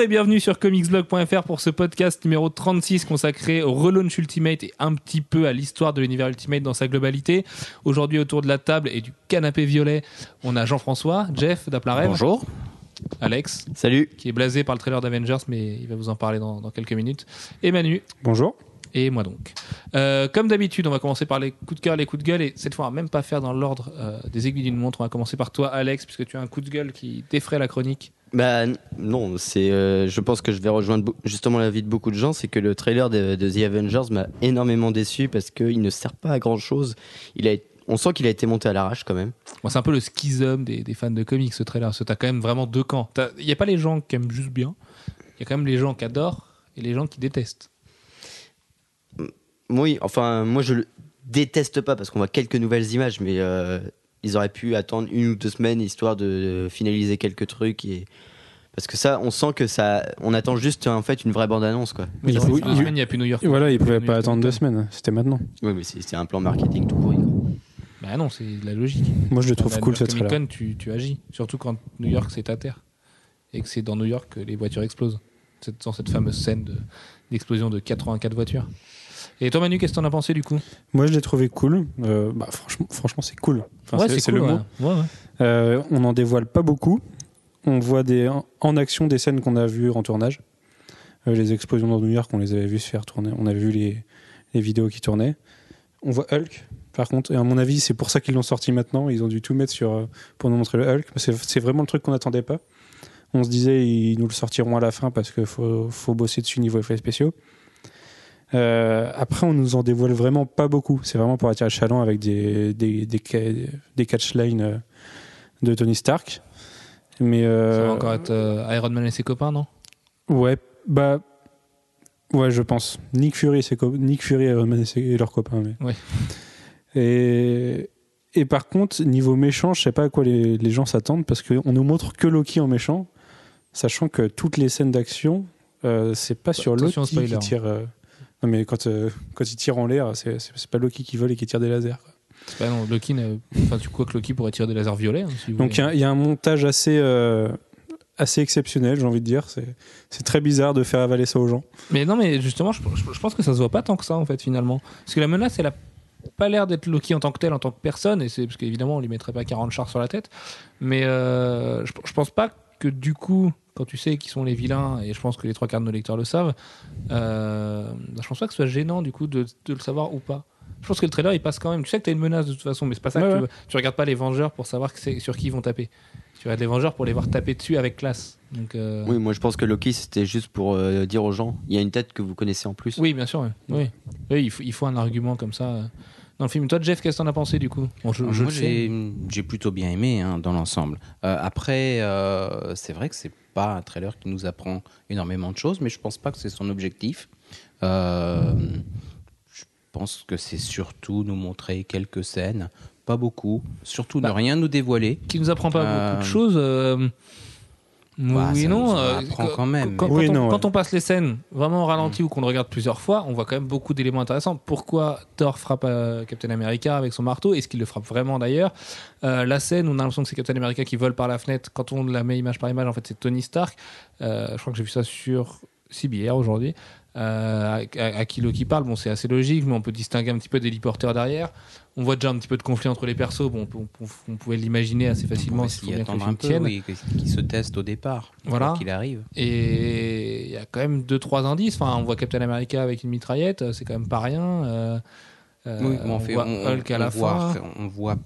Bonjour et bienvenue sur comicsblog.fr pour ce podcast numéro 36 consacré au relaunch Ultimate et un petit peu à l'histoire de l'univers Ultimate dans sa globalité. Aujourd'hui autour de la table et du canapé violet, on a Jean-François, Jeff d'Aplarev. Bonjour. Alex. Salut. Qui est blasé par le trailer d'Avengers, mais il va vous en parler dans, dans quelques minutes. Et Manu. Bonjour et moi donc. Euh, comme d'habitude, on va commencer par les coups de cœur, les coups de gueule, et cette fois, on va même pas faire dans l'ordre euh, des aiguilles d'une montre. On va commencer par toi, Alex, puisque tu as un coup de gueule qui défraie la chronique. Bah non, c'est. euh, je pense que je vais rejoindre justement l'avis de beaucoup de gens, c'est que le trailer de, de The Avengers m'a énormément déçu parce qu'il ne sert pas à grand chose. Il a, on sent qu'il a été monté à l'arrache quand même. Bon, c'est un peu le schisme des, des fans de comics, ce trailer. T'as quand même vraiment deux camps. Il n'y a pas les gens qui aiment juste bien. Il y a quand même les gens qui adorent et les gens qui détestent. Oui, enfin, moi je le déteste pas parce qu'on voit quelques nouvelles images, mais euh, ils auraient pu attendre une ou deux semaines histoire de finaliser quelques trucs et. Parce que ça, on sent que ça. On attend juste en fait une vraie bande-annonce quoi. Mais Il faut- il- semaines, il n'y a plus New York. Voilà, il pouvait New pas York attendre deux semaines, c'était maintenant. Oui, mais c'est c'est un plan marketing tout pourri. quoi. Bah non, c'est de la logique. Moi, je le trouve cool le ce Comic. Con, tu, tu agis. Surtout quand New York, c'est ta terre. Et que c'est dans New York que les voitures explosent. C'est dans cette fameuse scène de- d'explosion de, 84 voitures. Et toi, Manu, qu'est-ce que t'en as pensé du coup? Moi, je l'ai trouvé cool. Euh, bah, franchement, franchement c'est cool. Enfin, c'est c'est cool, le ouais. mot. Ouais, ouais. Euh, on n'en dévoile pas beaucoup. On voit des, en- action des scènes qu'on a vues en tournage. Euh, les explosions dans New York, on les avait vues se faire tourner. On avait vu les, les vidéos qui tournaient. On voit Hulk, par contre. Et à mon avis, c'est pour ça qu'ils l'ont sorti maintenant. Ils ont dû tout mettre sur, pour nous montrer le Hulk. C'est c'est vraiment le truc qu'on n'attendait pas. On se disait, ils nous le sortiront à la fin parce qu'il faut, faut bosser dessus niveau effets spéciaux. Euh, après, on nous en dévoile vraiment pas beaucoup. C'est vraiment pour attirer le chaland avec des, des, des, ca- des catchlines euh, de Tony Stark. Mais Ça euh, va encore être euh, Iron Man et ses copains, non? Ouais, bah ouais, je pense. Nick Fury, et ses Nick Fury, Iron Man et, ses- et leurs copains. Mais... Ouais. Et et par contre, niveau méchant, je sais pas à quoi les, les gens s'attendent parce qu'on nous montre que Loki en méchant, sachant que toutes les scènes d'action, euh, c'est pas sur Loki qui tire. Non mais quand euh, quand il tire en l'air, c'est pas Loki qui vole et qui tire des lasers. quoi. Bah non, Loki, enfin, tu crois que Loki pourrait tirer des lasers violets hein, si Donc il y a- il y, a un montage assez euh, assez exceptionnel, j'ai envie de dire. C'est c'est très bizarre de faire avaler ça aux gens. Mais non, mais justement, je, je- je pense que ça se voit pas tant que ça, en fait, finalement. Parce que la menace, elle a pas l'air d'être Loki en tant que tel, en tant que personne, et c'est parce qu'évidemment, on lui mettrait pas 40 chars sur la tête. Mais euh, je, je pense pas que du coup, quand tu sais qui sont les vilains, et je pense que les trois quarts de nos lecteurs le savent, euh, je pense pas que ce soit gênant, du coup, de, de le savoir ou pas. Je pense que le trailer, il passe quand même. Tu sais que t'as une menace de toute façon, mais c'est pas ça Ouais, que tu ouais. veux. Tu regardes pas les Vengeurs pour savoir que c'est- sur qui ils vont taper. Tu regardes les Vengeurs pour les voir taper dessus avec classe. Donc, euh, Oui, moi je pense que Loki c'était juste pour euh, dire aux gens il y a une tête que vous connaissez en plus. Oui, bien sûr. ouais. Oui, oui il, faut, il faut un argument comme ça euh, dans le film. Toi, Jeff, qu'est-ce que t'en as pensé du coup? Bon, je, je Moi, j'ai j'ai plutôt bien aimé hein, dans l'ensemble. Euh, après, euh, c'est vrai que c'est pas un trailer qui nous apprend énormément de choses, mais je pense pas que c'est son objectif. Euh, je pense que c'est surtout nous montrer quelques scènes, pas beaucoup, surtout Bah, ne rien nous dévoiler. Qui nous apprend pas Euh, beaucoup de choses. Bah, oui, ça non. en euh, apprend quand, même, Quand, mais- Oui, quand on, non, quand ouais. on passe les scènes vraiment au ralenti ou qu'on le regarde plusieurs fois, on voit quand même beaucoup d'éléments intéressants. Pourquoi Thor frappe euh, Captain America avec son marteau? Est-ce qu'il le frappe vraiment d'ailleurs? Euh, La scène où on a l'impression que c'est Captain America qui vole par la fenêtre, quand on la met image par image, en fait, c'est Tony Stark. Euh, je crois que j'ai vu ça sur CBR aujourd'hui. Euh, à, à- à qui Loki parle, bon, c'est assez logique, mais on peut distinguer un petit peu des porteurs derrière. On voit déjà un petit peu de conflit entre les persos. Bon, on, peut- on- on pouvait l'imaginer assez facilement s'il le attendre un peu, oui, qu'il se teste au départ, Voilà. qu'il arrive. Et il y a quand même deux trois indices. Enfin, on voit Captain America avec une mitraillette, c'est quand même pas rien. Euh, euh, Oui, on fait, voit Hulk à la voit, fin. on voit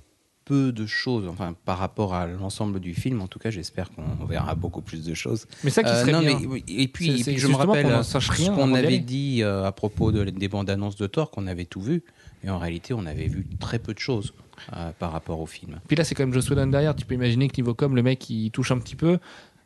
peu de choses, enfin par rapport à l'ensemble du film. En tout cas, j'espère qu'on verra beaucoup plus de choses. Mais ça qui Euh, serait non, bien. mais et puis, et je me rappelle qu'on ce qu'on avait dit euh, à propos de- des bandes annonces de Thor, qu'on avait tout vu, et en réalité, on avait vu très peu de choses euh, par rapport au film. Puis là, c'est quand même Joss Whedon derrière. Tu peux imaginer que niveau com, le mec, il touche un petit peu.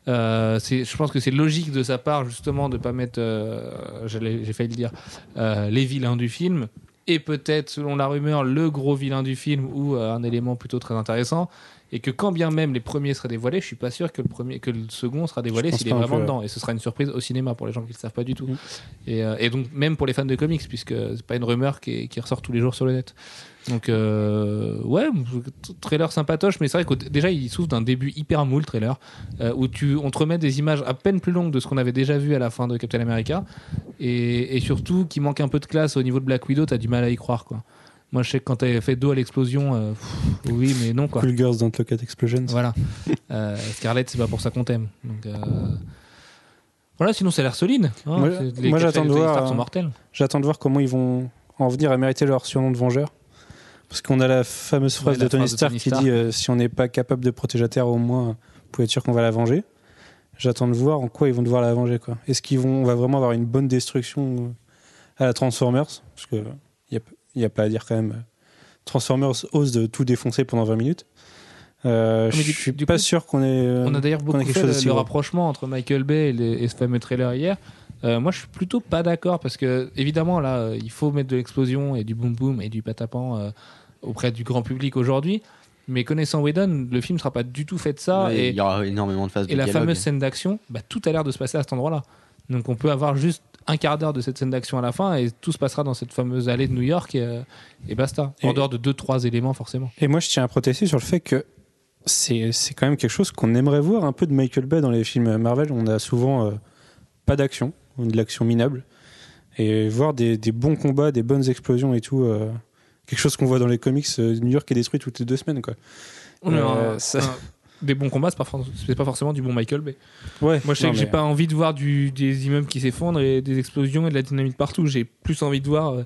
Euh, je pense que c'est logique de sa part, justement, de pas mettre, euh, j'ai failli le dire, les vilains du film. Et peut-être, selon la rumeur, le gros vilain du film ou un élément plutôt très intéressant. Et que quand bien même les premiers seraient dévoilés, je suis pas sûr que le premier, que le second sera dévoilé s'il est vraiment dedans. Et ce sera une surprise au cinéma pour les gens qui le savent pas du tout. Mm. Et, euh, et donc même pour les fans de comics, puisque c'est pas une rumeur qui, est- qui ressort tous les jours sur le net. Donc euh, ouais, trailer sympatoche, mais c'est vrai que déjà il souffre d'un début hyper mou le trailer, euh, où tu, on te remet des images à peine plus longues de ce qu'on avait déjà vu à la fin de Captain America, et, et surtout qui manque un peu de classe au niveau de Black Widow, t'as du mal à y croire quoi. Moi je sais que quand t'avais fait dos à l'explosion, euh, pff, oui mais non quoi. Cool Girls Don't Look at Explosions. Voilà. Euh, Scarlett, c'est pas pour ça qu'on t'aime. Donc, euh, Voilà, sinon ça a l'air solide. hein. Moi- C'est- les moi, quatre j'attends de voir, euh, mortels. J'attends de voir comment ils vont en venir à mériter leur surnom de Vengeur. Parce qu'on a la fameuse phrase Ouais, la de Tony phrase de Stark Tony qui Stark. dit euh, si on n'est pas capable de protéger la Terre, au moins, vous pouvez être sûr qu'on va la venger. J'attends de voir en quoi ils vont devoir la venger. quoi. Est-ce qu'ils vont, on va vraiment avoir une bonne destruction à la Transformers? Parce qu'il n'y a, y a pas à dire quand même. Transformers ose de tout défoncer pendant 20 minutes. Euh, je suis du pas coup, sûr qu'on ait. On a d'ailleurs beaucoup quelque fait chose le, rapprochement entre Michael Bay et, les- et ce fameux trailer hier. Euh, moi, je suis plutôt pas d'accord parce que, évidemment, là, euh, il faut mettre de l'explosion et du boom boom et du patapan euh, auprès du grand public aujourd'hui. Mais connaissant Whedon, le film sera pas du tout fait de ça. Ouais, et Il y aura énormément de phases de Et la dialogue. fameuse scène d'action, bah, tout a l'air de se passer à cet endroit-là. Donc on peut avoir juste un quart d'heure de cette scène d'action à la fin et tout se passera dans cette fameuse allée de New York et, euh, et basta. En Et- dehors de deux, trois éléments forcément. Et moi, je tiens à protester sur le fait que c'est quand même quelque chose qu'on aimerait voir un peu de Michael Bay dans les films Marvel. On a souvent euh, pas d'action, de l'action minable. Et voir des, des bons combats, des bonnes explosions et tout, euh, quelque chose qu'on voit dans les comics, New York est détruit toutes les deux semaines. Quoi. On a Euh, un- ça- un- des bons combats, c'est pas, c'est pas forcément du bon Michael Bay. Ouais, Moi je sais non, que j'ai mais- pas envie de voir du, des immeubles qui s'effondrent et des explosions et de la dynamite partout. J'ai plus envie de voir euh,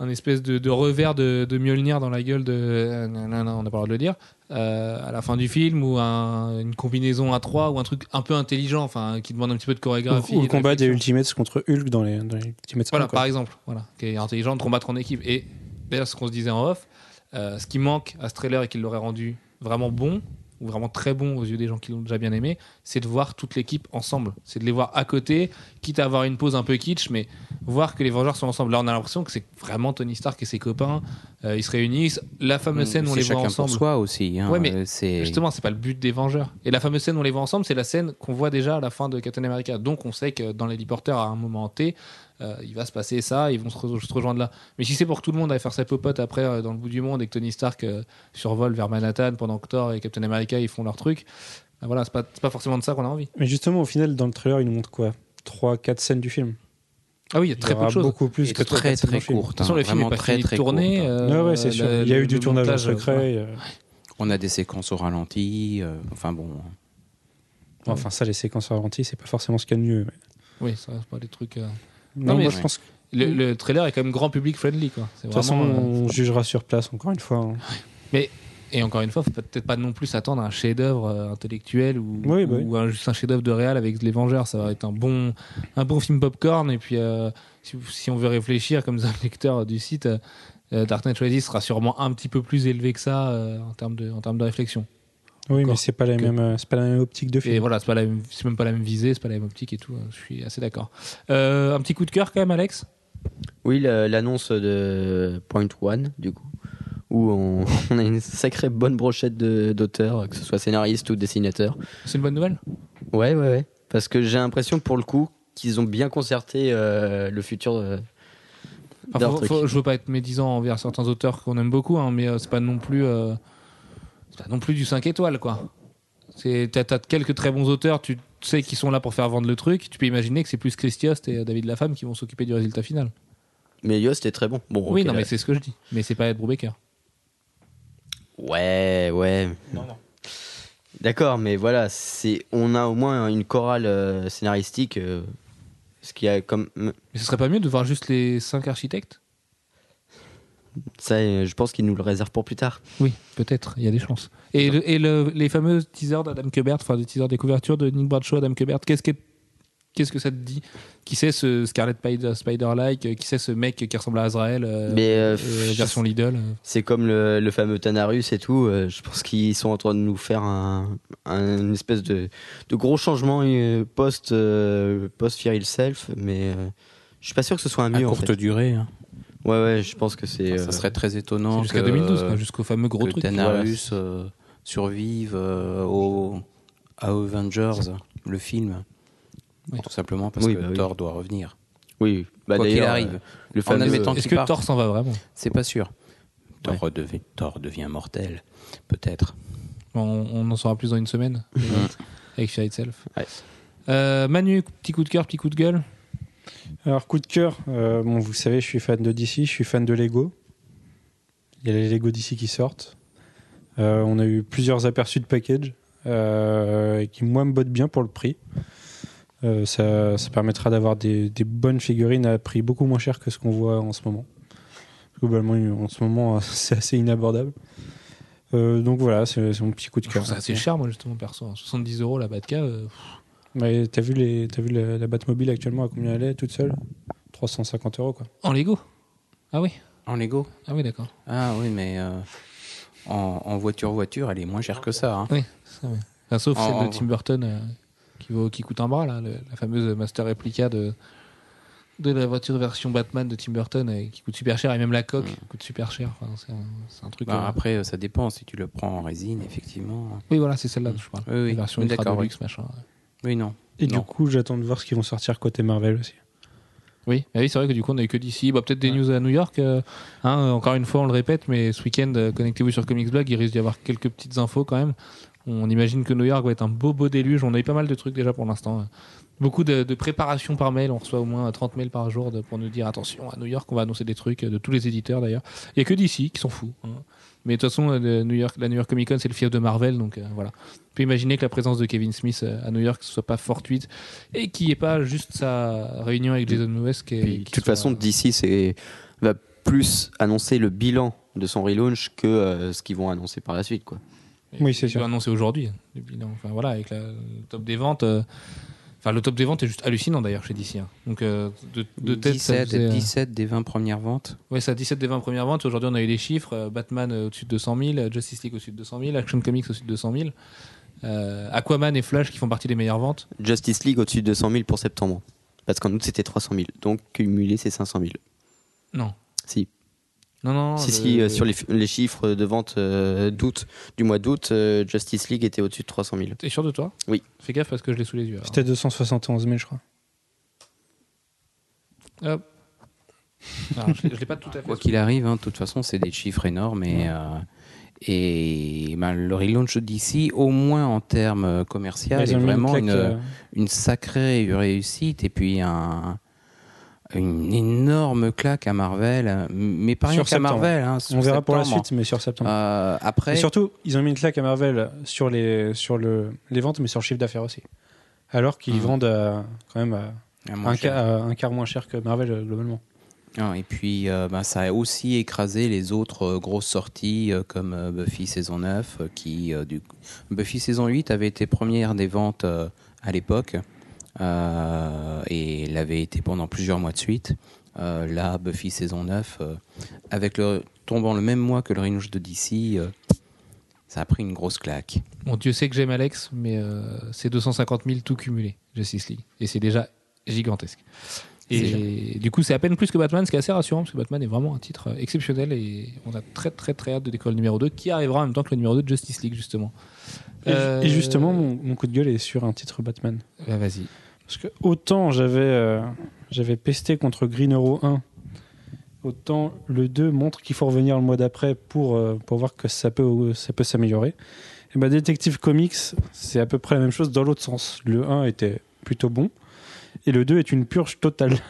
un espèce de, de revers de, de Mjolnir dans la gueule de. euh, non, non, non, on n'a pas le droit de le dire. euh, à la fin du film ou un- une combinaison à 3 ou un truc un peu intelligent, enfin qui demande un petit peu de chorégraphie. Ou le de combat des. Ultimates contre Hulk dans les, dans les Ultimates. Voilà, 1, quoi. par exemple, voilà, qui est intelligent de combattre en équipe. Et d'ailleurs, ce qu'on se disait en off, euh, ce qui manque à ce trailer et qui l'aurait rendu vraiment bon, ou vraiment très bon aux yeux des gens qui l'ont déjà bien aimé, c'est de voir toute l'équipe ensemble. C'est de les voir à côté, quitte à avoir une pause un peu kitsch, mais voir que les Vengeurs sont ensemble. Là, on a l'impression que c'est vraiment Tony Stark et ses copains, euh, ils se réunissent. La fameuse scène où on C'est les voit ensemble. pour soi aussi. hein. Ouais, mais Euh, c'est Justement, c'est pas le but des Vengeurs. Et la fameuse scène où on les voit ensemble, c'est la scène qu'on voit déjà à la fin de Captain America. Donc on sait que dans l'héliporteur, à un moment T, euh, il va se passer ça, ils vont se, re- se rejoindre là. Mais si c'est pour que tout le monde aille faire sa popote après euh, dans le bout du monde et que Tony Stark euh, survole vers Manhattan pendant que Thor et Captain America ils font leur truc, ben voilà, c'est pas, c'est pas forcément de ça qu'on a envie. Mais justement, au final, dans le trailer, il nous montre quoi? 3-4 scènes du film. Ah oui, il y a Il y très peu de choses. beaucoup plus et que très scènes dans très le film. De courte. toute façon, hein, le film vraiment n'est pas très très hein. euh, Ouais, ouais, c'est sûr. Il y a eu du tournage en secret. ouais. euh, On a des séquences au ralenti. euh, enfin bon. Enfin, ça, les séquences ralenties, c'est pas forcément ce qu'il y a de mieux. mais- Oui, ça reste pas des trucs. Non, mais moi, je pense que Le, le trailer est quand même grand public friendly. Quoi. De toute façon, euh, on jugera sur place, encore une fois. hein. Et encore une fois, faut peut-être pas non plus s'attendre à un chef-d'œuvre euh, intellectuel ou, Oui, bah oui. ou un- juste un chef-d'œuvre de réal avec les Vengeurs. Ça va être un bon, un bon film popcorn. Et puis, euh, si, si on veut réfléchir, comme un lecteur du site, Dark Knight Rises sera sûrement un petit peu plus élevé que ça euh, en termes de, en termes de réflexion. Oui, mais c'est pas la que- même, euh, c'est pas la même optique de Et film. voilà, c'est pas la même- c'est même pas la même visée, c'est pas la même optique et tout. hein, Je suis assez d'accord. Euh, un petit coup de cœur quand même, Alex? Oui, l'annonce de Point One, du coup, où on, on a une sacrée bonne brochette d'auteurs, que ce soit scénariste ou dessinateur. C'est une bonne nouvelle? Ouais, ouais, ouais. Parce que j'ai l'impression, pour le coup, qu'ils ont bien concerté euh, le futur. euh, Enfin, faut- je veux pas être médisant envers certains auteurs qu'on aime beaucoup, hein, mais euh, c'est pas non plus, euh, pas non plus du 5 étoiles, quoi. C'est, t'as, quelques très bons auteurs, tu sais qu'ils sont là pour faire vendre le truc. Tu peux imaginer que c'est plus Chris Yost et David Lafemme qui vont s'occuper du résultat final. Mais Yost est très bon. Bon, oui, non, là- mais c'est ce que je dis. Mais c'est pas Ed Brubaker. Ouais, ouais. D'accord, mais voilà, c'est on a au moins une chorale euh, scénaristique. euh, ce qui a comme Mais ce serait pas mieux de voir juste les 5 architectes? Ça, euh, je pense qu'ils nous le réservent pour plus tard. Oui, peut-être, il y a des chances. Et, le- et le- les fameux teasers d'Adam Kubert, enfin des teasers des couvertures de Nick Bradshaw, Adam Kubert, qu'est-ce que, qu'est-ce que ça te dit? Qui c'est ce Scarlet Spider- Spider-like euh, Qui c'est ce mec qui ressemble à Azrael euh, Mais euh, euh, version Lidl c'est comme le, le fameux Tanarus et tout. euh, je pense qu'ils sont en train de nous faire un, un- une espèce de, de gros changement euh, post euh, post Fear Self, mais euh, je suis pas sûr que ce soit un À mieux en courte fait. durée. hein. Ouais, ouais, je pense que c'est. Ça euh, serait très étonnant. jusqu'à que- 2012, quoi, jusqu'au fameux gros que truc. Tanarus euh, survivent euh, au, à Avengers, le film. Oui. Tout simplement parce Oui, que bah oui. Thor doit revenir. Oui, bah Quoi qu'il arrive. le En admettant Est-ce qu'il que Thor s'en va vraiment? C'est pas sûr. Ouais. Thor, devient, Thor devient mortel, peut-être. on, on en saura plus dans une semaine avec Fear Itself. Ouais. Euh, Manu, petit coup de cœur, petit coup de gueule? Alors, coup de cœur, euh, bon, vous savez, je suis fan de DC, je suis fan de Lego. Il y a les Lego DC qui sortent. Euh, on a eu plusieurs aperçus de package euh, qui, moi, me bottent bien pour le prix. Ça, ça permettra d'avoir des, des bonnes figurines à prix beaucoup moins cher que ce qu'on voit en ce moment. Globalement, en ce moment, c'est assez inabordable. Donc voilà, c'est c'est mon petit coup de cœur. ça assez cher, moi, justement, perso. hein. 70 euros la Batka. Mais T'as vu, les, t'as vu la, la Batmobile actuellement à combien elle est toute seule? 350 euros quoi. en Lego? Ah oui En Lego? Ah oui, d'accord. Ah oui, mais euh, en, en voiture-voiture, elle est moins chère que ça. hein. Oui, ça, oui. Enfin, sauf En- celle en- de Tim Burton euh, qui, vaut, qui coûte un bras, là, le- la fameuse Master Replica de, de la voiture version Batman de Tim Burton euh, qui coûte super cher et même la coque coûte super cher. Enfin, c'est un, c'est un truc. Bah, euh, après, ça dépend. Si tu le prends en résine, effectivement. Oui, voilà, c'est celle-là dont je parle. Oui, oui. La version Oui, ultra d'accord, deluxe, machin. Oui, non. Et Non. du coup, j'attends de voir ce qu'ils vont sortir côté Marvel aussi. Oui, Ah oui c'est vrai que du coup, on a eu que d'ici. Bah, Peut-être des news à New York. euh, hein, encore une fois, on le répète, mais ce week-end, euh, connectez-vous sur Comics Blog. Il risque d'y avoir quelques petites infos quand même. On imagine que New York va être un beau, beau déluge. On a eu pas mal de trucs déjà pour l'instant. Beaucoup de, de préparation par mail. On reçoit au moins 30 mails par jour de- pour nous dire attention, à New York, on va annoncer des trucs euh, de tous les éditeurs d'ailleurs. Il n'y a que d'ici qui s'en fout. hein. Mais de toute façon, New York, la New York Comic Con, c'est le fief de Marvel. Donc euh, voilà. On peut imaginer que la présence de Kevin Smith euh, à New York ne soit pas fortuite et qu'il n'y ait pas juste sa réunion avec Jason Lewis. Qui de toute soit- façon, DC c'est va plus annoncer le bilan de son relaunch que euh, ce qu'ils vont annoncer par la suite, quoi. Oui, c'est Il sûr. doit annoncer aujourd'hui. le bilan. Enfin voilà, avec la- le top des ventes. euh, Enfin, le top des ventes est juste hallucinant d'ailleurs chez DC. hein. Donc, euh, de, de tête, ça 17, faisait, euh, 17 des 20 premières ventes. Ouais, ça 17 des 20 premières ventes. Aujourd'hui, on a eu les chiffres. euh, Batman euh, au-dessus de 200 000, euh, Justice League au-dessus de 200 000, Action Comics au-dessus de 200 000. euh, Aquaman et Flash qui font partie des meilleures ventes. Justice League au-dessus de 200 000 pour septembre. Parce qu'en août, c'était 300 000. Donc, cumulé, c'est 500 000. Non. Si. Non, non. si, le- si, euh, sur les, chiffres de vente euh, d'août, du mois d'août, euh, Justice League était au-dessus de 300 000. T'es sûr de toi? Oui. Fais gaffe parce que je l'ai sous les yeux. alors. C'était 271 000, je crois. Hop. Alors, je l'ai- je l'ai pas tout à fait. Quoi qu'il arrive, hein, de toute façon, c'est des chiffres énormes. Et, euh, et ben, le relaunch d'ici, au moins en termes commerciaux, est vraiment une, euh, une sacrée réussite. Et puis un, une énorme claque à Marvel. Mais pas rien Sur qu'à. Marvel. hein, sur on verra pour la suite, mais sur septembre. Euh, après, Et surtout, ils ont mis une claque à Marvel sur les, sur le, les ventes, mais sur le chiffre d'affaires aussi. Alors qu'ils Mhm. vendent à- quand même à à moins un, cher. ca- à un quart moins cher que Marvel euh, globalement. Ah, et puis, euh, ben, ça a aussi écrasé les autres euh, grosses sorties euh, comme euh, Buffy saison 9, euh, qui, euh, du Buffy saison 8 avait été première des ventes euh, à l'époque euh, et l'avait été pendant plusieurs mois de suite. Euh, là, Buffy saison 9, euh, avec le tombant le même mois que le relaunch de DC, euh, ça a pris une grosse claque. Bon, Dieu sait que j'aime Alex, mais euh, c'est 250 000 tout cumulé, Justice League. Et c'est déjà gigantesque. Et du coup, c'est à peine plus que Batman, ce qui est assez rassurant, parce que Batman est vraiment un titre euh, exceptionnel et on a très très très hâte de décoller le numéro 2, qui arrivera en même temps que le numéro 2 de Justice League, justement. Et, Euh, et justement, mon, mon coup de gueule est sur un titre Batman. bah, Vas-y. Parce que autant j'avais euh, j'avais pesté contre Green Arrow 1, autant le 2 montre qu'il faut revenir le mois d'après pour, euh, pour voir que ça peut, ça peut s'améliorer. Et bah, Detective Comics, c'est à peu près la même chose dans l'autre sens. Le 1 était plutôt bon, et le 2 est une purge totale.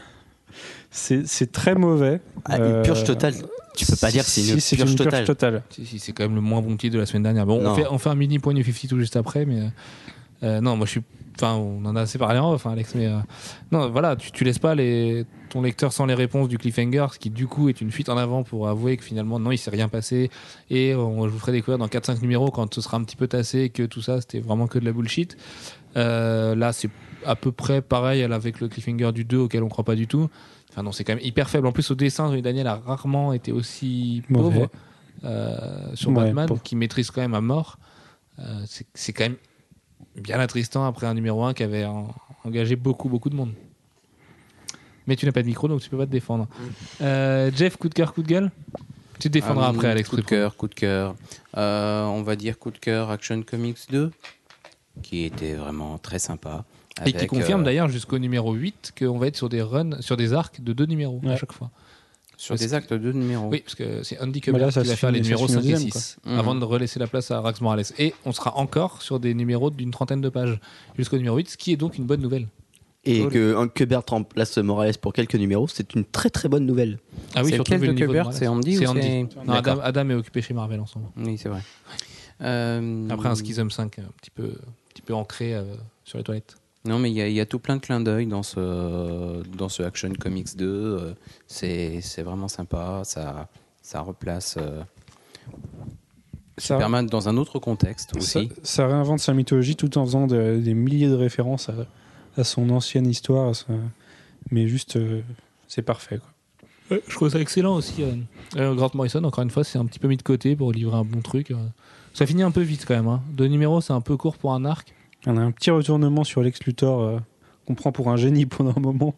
C'est c'est très mauvais. Ah, Euh, Une purge totale. Tu peux pas dire que c'est une, Si, c'est purge, une totale. totale. Si, si, c'est quand même le moins bon titre de la semaine dernière. Bon, on fait, on fait un mini point New 52 juste après, mais euh, non, moi je suis. Enfin, on en a assez parlé en off, hein, Alex, mais euh, non, voilà, tu, tu laisses pas les, ton lecteur sans les réponses du cliffhanger, ce qui du coup est une fuite en avant pour avouer que finalement, non, il s'est rien passé et on, je vous ferai découvrir dans 4-5 numéros quand ce sera un petit peu tassé que tout ça c'était vraiment que de la bullshit. Euh, là, c'est à peu près pareil avec le cliffhanger du 2 auquel on croit pas du tout. Enfin, non, c'est quand même hyper faible. En plus, au dessin, Daniel a rarement été aussi pauvre sur Ouais, Batman, pauvre. qui maîtrise quand même à mort. C'est quand même bien attristant après un numéro 1 qui avait en- engagé beaucoup, beaucoup de monde. Mais tu n'as pas de micro, donc tu peux pas te défendre. Euh, Jeff, coup de cœur, coup de gueule Tu te défendras Euh, après, Alex. Coup de cœur, coup de cœur. Euh, on va dire coup de cœur Action Comics 2, qui était vraiment très sympa. Et qui confirme euh, d'ailleurs jusqu'au numéro 8 qu'on va être sur des runs, sur des arcs de deux numéros à chaque fois. Sur des actes de numéros. Oui, parce que c'est Andy Bah Kubert ça qui va faire les numéros se 5 finit et au deuxième, 6, quoi. Mhm. avant de relaisser la place à Rax Morales. Et on sera encore sur des numéros d'une trentaine de pages jusqu'au numéro 8, ce qui est donc une bonne nouvelle. Et Cool. que, hein, que Bert remplace Morales pour quelques numéros, c'est une très très bonne nouvelle. Ah oui, c'est surtout le niveau Kubert. C'est Andy C'est ou Andy. Non, Adam. Adam est occupé chez Marvel en ce moment. Oui, c'est vrai. Euh, Après un Schism 5 un petit peu, un petit peu ancré euh, sur les toilettes. Non, mais il y, a- il y a tout plein de clins d'œil dans ce, dans ce Action Comics 2. euh, C'est c'est vraiment sympa. Ça, ça replace euh, Ça, Superman dans un autre contexte ça, aussi. ça réinvente sa mythologie tout en faisant de- des milliers de références à, à son ancienne histoire. à sa- Mais juste, euh, c'est parfait. Quoi. je trouve ça excellent aussi. euh, Grant Morrison, encore une fois, c'est un petit peu mis de côté pour livrer un bon truc. Ça finit un peu vite quand même. Hein. Deux numéros, c'est un peu court pour un arc. On a un petit retournement sur Lex Luthor euh, qu'on prend pour un génie pendant un moment.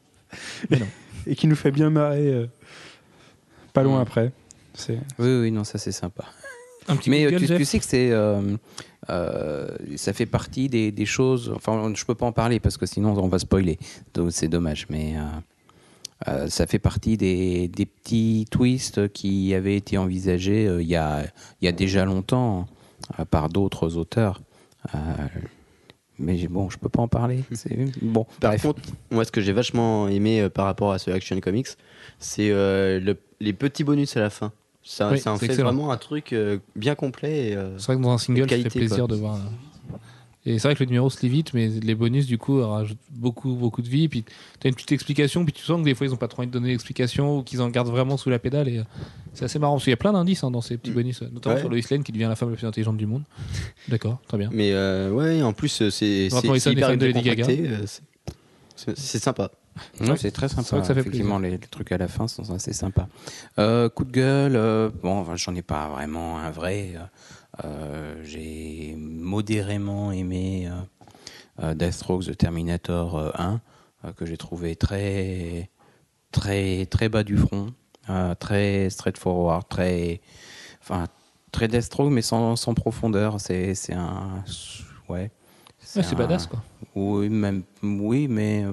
Mais non. Et qui nous fait bien marrer euh, pas loin après. C'est Oui, oui, non, ça c'est sympa. Un petit Mais euh, tu, sais que c'est, euh, euh, ça fait partie des, des choses. Enfin, je peux pas en parler parce que sinon on va spoiler. Donc c'est dommage. Mais euh, euh, ça fait partie des, des petits twists qui avaient été envisagés euh, il y, a, il y a déjà longtemps euh, par d'autres auteurs. Mais bon, je peux pas en parler. Bon. Par bref. contre, moi, ce que j'ai vachement aimé euh, par rapport à ce Action Comics, c'est euh, le- les petits bonus à la fin. Ça, Oui, ça en c'est fait excellent. vraiment un truc euh, bien complet. et, euh, C'est vrai que dans un single, ça qualité, fait plaisir quoi. de voir. euh. Et c'est vrai que le numéro se lit vite, mais les bonus, du coup, rajoutent beaucoup, beaucoup de vie. Puis tu as une petite explication, puis tu sens que des fois, ils n'ont pas trop envie de donner l'explication ou qu'ils en gardent vraiment sous la pédale. Et euh, c'est assez marrant, parce qu'il y a plein d'indices hein, dans ces petits Mm. bonus, euh, notamment Ouais. sur Lois Lane qui devient la femme la plus intelligente du monde. D'accord, très bien. Mais euh, ouais, en plus, euh, c'est hyper de Lady décontracté, euh, c'est- sympa. Ouais, c'est très sympa. Vrai que ça fait Effectivement, les, les trucs à la fin sont assez sympas. Euh, coup de gueule, euh, bon, j'en ai pas vraiment un vrai. Euh, J'ai modérément aimé euh, euh, Deathstroke The Terminator euh, 1, euh, que j'ai trouvé très, très, très bas du front, très straightforward, très, enfin, très Deathstroke, mais sans, sans profondeur. C'est un, ouais. C'est badass, quoi. oui, même, oui, mais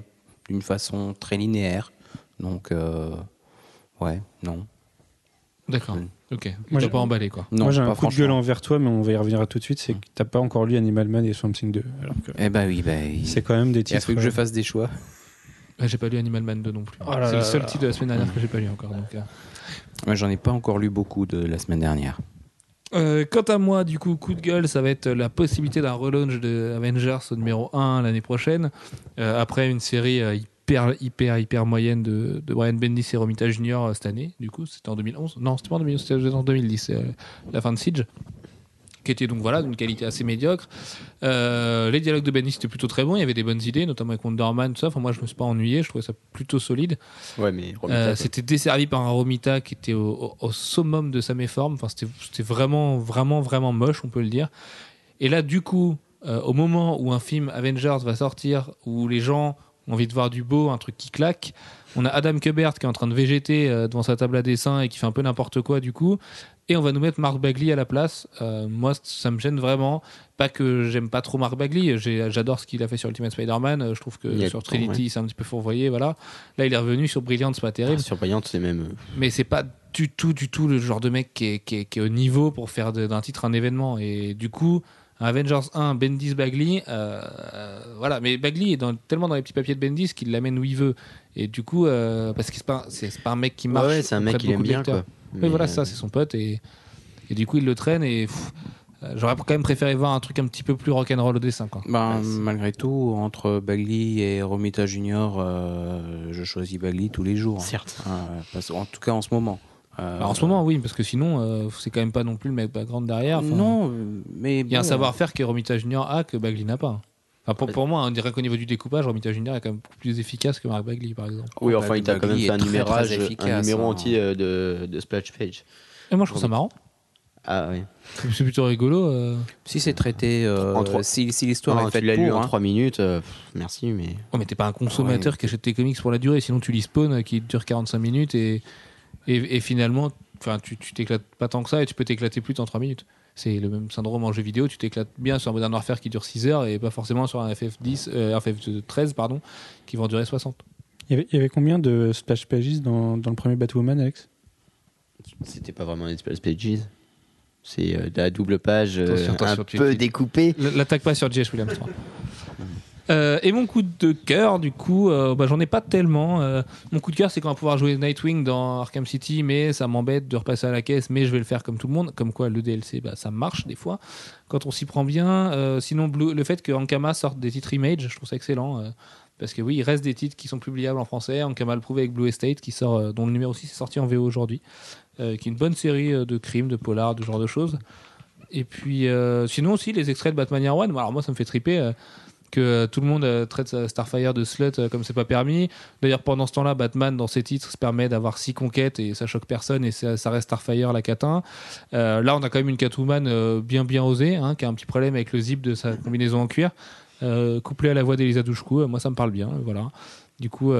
d'une façon très linéaire. Donc, euh, ouais, non. D'accord, Mm. Ok. Moi, j'ai- pas emballé, quoi. Non, Moi j'ai pas un coup de gueule envers toi, mais on va y revenir tout de suite. C'est que t'as pas encore lu Animal Man et Swamp Thing 2. Alors que Eh ben oui, ben, il, c'est quand même des il a titres. fallu que je euh, fasse des choix. Ouais, j'ai pas lu Animal Man 2 non plus. Oh là c'est le seul là. titre de la semaine dernière que j'ai pas lu encore. Donc, euh. Moi, j'en ai pas encore lu beaucoup de la semaine dernière. Euh, quant à moi, du coup, coup de gueule, ça va être la possibilité d'un relaunch de Avengers au numéro 1 l'année prochaine. Euh, après une série euh, hyper, hyper, hyper moyenne de, de Brian Bendis et Romita Jr. euh, cette année. Du coup, c'était en 2011. Non, c'était pas en 2011, c'était en 2010, c'est, euh, la fin de Siege. Qui était donc voilà d'une qualité assez médiocre. Euh, les dialogues de Bendis étaient plutôt très bons. Il y avait des bonnes idées, notamment avec Wonder Man, tout ça. Enfin, moi, je me suis pas ennuyé. Je trouvais ça plutôt solide. Ouais, mais Euh, c'était desservi par un Romita qui était au, au- au summum de sa méforme. Enfin, c'était c'était vraiment, vraiment, vraiment moche, on peut le dire. Et là, du coup, euh, au moment où un film Avengers va sortir, où les gens envie de voir du beau, un truc qui claque, on a Adam Kubert qui est en train de végéter euh, devant sa table à dessin et qui fait un peu n'importe quoi, du coup. Et on va nous mettre Mark Bagley à la place. Euh, moi, ça me gêne vraiment. Pas que j'aime pas trop Mark Bagley. J'adore ce qu'il a fait sur Ultimate Spider-Man. Euh, Je trouve que sur Trinity, c'est un petit peu fourvoyé. Voilà. Là, il est revenu sur Brilliant, c'est pas terrible. Ah, Surveillante, c'est même. Mais c'est pas du tout, du tout le genre de mec qui est, qui est- qui est au niveau pour faire d'un titre un événement. Et du coup, un Avengers 1, Bendis Bagley, euh, euh, voilà. Mais Bagley est dans- tellement dans les petits papiers de Bendis qu'il l'amène où il veut. Et du coup, euh, parce que c'est pas, c'est c'est pas un mec qui marche. Ouais, ouais, c'est un mec de qu'il aime bien, quoi. Oui, Mais, voilà, euh, c'est ça, c'est son pote. Et, et du coup, il le traîne. Et pff, euh, j'aurais quand même préféré voir un truc un petit peu plus rock'n'roll au dessin. Quoi. Ben, Ouais, malgré tout, entre Bagley et Romita Junior, euh, je choisis Bagley tous les jours. Certes. Euh, parce- en tout cas, en ce moment. Euh, Alors, en ce moment, oui, parce que sinon, euh, c'est quand même pas non plus le mec background derrière. Enfin, non, mais Il y a un savoir-faire que Romita Junior a que Bagley n'a pas. Enfin, pour, pour moi, on dirait qu'au niveau du découpage, Romita Junior est quand même beaucoup plus efficace que Mark Bagley, par exemple. Oui, enfin, il t'a quand même fait un très, numérage, très un efficace, numéro hein. entier euh, de, de Splash Page. Et moi, je trouve ça marrant. Ah oui. C'est plutôt rigolo. euh. Si c'est traité, euh, En trois- si, si l'histoire est faite tu l'as lu en hein. 3 minutes, euh, pff, merci, mais. Oh, mais t'es pas un consommateur qui achète tes comics pour la durée. Sinon, tu lis Spawn qui dure 45 minutes et, et, et finalement, enfin, tu t'éclates pas tant que ça et tu peux t'éclater plus en 3 minutes. C'est le même syndrome en jeu vidéo, tu t'éclates bien sur un Modern Warfare qui dure 6 heures et pas forcément sur un FF10, euh, FF13 pardon, qui va en durer 60. Il y avait, il y avait combien de splash pages dans, dans le premier Batwoman, Alex? C'était pas vraiment des splash pages. C'est euh, de la double page euh, Attention, attention, un tu- peu tu- découpée. L'attaque pas sur J.H. Williams 3. Euh, et mon coup de cœur, du coup, euh, bah, j'en ai pas tellement. Euh, mon coup de cœur, c'est qu'on va pouvoir jouer Nightwing dans Arkham City, mais ça m'embête de repasser à la caisse, mais je vais le faire comme tout le monde. Comme quoi, le DLC, bah, ça marche des fois, quand on s'y prend bien. Euh, sinon, le fait que Ankama sorte des titres Image, je trouve ça excellent. parce que oui, il reste des titres qui sont publiables en français. Ankama le prouve avec Blue Estate, qui sort, dont le numéro 6 est sorti en VO aujourd'hui, qui est une bonne série de crimes, de polars, de genre de choses. Et puis, sinon aussi, les extraits de Batman Year One. Alors, moi, ça me fait triper que euh, tout le monde euh, traite euh, Starfire de slut comme c'est pas permis. D'ailleurs, pendant ce temps-là, Batman, dans ses titres, se permet d'avoir six conquêtes et ça choque personne et ça, reste Starfire la catin. Là, on a quand même une Catwoman bien, bien osée, hein, qui a un petit problème avec le zip de sa combinaison en cuir, euh, couplé à la voix d'Elisa Douchkou. Moi, ça me parle bien. Voilà. Du coup,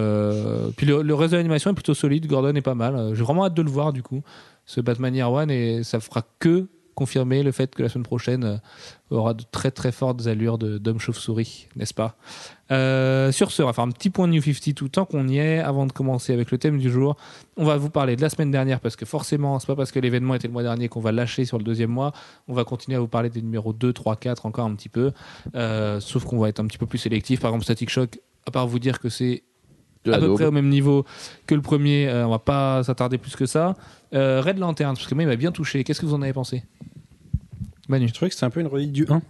puis le, le reste de l'animation est plutôt solide. Gordon est pas mal. J'ai vraiment hâte de le voir, du coup, ce Batman Year One, et ça fera que confirmer le fait que la semaine prochaine euh, aura de très très fortes allures d'homme chauve-souris, n'est-ce pas? Euh, Sur ce, on va faire un petit point de New 50 tout tant qu'on y est. Avant de commencer avec le thème du jour, on va vous parler de la semaine dernière parce que forcément, c'est pas parce que l'événement était le mois dernier qu'on va lâcher sur le deuxième mois. On va continuer à vous parler des numéros 2, 3, 4 encore un petit peu. Euh, sauf qu'on va être un petit peu plus sélectif. Par exemple, Static Shock, à part vous dire que c'est à la peu daube. près au même niveau que le premier. euh, on va pas s'attarder plus que ça. Euh, Red Lantern, parce que moi il m'a bien touché. Qu'est-ce que vous en avez pensé? Manu Je trouvais que c'était un peu une relique du 1.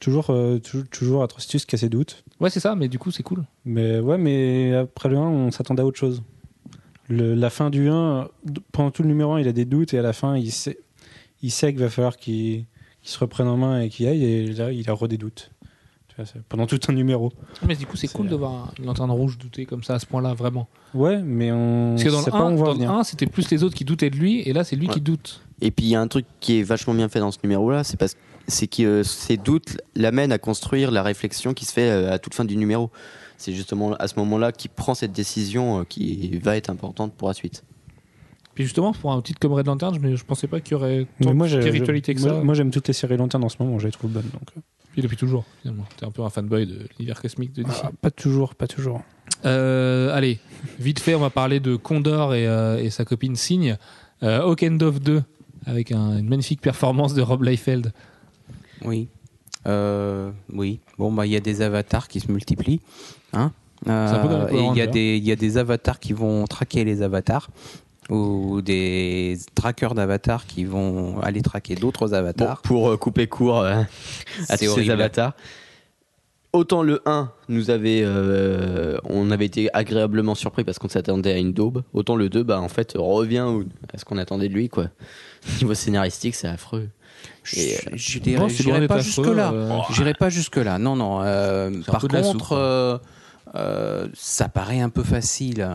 Toujours, euh, toujours, toujours Atrocitus qui a ses doutes. Ouais, c'est ça, mais du coup c'est cool. Mais ouais, mais après le 1, on s'attendait à autre chose. Le- la fin du 1, pendant tout le numéro 1, il a des doutes et à la fin, il sait, il sait qu'il va falloir qu'il se reprenne en main et qu'il aille. Et là, il a re des doutes. Pendant tout un numéro. Mais du coup c'est cool de euh, voir une lanterne rouge douter comme ça à ce point-là, vraiment. Ouais, mais on Parce que dans sait le pas où 1, on va dans venir. le 1, c'était plus les autres qui doutaient de lui, et là c'est lui Ouais. qui doute. Et puis il y a un truc qui est vachement bien fait dans ce numéro-là, c'est parce c'est que euh, ces doutes l'amènent à construire la réflexion qui se fait euh, à toute fin du numéro. C'est justement à ce moment-là qu'il prend cette décision euh, qui va être importante pour la suite. Puis justement, pour un titre comme Red Lantern, je, je pensais pas qu'il y aurait Mais tant moi, de spiritualité que ça. moi, j'aime toutes les séries lanternes en ce moment, je les trouve bonnes. Donc. Puis depuis toujours, finalement. T'es un peu un fanboy de l'univers cosmique de DC. Ah, pas toujours, pas toujours. Euh, allez, vite fait, on va parler de Condor et, euh, et sa copine Signe. Euh, Hawkendove 2, avec un- une magnifique performance de Rob Liefeld. Oui. Euh, oui. Bon, bah, il y a des avatars qui se multiplient. Hein un peu comme Euh, les Power et il y, a des- il y a des avatars qui vont traquer les avatars. Ou des traqueurs d'avatars qui vont aller traquer d'autres Bon, avatars. pour euh, couper court euh, à ces horrible. avatars. Autant le 1 nous avait, euh, on avait été agréablement surpris parce qu'on s'attendait à une daube. Autant le 2, bah en fait revient à ce qu'on attendait de lui quoi. Niveau scénaristique, c'est affreux. Et, euh, Je Bon, dirais, j'irai pas jusque là. euh, J'irai pas jusque là. Non, non. euh, par soupe, contre, hein. euh, euh, ça paraît un peu facile.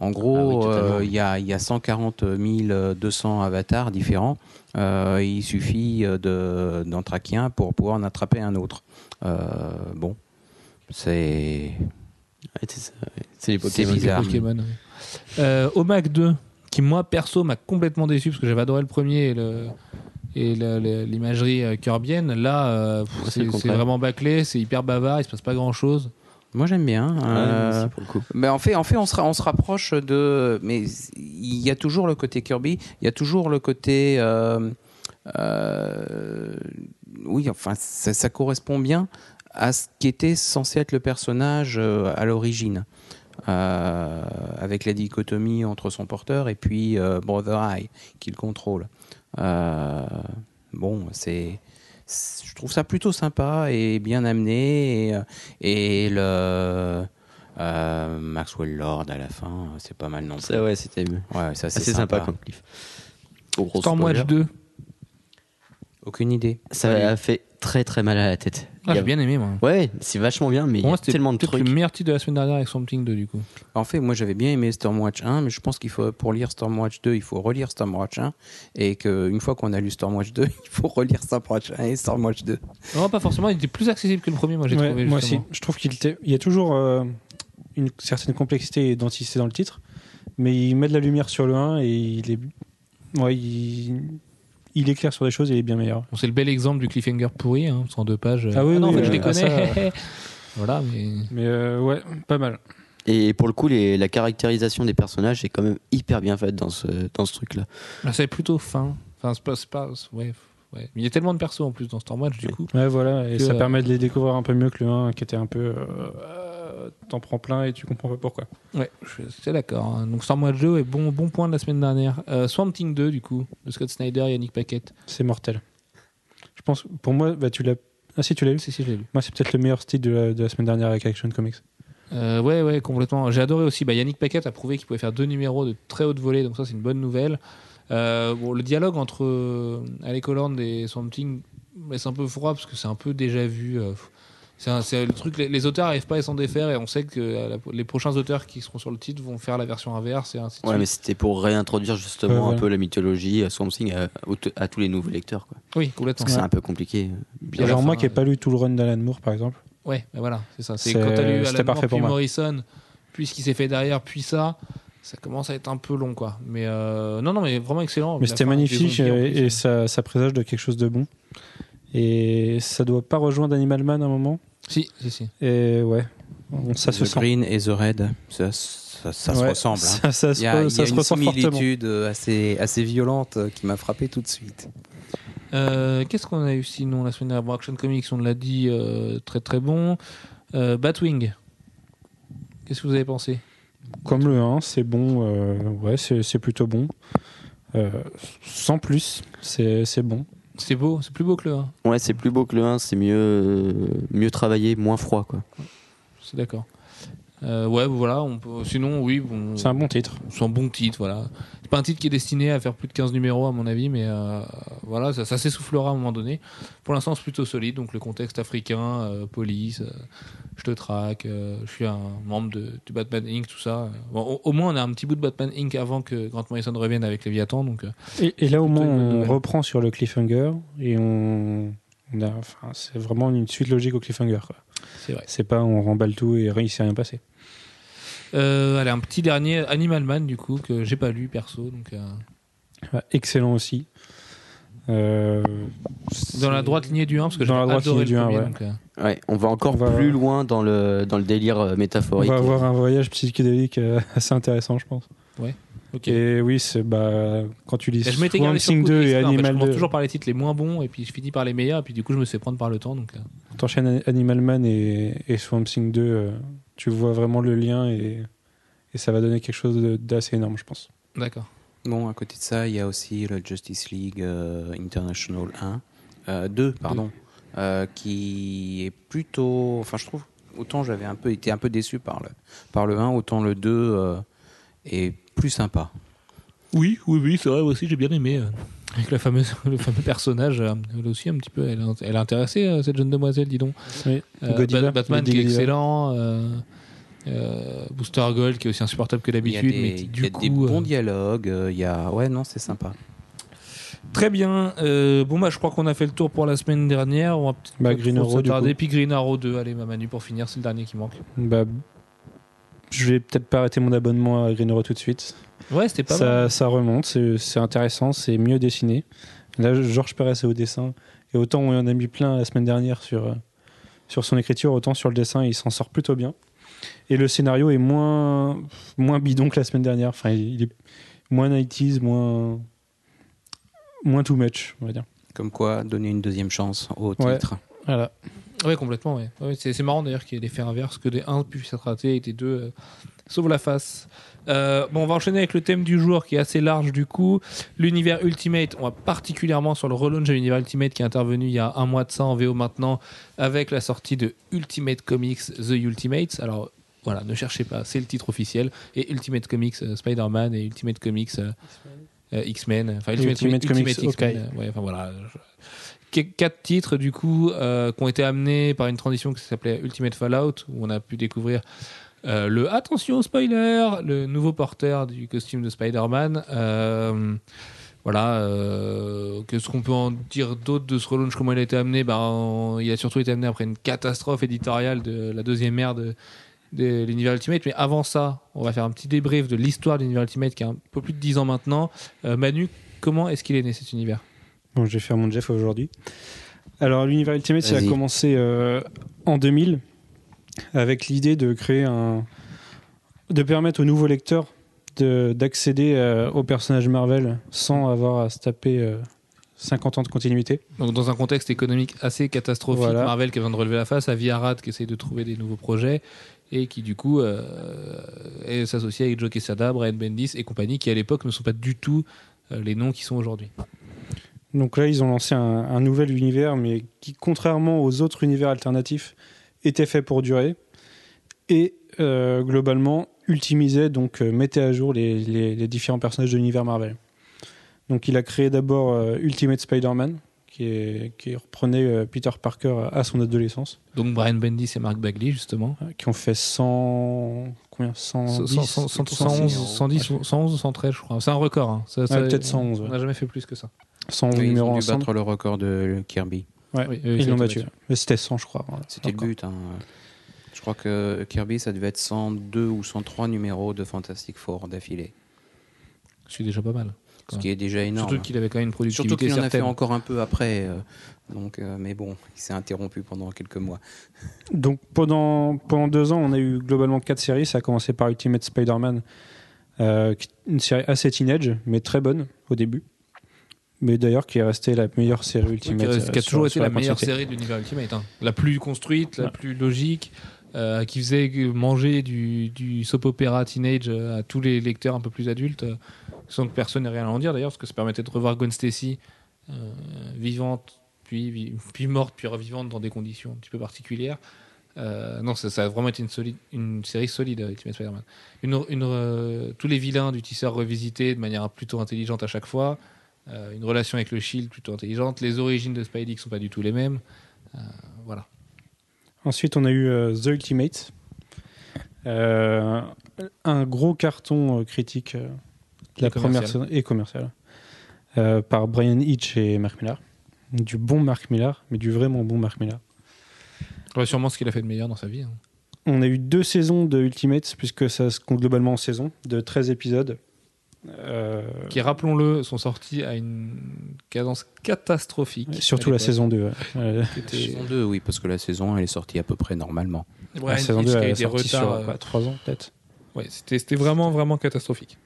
En Ah oui, gros, totalement. euh, il y, a, il y a 140 200 avatars différents. Euh, il suffit de- d'en traquer un pour pouvoir en attraper un autre. Euh, bon, c'est c'est les Pokémon. bizarre. Pokémon, ouais. Euh, Omag 2, qui moi perso m'a complètement déçu parce que j'avais adoré le premier et le et le- le- l'imagerie kirbienne. Là, euh, c'est vraiment bâclé, c'est hyper bavard, il se passe pas grand chose. Moi j'aime bien. Euh, pour le coup. Mais en fait, en fait, on se, ra- on se rapproche de. Mais il y a toujours le côté Kirby, il y a toujours le côté. euh, euh, oui, enfin, ça, ça correspond bien à ce qui était censé être le personnage euh, à l'origine, avec la dichotomie entre son porteur et puis Brother Eye qui le contrôle. Bon, c'est. Je trouve ça plutôt sympa et bien amené. Et, euh, et le. euh, Maxwell Lord à la fin, c'est pas mal non plus. Ça ouais, c'était Ouais, c'est assez sympa, comme cliff. Stormwatch spoiler. 2, Aucune idée. Ça a fait très très mal à la tête. Ah, j'ai a- bien aimé moi. Ouais, c'est vachement bien, mais il y moi, a c'était tellement de trucs. le meilleur titre de la semaine dernière avec Swamp Thing 2 du coup. En fait, moi j'avais bien aimé Stormwatch 1, mais je pense qu'il faut pour lire Stormwatch 2, il faut relire Stormwatch 1 et qu'une fois qu'on a lu Stormwatch 2, il faut relire Stormwatch 1 et Stormwatch 2. Non, pas forcément, il était plus accessible que le premier, moi j'ai Ouais, trouvé. moi aussi. Je trouve qu'il était- il y a toujours euh, une certaine complexité et identité dans le titre, mais il met de la lumière sur le 1 et il est. Ouais, il, il éclaire sur des choses et il est bien meilleur. Bon, c'est le bel exemple du cliffhanger pourri, hein, en deux pages. Ah oui, non, en fait, je euh, les ah, connais. voilà, mais. Mais euh, ouais, pas mal. Et pour le coup, les- la caractérisation des personnages est quand même hyper bien faite dans ce, dans ce truc-là. Là, c'est plutôt fin. Enfin, c'est pas. c'est pas ouais, ouais. Il y a tellement de persos en plus dans Stormwatch, du coup. Ouais, voilà, et Que, ça euh, permet de les découvrir un peu mieux que le 1 qui était un peu. euh, euh, T'en prends plein et tu comprends pas pourquoi. Ouais, je suis d'accord. hein. Donc Stormwatch 2 est bon, bon point de la semaine dernière. Euh, Swamp Thing 2, du coup, de Scott Snyder et Yannick Paquette. C'est mortel. Je pense, pour moi, bah, tu l'as. Ah si, tu l'as lu Si, si, je l'ai lu. Moi, c'est peut-être le meilleur style de la, de la semaine dernière avec Action Comics. Euh, ouais, ouais, complètement. J'ai adoré aussi. Bah, Yannick Paquette a prouvé qu'il pouvait faire deux numéros de très haute volée, donc ça, c'est une bonne nouvelle. Euh, bon, le dialogue entre euh, Alec Holland et Swamp Thing, bah, c'est un peu froid parce que c'est un peu déjà vu. Euh, c'est un- c'est le truc, les, les auteurs n'arrivent pas à s'en défaire et on sait que euh, la- les prochains auteurs qui seront sur le titre vont faire la version inverse et ainsi de Ouais, mais c'était pour réintroduire justement Ouais, un peu la mythologie euh, Swamp Thing à, à tous les nouveaux lecteurs. Quoi. Oui, complètement. Parce que c'est un peu compliqué. À la Genre, moi qui n'ai euh, pas lu tout le run d'Alan Moore, par exemple. Ouais, bah voilà, c'est ça. C'est C'est- quand t'as lu c'était Alan Moore, parfait pour puis moi. Morrison, puis ce qui s'est fait derrière, puis ça, ça commence à être un peu long, quoi. Mais euh, non, non, mais vraiment excellent. Mais La c'était magnifique et, plus, et ça, ça présage de quelque chose de bon. Et ça doit pas rejoindre Animal Man à un moment. Si, si, si. Et ouais, ça se The sent. Green et The Red, ça, ça, ça se ressemble. hein. Ça, ça se, Il y a, il y a se une fortement. similitude euh, assez, assez violente euh, qui m'a frappé tout de suite. Euh, Qu'est-ce qu'on a eu sinon la semaine dernière? Bon, Action Comics, on l'a dit, euh, très très bon. Euh, Batwing. Qu'est-ce que vous avez pensé? Comme le 1, c'est bon. euh, ouais, c'est c'est plutôt bon. Euh, sans plus, c'est c'est bon. C'est beau, c'est plus beau que le 1. Ouais, c'est plus beau que le 1, c'est mieux, euh, mieux travaillé, moins froid. Quoi. C'est d'accord. Euh, ouais, voilà. On peut... Sinon, oui, bon. C'est un bon titre. C'est un bon titre, voilà. C'est pas un titre qui est destiné à faire plus de 15 numéros, à mon avis, mais euh, voilà, ça, ça s'essoufflera à un moment donné. Pour l'instant, c'est plutôt solide, donc le contexte africain, euh, police, je te traque, je suis un membre de, du Batman Inc., tout ça. Bon, au, au moins, on a un petit bout de Batman Inc. avant que Grant Morrison revienne avec Léviathan, donc Et, et là, au moins, on reprend sur le cliffhanger et on. on a- enfin, c'est vraiment une suite logique au cliffhanger. c'est vrai. C'est pas on remballe tout et il s'est rien passé. Euh, allez, un petit dernier, Animal Man, du coup, que j'ai pas lu perso, donc euh, Ouais, excellent aussi. Euh, dans la droite lignée du 1, parce que j'ai Dans la droite adoré lignée le du 1, premier, ouais. donc, euh, Ouais, on va encore On va- plus loin dans le, dans le délire euh, on métaphorique. va avoir un voyage psychédélique euh, assez intéressant, je pense. ok. Et oui, c'est bah quand tu lis Et je m'étais Swamp Thing coup de 2 et l'histoire, en fait. Je Animal commence 2, toujours par les titres les moins bons et puis je finis par les meilleurs et puis du coup je me fait prendre par le temps donc euh, t'enchaînes Animal Man et, et Swamp Thing 2, euh, tu vois vraiment le lien et, et ça va donner quelque chose d'assez énorme, je pense. d'accord. Bon, à côté de ça, il y a aussi le Justice League euh, International 1, euh, 2, pardon, euh, qui est plutôt. Enfin, je trouve, autant j'avais un peu été un peu déçu par le, par le 1, autant le 2 euh, est plus sympa. Oui, oui, oui, c'est vrai aussi j'ai bien aimé euh, avec la fameuse, le fameux personnage. euh, elle aussi un petit peu, elle, a- elle a intéressé euh, cette jeune demoiselle, dis donc. Oui. Euh, Godiva, Bat- Batman qui est excellent. euh, euh, Booster Gold qui est aussi insupportable que Il y a d'habitude, des, mais qui du y a coup des bons euh, dialogues, euh, il y a. Ouais, non, c'est sympa. très bien. Euh, bon bah je crois qu'on a fait le tour pour la semaine dernière. On va peut-être Bah, Green trop Arrow, du s'attarder. coup. Puis Green Arrow 2, allez ma Manu pour finir, c'est le dernier qui manque. Bah, je vais peut-être pas arrêter mon abonnement à Green Arrow tout de suite. Ouais, c'était pas mal. Ça, ça remonte, c'est intéressant, c'est mieux dessiné. Là, Georges Perez est au dessin. Et autant on en a mis plein la semaine dernière sur, euh, sur son écriture, autant sur le dessin, il s'en sort plutôt bien. Et le scénario est moins, moins bidon que la semaine dernière. Enfin, il est moins 90s, moins, moins too much, on va dire. Comme quoi, donner une deuxième chance au Ouais. titre. Voilà. Ouais, complètement, ouais. Ouais, c'est, marrant d'ailleurs qu'il y ait des faits inverses, que des 1 puissent être ratés et des 2 euh, sauvent la face. Euh, bon, on va enchaîner avec le thème du jour qui est assez large du coup. L'univers Ultimate, on va particulièrement sur le relaunch de l'univers Ultimate qui est intervenu il y a un mois de ça en VO maintenant avec la sortie de Ultimate Comics The Ultimates. Alors voilà, ne cherchez pas, c'est le titre officiel. Et Ultimate Comics euh, Spider-Man et Ultimate Comics euh, X-Men. Enfin, Ultimate, Ultimate Comics X-Men. Ouais, enfin voilà. je- Quatre titres du coup euh, qui ont été amenés par une transition qui s'appelait Ultimate Fallout où on a pu découvrir euh, le attention spoiler, le nouveau porteur du costume de Spider-Man. Euh, voilà, euh, qu'est-ce qu'on peut en dire d'autre de ce relaunch Comment il a été amené? Ben, Il a surtout été amené après une catastrophe éditoriale de la deuxième ère de de l'univers Ultimate. Mais avant ça, on va faire un petit débrief de l'histoire de l'univers Ultimate qui a un peu plus de 10 ans maintenant. Euh, Manu, comment est-ce qu'il est né cet univers? Bon, je vais faire mon Jeff aujourd'hui. Alors, l'univers Ultimate, ça a commencé euh, en 2000 avec l'idée de créer un. de permettre aux nouveaux lecteurs de- d'accéder euh, aux personnages Marvel sans avoir à se taper euh, 50 ans de continuité. Donc, dans un contexte économique assez catastrophique, Voilà. Marvel qui besoin de relever la face, à Arad qui essaye de trouver des nouveaux projets et qui, du coup, euh, est- s'associe avec Joe Quesada, Brian Bendis et compagnie, qui à l'époque ne sont pas du tout euh, les noms qui sont aujourd'hui. Donc là, ils ont lancé un, un nouvel univers, mais qui, contrairement aux autres univers alternatifs, était fait pour durer et euh, globalement ultimisait, donc euh, mettait à jour les, les- les différents personnages de l'univers Marvel. Donc il a créé d'abord euh, Ultimate Spider-Man, qui, est, qui reprenait euh, Peter Parker à son adolescence, Donc, Brian Bendis et Mark Bagley, justement. euh, qui ont fait 100. Combien 110 100, 100, 111, 110, 111 ou 113, je crois. C'est un record. hein. Ça- ça- peut-être 111, On ouais. n'a jamais fait plus que ça. 100 Oui, ils numéros ont dû ensemble. battre le record de Kirby. Ouais, Oui, oui, ils l'ont battu. battu. Mais c'était 100, je crois. voilà. C'était le but. hein. Je crois que Kirby, ça devait être 102 ou 103 numéros de Fantastic Four d'affilée. C'est déjà pas mal. Ce qui est déjà énorme. Surtout qu'il avait quand même une productivité Surtout qu'il en a fait encore un peu après. euh, donc, euh, mais bon, il s'est interrompu pendant quelques mois. Donc pendant, pendant deux ans, on a eu globalement quatre séries. Ça a commencé par Ultimate Spider-Man, euh, qui- une série assez teenage, mais très bonne au début. Mais d'ailleurs, qui est restée la meilleure série Oui, Ultimate. qui a, qui a sur- toujours été sur la meilleure série de l'univers Ultimate. hein. La plus construite, la Ouais. plus logique, euh, qui faisait manger du, du soap opéra teenage euh, à tous les lecteurs un peu plus adultes, euh, sans que personne n'ait rien à en dire d'ailleurs, parce que ça permettait de revoir Gwen Stacy euh, vivante, puis, puis morte, puis revivante dans des conditions un petit peu particulières. Euh, non, ça, ça a vraiment été une, solide, une série solide, Ultimate Spider-Man. Une, une, euh, tous les vilains du tisseur revisités de manière plutôt intelligente à chaque fois. Euh, une relation avec le Shield plutôt intelligente. Les origines de Spidey qui sont pas du tout les mêmes. Euh, voilà. Ensuite, on a eu euh, The Ultimate. Un gros carton critique de la Et première saison et commercial par Brian Hitch et Mark Millar. Du bon Mark Millar, mais du vraiment bon Mark Millar. Ouais, sûrement ce qu'il a fait de meilleur dans sa vie. hein. On a eu deux saisons de Ultimate, puisque ça se compte globalement en saison, de 13 épisodes. Euh, Qui, rappelons-le, sont sortis à une cadence catastrophique. surtout la saison 2. ouais. Euh, Qui était- Saison 2, oui, parce que la saison 1, elle est sortie à peu près normalement. Ouais, la saison Hitch 2 qui a elle eu est des sortie retards, sur euh, quoi, 3 ans peut-être. ouais, c'était vraiment, vraiment catastrophique.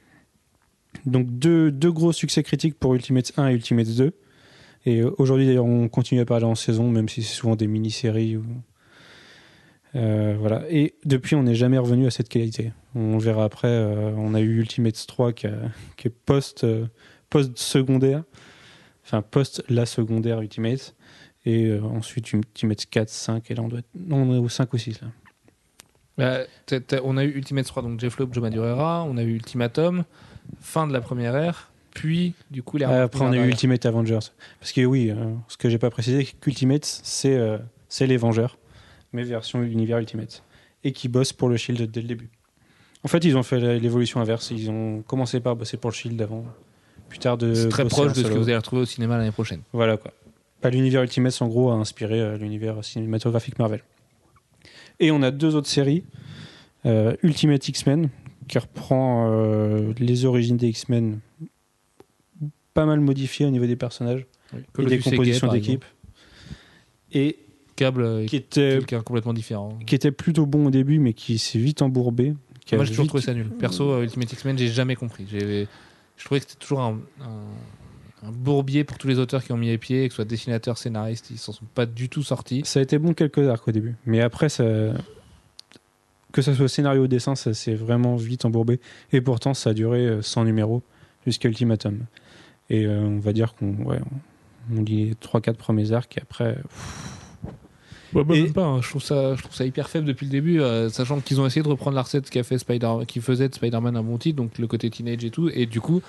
Donc deux, deux gros succès critiques pour Ultimate 1 et Ultimate 2. Et euh, aujourd'hui d'ailleurs on continue à parler en saison, même si c'est souvent des mini-séries. Ou... Euh, voilà. Et depuis on n'est jamais revenu à cette qualité. On verra après, euh, on a eu Ultimate 3 qui, a- qui est post, euh, post-secondaire, enfin post la secondaire Ultimate. Et euh, ensuite Ultimate 4, 5, et là on doit être... Non, on est au 5 ou 6 là. Bah, on a eu Ultimate 3, donc Jeff Loeb, Joe Madureira. On a eu Ultimatum, fin de la première ère. Puis, du coup, les Après, on a eu Ultimate Avengers. Parce que oui, ce que j'ai pas précisé, c'est qu'Ultimate, c'est c'est les Vengeurs, mais version univers Ultimate. Et qui bossent pour le Shield dès le début. En fait, ils ont fait l'évolution inverse. Ils ont commencé par bosser pour le Shield avant. Plus tard de. C'est très proche de ce que vous allez retrouver au cinéma l'année prochaine. Voilà quoi. Pas l'univers Ultimate, en gros, a inspiré euh, l'univers cinématographique Marvel. Et on a deux autres séries. Euh, Ultimate X-Men, qui reprend euh, les origines des X-Men, pas mal modifiées au niveau des personnages et des compositions d'équipe. Et Câble euh, qui était, quelqu'un complètement différent. qui était plutôt bon au début, mais qui s'est vite embourbé. Moi, j'ai toujours trouvé ça nul. Perso, euh, Ultimate X-Men, j'ai jamais compris. J'ai- Je trouvais que c'était toujours un, un- un bourbier pour tous les auteurs qui ont mis les pieds, que ce soit dessinateurs, scénaristes, ils s'en sont pas du tout sortis. Ça a été bon quelques arcs au début. Mais après, ça... que ce soit scénario ou dessin, ça s'est vraiment vite embourbé. Et pourtant, ça a duré euh, 100 numéros jusqu'à Ultimatum. Et euh, on va dire qu'on ouais, on on lit les 3-4 premiers arcs et après. Ouais, bah, Et- même pas, hein. je, trouve ça, je trouve ça hyper faible depuis le début, euh, sachant qu'ils ont essayé de reprendre la recette qu'a fait Spider qui faisait de Spider-Man un bon titre, donc le côté teenage et tout, et du coup,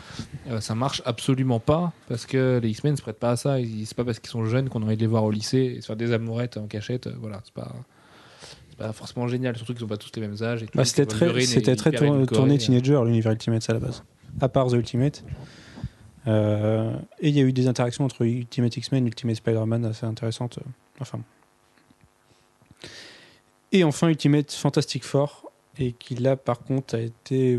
euh, ça marche absolument pas, parce que les X-Men se prêtent pas à ça, c'est pas parce qu'ils sont jeunes qu'on a envie de les voir au lycée et se faire des amourettes en cachette, euh, voilà, c'est pas, forcément génial, surtout qu'ils ont pas tous les mêmes âges. Et tout, Bah, c'était très, c'était très tourné euh. teenager, l'univers Ultimate, à la base. À part The Ultimate. Euh, et il y a eu des interactions entre Ultimate X-Men et Ultimate Spider-Man assez intéressantes. euh, Enfin. Et enfin Ultimate Fantastic Four, et qui là par contre a été,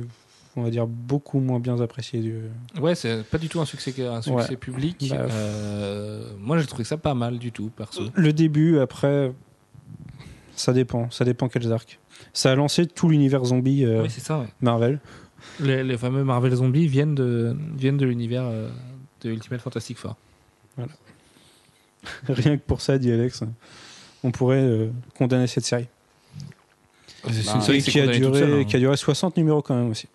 on va dire, beaucoup moins bien apprécié. Du... Ouais, c'est pas du tout un succès, un succès Ouais. public. Bah, Euh, moi, j'ai trouvé ça pas mal du tout, perso. Le début, après, ça dépend, ça dépend quels arcs. Ça a lancé tout l'univers zombie euh, Oui, ça, ouais. Marvel. Les, les fameux Marvel Zombies viennent de, viennent de l'univers euh, de Ultimate Fantastic Four. Rien que pour ça, dit Alex, on pourrait condamner cette série. C'est Bah, une série qui, a, duré, seule, hein. qui a duré 60 numéros quand même aussi.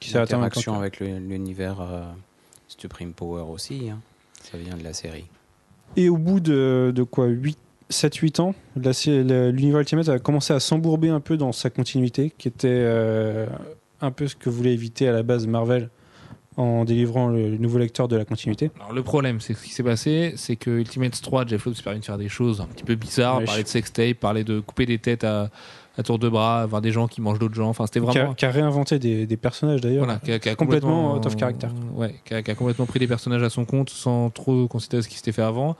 Qui s'est un avec l'univers euh, Supreme Power aussi, hein. ça vient de la série. Et au bout de, de quoi 7-8 ans, l'univers Ultimate a commencé à s'embourber un peu dans sa continuité, qui était euh, un peu ce que voulait éviter à la base Marvel en délivrant le, le nouveau lecteur de la continuité. Alors, le problème, c'est ce qui s'est passé, c'est que Ultimate 3, Jeff Loeb s'est permis de faire des choses un petit peu bizarres, Ouais. parler de sextape, parler de couper des têtes à, à tour de bras, voir des gens qui mangent d'autres gens. Enfin, c'était Qui a, vraiment. qui a réinventé des, des personnages d'ailleurs. Voilà, qui a, qui a complètement out of character. Ouais, qui a, qui a complètement pris des personnages à son compte sans trop considérer ce qui s'était fait avant.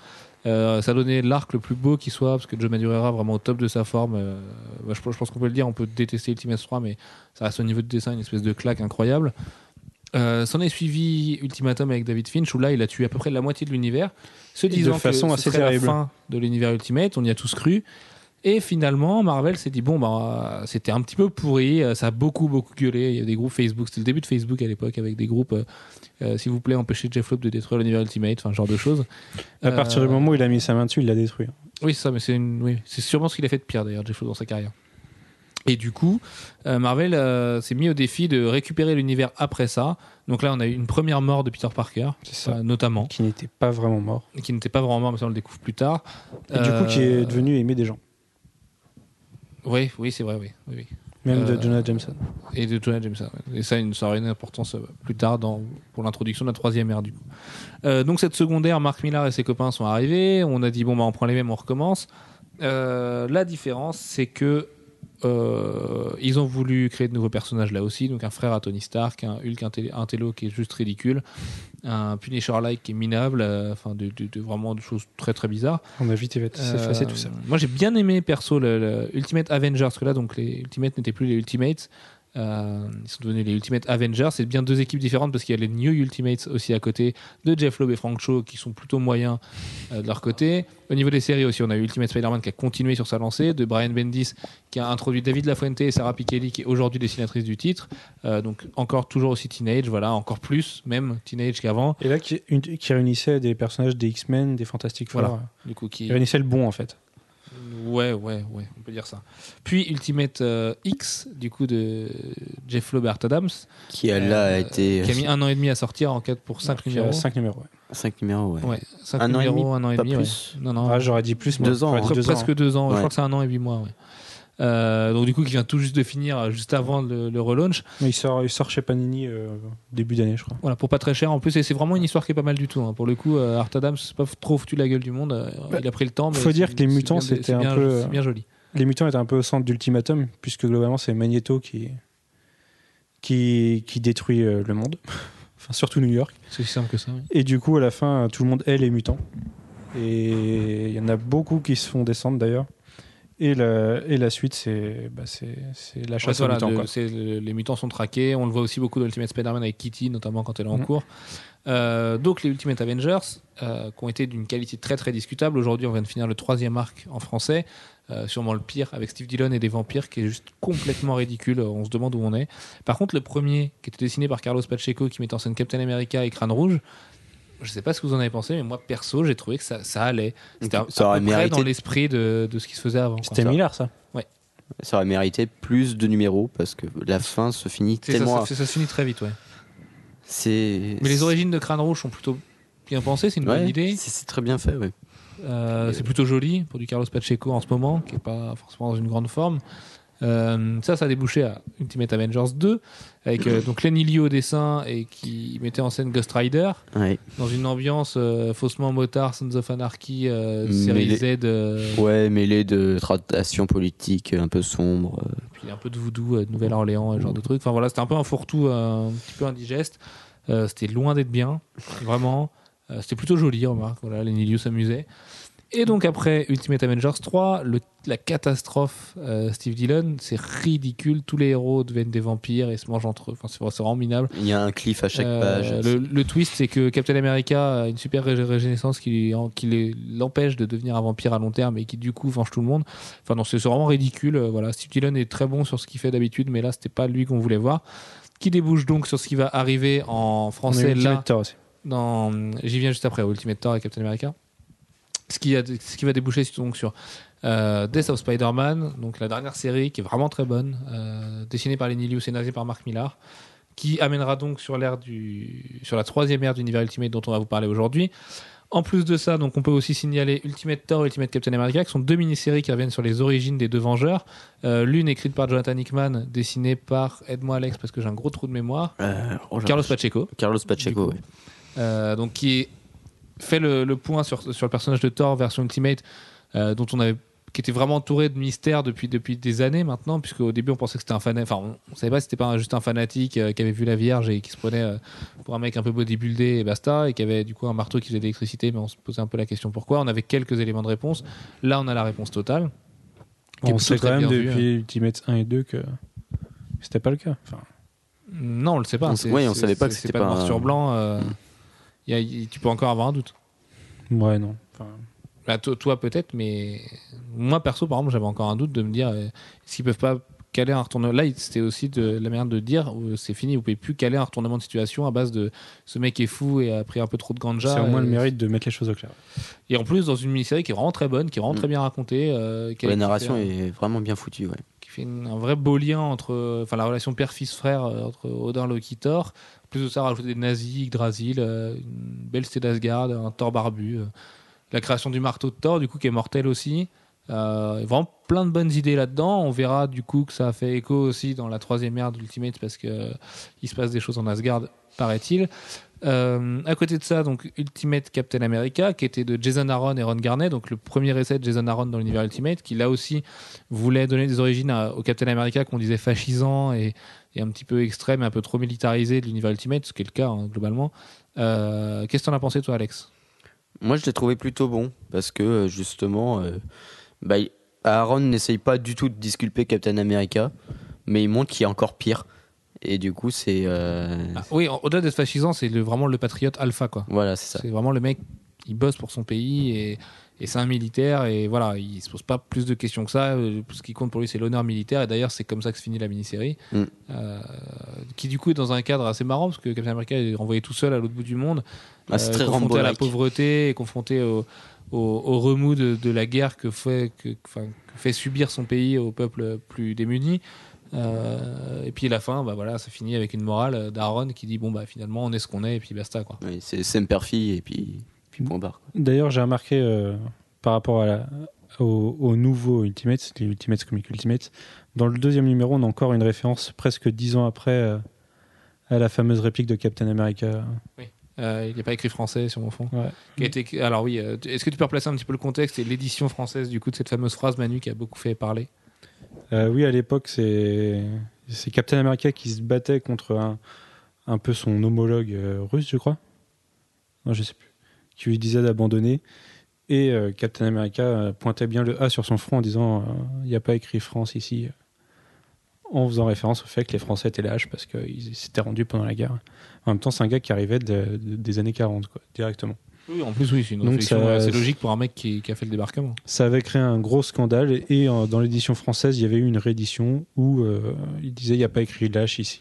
Euh, ça a donné l'arc le plus beau qui soit, parce que Joe Madureira vraiment au top de sa forme. euh, bah, je, je pense qu'on peut le dire, on peut détester Ultimate 3, mais ça reste au niveau de dessin une espèce de claque incroyable. Euh, S'en est suivi Ultimatum avec David Finch, où là il a tué à peu près la moitié de l'univers, se de disant façon que ce assez serait terrible. la fin de l'univers Ultimate, on y a tous cru. Et finalement, Marvel s'est dit bon, bah, c'était un petit peu pourri, euh, ça a beaucoup, beaucoup gueulé. Il y a des groupes Facebook, c'était le début de Facebook à l'époque, avec des groupes, euh, euh, s'il vous plaît, empêchez Jeff Loeb de détruire l'univers Ultimate, enfin, ce genre de choses. À partir Euh, du moment où il a mis sa main dessus, il l'a détruit. oui, c'est ça, mais c'est une... oui, c'est sûrement ce qu'il a fait de pire d'ailleurs, Jeff Loeb, dans sa carrière. Et du coup, euh, Marvel euh, s'est mis au défi de récupérer l'univers après ça. Donc là, on a eu une première mort de Peter Parker, ça. euh, notamment, Qui n'était pas vraiment mort. qui n'était pas vraiment mort, mais ça on le découvre plus tard. Et du coup, qui est devenu aimer des gens. Oui, oui, c'est vrai, oui. oui, oui. Même euh, de Jonah Jameson. Et de Jonah Jameson. Et ça, une- ça aura une importance euh, plus tard dans, pour l'introduction de la troisième ère, du coup. Euh, donc, cette secondaire, Mark Millar et ses copains sont arrivés. On a dit, bon, bah, on prend les mêmes, on recommence. Euh, la différence, c'est que euh, ils ont voulu créer de nouveaux personnages là aussi. Donc, un frère à Tony Stark, un Hulk intello, intello qui est juste ridicule, un Punisher-like qui est minable, euh, enfin, de, de- de vraiment de choses très très bizarres. On a vite effacé Euh, tout ça. Moi, j'ai bien aimé perso le, le Ultimate Avengers, parce que là, donc les Ultimates n'étaient plus les Ultimates. Euh, ils sont devenus les Ultimate Avengers. C'est bien deux équipes différentes parce qu'il y a les New Ultimates aussi à côté de Jeff Loeb et Frank Cho qui sont plutôt moyens euh, de leur côté. Au niveau des séries aussi, on a eu Ultimate Spider-Man qui a continué sur sa lancée, de Brian Bendis qui a introduit David Lafuente et Sarah Pikeli qui est aujourd'hui dessinatrice du titre. Euh, donc encore toujours aussi teenage, voilà, encore plus, même teenage qu'avant. Et là, qui, une- qui réunissait des personnages des X-Men, des Fantastic Four. Voilà. Du coup, Qui réunissait le bon, en fait. Ouais, ouais, ouais, on peut dire ça. Puis Ultimate euh, X, du coup, de Jeff Art Adams, Qui a là a euh, été qui a mis un an et demi à sortir en 4 pour 5 Qui a numéros. cinq numéros. ouais. 5 numéros, ouais. Ouais, 5 Un an et numéros, demi, un an et pas demi. ouais. plus. Non, non, Ah, j'aurais dit plus. moi. Deux ans, J'aurais dit pre- deux presque ans. 2 ans. Je Ouais. crois que c'est un an et 8 mois. Ouais. Euh, donc, du coup, qui vient tout juste de finir, euh, juste avant le, le relaunch. Mais il sort, il sort chez Panini euh, début d'année, je crois. Voilà, pour pas très cher en plus. Et c'est vraiment une histoire qui est pas mal du tout. hein. Pour le coup, euh, Art Adams, c'est pas trop foutu la gueule du monde. Bah, il a pris le temps. Mais faut dire que les mutants, c'était un bien- peu- bien joli. Les mutants étaient un peu au centre d'Ultimatum, puisque globalement, c'est Magneto qui, qui, qui détruit le monde. enfin, surtout New York. C'est aussi simple que ça. oui. Et du coup, à la fin, tout le monde est les mutants. Et il y en a beaucoup qui se font descendre d'ailleurs. Et la, et la suite, c'est bah, c'est la Ouais, chasse voilà, aux mutants. le- les mutants sont traqués. On le voit aussi beaucoup dans Ultimate Spider-Man avec Kitty, notamment quand elle est en Mhm. cours. Euh, donc les Ultimate Avengers, euh, qui ont été d'une qualité très très discutable. Aujourd'hui, on vient de finir le troisième arc en français, euh, sûrement le pire, avec Steve Dillon et des vampires, qui est juste complètement ridicule. On se demande où on est. Par contre, le premier, qui était dessiné par Carlos Pacheco, qui met en scène Captain America et Crâne Rouge. Je sais pas ce que vous en avez pensé, mais moi perso, j'ai trouvé que ça, ça allait. C'était Ça à aurait peu près mérité- dans l'esprit de, de ce qui se faisait avant. quoi. C'était ça. Miller, ça. Ça aurait mérité plus de numéros parce que la fin se finit C'est ça, tellement. ça, ça se finit très vite, ouais. C'est. Mais les origines de Crâne Rouge sont plutôt bien pensées, c'est une Ouais, bonne idée. C'est c'est très bien fait, ouais. Euh, c'est plutôt joli pour du Carlos Pacheco en ce moment, qui est pas forcément dans une grande forme. Euh, ça, ça a débouché à Ultimate Avengers 2, avec euh, donc Lenny Liu au dessin et qui mettait en scène Ghost Rider Ouais. dans une ambiance euh, faussement motard, Sons of Anarchy, euh, série Z, Ouais, mêlé de tractations politiques un peu sombres. puis un peu de voodoo, de Nouvelle-Orléans, ce genre de trucs. Enfin voilà, c'était un peu un fourre-tout, un petit peu indigeste. C'était loin d'être bien, vraiment. C'était plutôt joli, remarque. Voilà, Lenny Liu s'amusait. Et donc après Ultimate Avengers 3, le- la catastrophe euh, Steve Dillon, c'est ridicule. Tous les héros deviennent des vampires et se mangent entre eux. Enfin, c'est vraiment minable. Il y a un cliff à chaque Euh, page. le, le twist, c'est que Captain America a une super ré- régénérescence qui, l'empêche de devenir un vampire à long terme et qui du coup venge tout le monde. Enfin non, c'est vraiment ridicule. Euh, Voilà, Steve Dillon est très bon sur ce qu'il fait d'habitude, mais là c'était pas lui qu'on voulait voir. Qui débouche donc sur ce qui va arriver en français Ultimate là? Thor aussi. dans j'y viens juste après Ultimate Thor et Captain America ce qui, a, ce qui va déboucher donc sur euh, Death of Spider-Man donc la dernière série qui est vraiment très bonne euh, dessinée par Lenny Liu scénarisée par Mark Millar qui amènera donc sur l'ère du sur la troisième ère d'univers Ultimate dont on va vous parler aujourd'hui en plus de ça, donc on peut aussi signaler Ultimate Thor et Ultimate Captain America, qui sont deux mini-séries qui reviennent sur les origines des deux Vengeurs. Euh, L'une écrite par Jonathan Hickman, dessinée par, aide-moi Alex parce que j'ai un gros trou de mémoire, oh Carlos. Pacheco. Carlos Pacheco. Euh, donc qui est- fait le, le point sur, sur le personnage de Thor version Ultimate, euh, dont on avait qui était vraiment entouré de mystères depuis, depuis des années maintenant, puisque au début on pensait que c'était un fan, enfin on, on savait pas si c'était pas un- juste un fanatique euh, qui avait vu la Vierge et qui se prenait euh, pour un mec un peu bodybuildé et basta, et qui avait du coup un marteau qui faisait de l'électricité, mais on se posait un peu la question pourquoi. On avait quelques éléments de réponse. Là on a la réponse totale. qui On sait quand même depuis Ultimate 1 et 2 que c'était pas le cas. Enfin, Non, on le sait pas. Ouais, on savait pas que c'était pas pas noir un- sur blanc. euh, y a- y- tu peux encore avoir un doute. ouais, non. Enfin, to- toi peut-être, mais moi perso, par exemple, j'avais encore un doute de me dire euh, est-ce qu'ils peuvent pas caler un retournement. Là, c'était aussi de la manière de dire euh, c'est fini, vous pouvez plus caler un retournement de situation à base de ce mec est fou et a pris un peu trop de ganja. c'est au moins et, le mérite de mettre les choses au clair. Et en plus, dans une mini-série qui est vraiment très bonne, qui est vraiment Mm. très bien racontée, euh, La narration fait, est vraiment bien foutue, ouais. Qui fait un vrai beau lien entre, enfin, la relation père-fils-frère euh, entre Odin, Loki, Thor. En plus de ça, rajouter des nazis, Yggdrasil, euh, une belle cité d'Asgard, un Thor barbu. euh, la création du marteau de Thor, du coup, qui est mortel aussi. Euh, vraiment plein de bonnes idées là-dedans. On verra du coup que ça a fait écho aussi dans la troisième ère d'Ultimate parce que euh, il se passe des choses en Asgard, paraît-il. Euh, à côté de ça, donc Ultimate Captain America, qui était de Jason Aaron et Ron Garnet, donc le premier essai de Jason Aaron dans l'univers Ultimate, qui là aussi voulait donner des origines au Captain America qu'on disait fascisant et, et un petit peu extrême, et un peu trop militarisé de l'univers Ultimate, ce qui est le cas hein, globalement. Euh, Qu'est-ce que t'en as pensé toi, Alex? Moi, je l'ai trouvé plutôt bon parce que euh, justement, bah, Aaron n'essaye pas du tout de disculper Captain America, mais il montre qu'il est encore pire. Et du coup, c'est. euh, Ah, Oui, au-delà d'être fascisant, c'est le- vraiment le patriote alpha, quoi. Voilà, c'est ça. C'est vraiment le mec, il bosse pour son pays et, et c'est un militaire et voilà, il se pose pas plus de questions que ça. Euh, Ce qui compte pour lui, c'est l'honneur militaire et d'ailleurs, c'est comme ça que se finit la mini-série. Mm. Euh, qui du coup est dans un cadre assez marrant parce que Captain America est renvoyé tout seul à l'autre bout du monde, Ah, c'est euh, très confronté à la pauvreté et confronté au, au- au remous de, de la guerre que fait, que, enfin, que fait subir son pays au peuple plus démuni. Euh, et puis à la fin, bah voilà, ça finit avec une morale d'Aaron qui dit bon bah finalement on est ce qu'on est et puis basta quoi. Oui, c'est Semper Fi et puis, puis point barre. D'ailleurs, j'ai remarqué euh, par rapport à la- au, au nouveau Ultimate, les Ultimates Comic Ultimate, dans le deuxième numéro, on a encore une référence presque dix ans après euh, à la fameuse réplique de Captain America. Euh, il n'y a pas écrit français sur mon fond. Ouais. Qui a été- Alors oui, euh, est-ce que tu peux replacer un petit peu le contexte et l'édition française du coup de cette fameuse phrase Manu qui a beaucoup fait parler? Euh, oui, à l'époque, c'est c'est Captain America qui se battait contre un, un peu son homologue euh, russe, je crois. Non, je sais plus. Qui lui disait d'abandonner. Et euh, Captain America euh, pointait bien le A sur son front en disant euh, il n'y a pas écrit France ici. En faisant référence au fait que les Français étaient lâches parce qu'ils s'étaient rendus pendant la guerre. En même temps, c'est un gars qui arrivait de- de- des années 40, quoi, directement. Oui, en plus oui, c'est une Donc ça- assez logique pour un mec qui, qui a fait le débarquement. Ça avait créé un gros scandale et, et, euh, dans l'édition française, il y avait eu une réédition où euh, il disait il n'y a pas écrit lâche ici.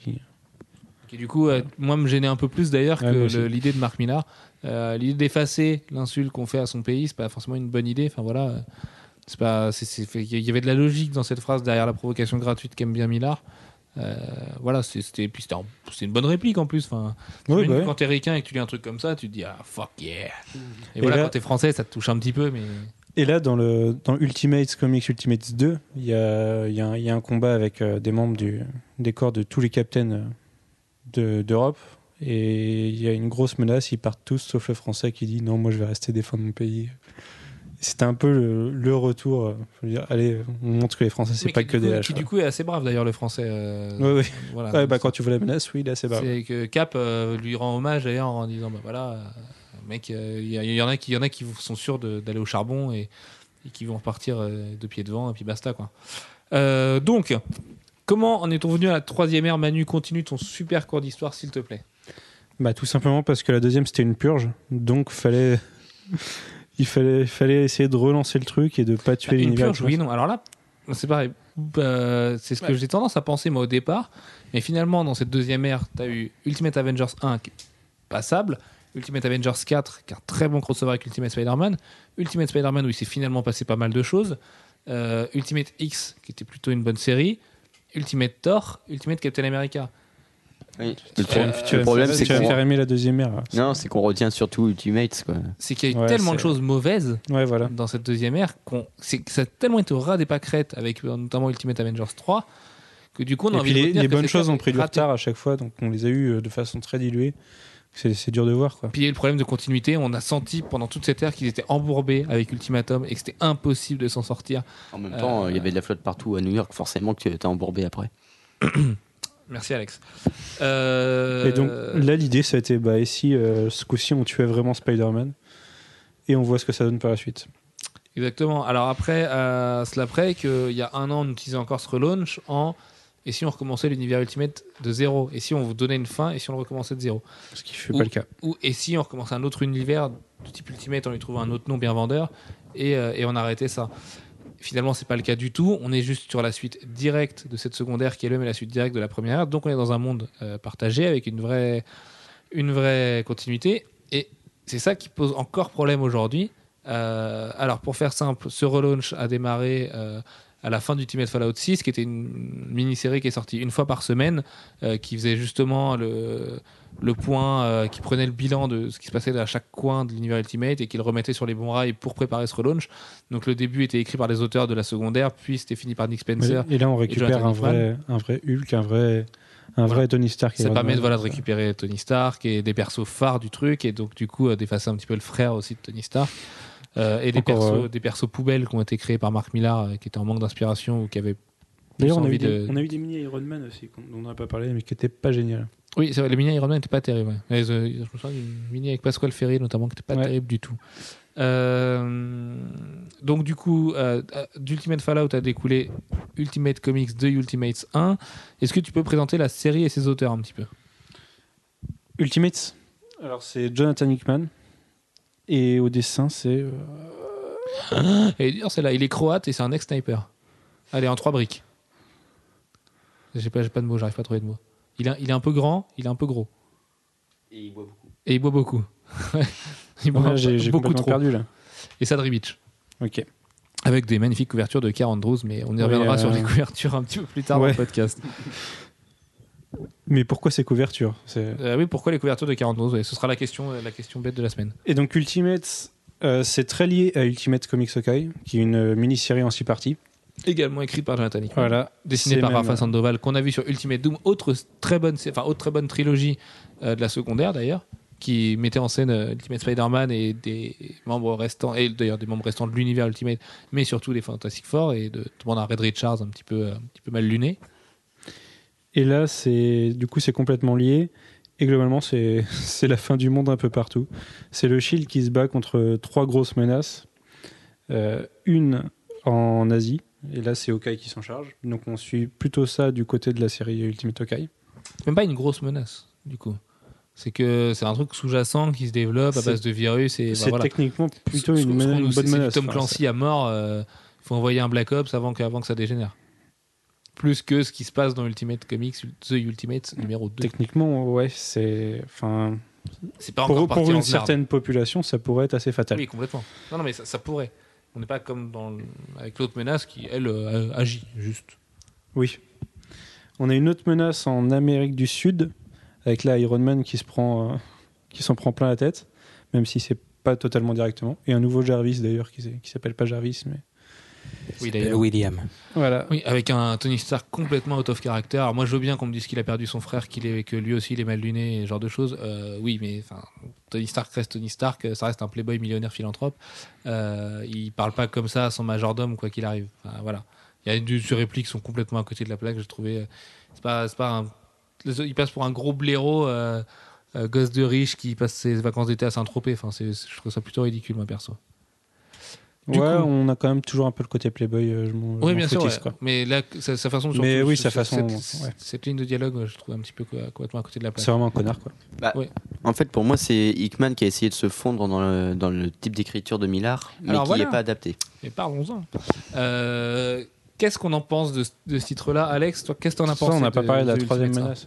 Qui du coup, euh, moi, me gênait un peu plus d'ailleurs Ouais, que le- l'idée de Marc Millar. Euh, l'idée d'effacer l'insulte qu'on fait à son pays, c'est pas forcément une bonne idée. Enfin voilà, c'est pas, c'est- c'est- il y avait de la logique dans cette phrase derrière la provocation gratuite qu'aime bien Millar. Euh, voilà, c'est- c'était, puis c'était une bonne réplique en plus. Enfin, Oui, bah ouais. quand t'es ricain et que tu lis un truc comme ça, tu te dis ah fuck yeah. Et, Et voilà, là- quand t'es français, ça te touche un petit peu, mais Et là, dans, le, dans Ultimates Comics Ultimates 2, il y a, il y a y a un combat avec euh, des membres du, des corps de tous les captains euh, de- d'Europe. et il y a une grosse menace, ils partent tous, sauf le français qui dit non, moi je vais rester défendre mon pays. C'était un peu le, le retour. je veux dire, allez, on montre que les Français, c'est pas que des lâches. Qui du coup est assez brave d'ailleurs le français. euh, Ouais, ouais. voilà. Ouais, bah, quand tu vois la menace, oui, là c'est bas. C'est que Cap euh, lui rend hommage d'ailleurs en disant bah voilà, euh, Mec, euh, il y, il en a qui, il y en a qui sont sûrs d'aller au charbon et, et qui vont repartir de pied devant et puis basta quoi. Donc, comment en est-on venu à la troisième ère Manu, continue ton super cours d'histoire s'il te plaît. Bah, tout simplement parce que la deuxième c'était une purge, donc fallait, il fallait, fallait essayer de relancer le truc et de pas tuer Une l'univers. purge, oui, non. Alors là, c'est pareil. Euh, c'est ce que Ouais. j'ai tendance à penser moi au départ. Mais finalement, dans cette deuxième ère, tu as eu Ultimate Avengers 1 qui est passable. Ultimate Avengers 4 qui est un très bon crossover avec Ultimate Spider-Man. Ultimate Spider-Man où il s'est finalement passé pas mal de choses. Euh, Ultimate X qui était plutôt une bonne série. Ultimate Thor, Ultimate Captain America. Oui. Le, Tu as- pro- tu le as- problème, c'est qu'on faire aimer la deuxième ère. non, c'est qu'on retient surtout Ultimates. Quoi. C'est qu'il y a eu Ouais, tellement de choses mauvaises Ouais, voilà. dans cette deuxième ère qu'on c'est que ça a tellement été au ras des pâquerettes avec euh, notamment Ultimate Avengers 3 que du coup on a Et envie puis de les, bonnes choses ont pris du retard à chaque fois, donc on les a eu euh, de façon très diluée. C'est c'est dur de voir quoi. Puis il y a eu le problème de continuité. On a senti pendant toute cette ère qu'ils étaient embourbés avec Ultimatum et que c'était impossible de s'en sortir. En même Euh, temps, il y avait de la flotte partout à New York, forcément que tu étais embourbé après. Merci Alex. Euh, Et donc là, l'idée, ça a été bah, et si euh, ce coup-ci on tuait vraiment Spider-Man et on voit ce que ça donne par la suite. Exactement. Alors après, euh, cela après qu'il y a un an, on utilisait encore ce relaunch en et si on recommençait l'univers Ultimate de zéro? Et si on vous donnait une fin et si on le recommençait de zéro? Ce qui fait Ou- pas le cas. Ou et si on recommençait un autre univers du type Ultimate, on lui trouvait un autre nom bien vendeur et, euh, et on arrêtait ça? Finalement, c'est pas le cas du tout. On est juste sur la suite directe de cette secondaire qui est le mais la suite directe de la première. Donc on est dans un monde euh, partagé avec une vraie, une vraie continuité. Et c'est ça qui pose encore problème aujourd'hui. Euh, alors pour faire simple, ce relaunch a démarré euh, à la fin d'Ultimate Fallout 6, qui était une mini-série qui est sortie une fois par semaine, qui faisait justement le, le point, euh, qui prenait le bilan de ce qui se passait à chaque coin de l'univers Ultimate et qui le remettait sur les bons rails pour préparer ce relaunch. Donc le début était écrit par les auteurs de la secondaire, puis c'était fini par Nick Spencer. Et là, on récupère un vrai, un vrai Hulk, un vrai, un Voilà. vrai Tony Stark. Ça permet de, voilà, de récupérer Tony Stark et des persos phares du truc, et donc du coup euh, d'effacer un petit peu le frère aussi de Tony Stark. Euh, et des persos, euh, des persos poubelles qui ont été créés par Mark Millar, qui étaient en manque d'inspiration ou qui avaient. D'ailleurs, on, a eu des- de- on a eu des mini Iron Man aussi, dont on n'a pas parlé, mais qui n'étaient pas géniales. Oui, c'est vrai, les mini Iron Man n'étaient pas terribles. ouais. Mais, euh, je me souviens d'une mini avec Pasquale Ferry notamment qui n'était pas Ouais. terrible du tout. Euh, donc du coup, euh, d'Ultimate Fallout a découlé Ultimate Comics 2 Ultimates 1. Est-ce que tu peux présenter la série et ses auteurs un petit peu? Ultimates? Alors, c'est Jonathan Hickman. Et au dessin, c'est. euh, Et dire, c'est là, il est croate et c'est un ex-sniper. Allez, en trois briques. J'ai pas, j'ai pas de mots, j'arrive pas à trouver de mots. Il est, il est un peu grand, il est un peu gros. Et il boit beaucoup. Et il boit beaucoup. il boit ouais, j'ai beaucoup complètement trop. perdu là. Et ça Beach. Ok. Avec des magnifiques couvertures de Karen Andrews, mais on y Oui, reviendra euh, sur les couvertures un petit peu plus tard dans le podcast. Mais pourquoi ces couvertures? Euh, oui, pourquoi les couvertures de Karen Andrews Ouais, Ce sera la question, la question bête de la semaine. Et donc, Ultimates, euh, c'est très lié à Ultimate Comics Okai, qui est une euh, mini-série en six parties. Également écrite par Jonathan Hickman. Voilà. Dessiné C'est par même- Rafa Sandoval, qu'on a vu sur Ultimate Doom, autre très bonne, enfin, autre très bonne trilogie euh, de la secondaire d'ailleurs, qui mettait en scène euh, Ultimate Spider-Man et des membres restants, et d'ailleurs des membres restants de l'univers Ultimate, mais surtout les Fantastic Four et de tout le monde a Red Richards un petit peu, euh, un petit peu mal luné. Et là, c'est du coup, c'est complètement lié. Et globalement, c'est c'est la fin du monde un peu partout. C'est le Shield qui se bat contre trois grosses menaces. Euh, une en Asie, et là, c'est Okai qui s'en charge. Donc, on suit plutôt ça du côté de la série Ultimate Okai. C'est même pas une grosse menace, du coup. C'est que c'est un truc sous-jacent qui se développe à base de virus et bah, C'est voilà. techniquement plutôt Ce- une, qu'on mena- nous bonne menace. Tom Enfin, Clancy à mort. Il faut envoyer un Black Ops avant que, avant que ça dégénère. Plus que ce qui se passe dans Ultimate Comics, The Ultimate numéro 2. Techniquement, ouais, c'est. Enfin, C'est pas pour, pour une certaine population, ça pourrait être assez fatal. Oui, complètement. Non, non, mais ça, ça pourrait. On n'est pas comme avec l'autre menace qui, elle, euh, agit juste. Oui. On a une autre menace en Amérique du Sud, avec là Iron Man euh, qui s'en prend plein la tête, même si c'est pas totalement directement. Et un nouveau Jarvis d'ailleurs qui, qui s'appelle pas Jarvis, mais Oui. William. voilà. Oui, avec un Tony Stark complètement out of character. Alors moi, je veux bien qu'on me dise qu'il a perdu son frère, qu'il est, que lui aussi il est mal luné et ce genre de choses. Euh, oui, mais enfin, Tony Stark reste Tony Stark. Ça reste un playboy millionnaire philanthrope. Euh, il parle pas comme ça à son majordome, quoi qu'il arrive. Enfin, voilà. Il y a des répliques qui sont complètement à côté de la plaque. J'ai trouvé. euh, C'est pas, c'est pas un. Il passe pour un gros blaireau. euh, euh, gosse de riche qui passe ses vacances d'été à Saint-Tropez. Enfin, c'est- je trouve ça plutôt ridicule, moi, perso. Du ouais, coup- on a quand même toujours un peu le côté playboy. euh, je Oui, bien sûr. foutisse, ouais. quoi. Mais là, sa, sa façon. Mais surtout, oui, ce- sa façon, Cette, ouais. cette ligne de dialogue, je trouve un petit peu co- complètement à côté de la plaque. C'est vraiment un connard, quoi. En fait, pour moi, c'est Hickman qui a essayé de se fondre dans le, dans le type d'écriture de Millard, mais Alors qui voilà. n'est pas adapté. Mais parlons-en. Euh, Qu'est-ce qu'on en pense de, ce- de ce titre-là, Alex? Toi, qu'est-ce que t'en as Ça, pensé on n'a pas parlé de la troisième menace.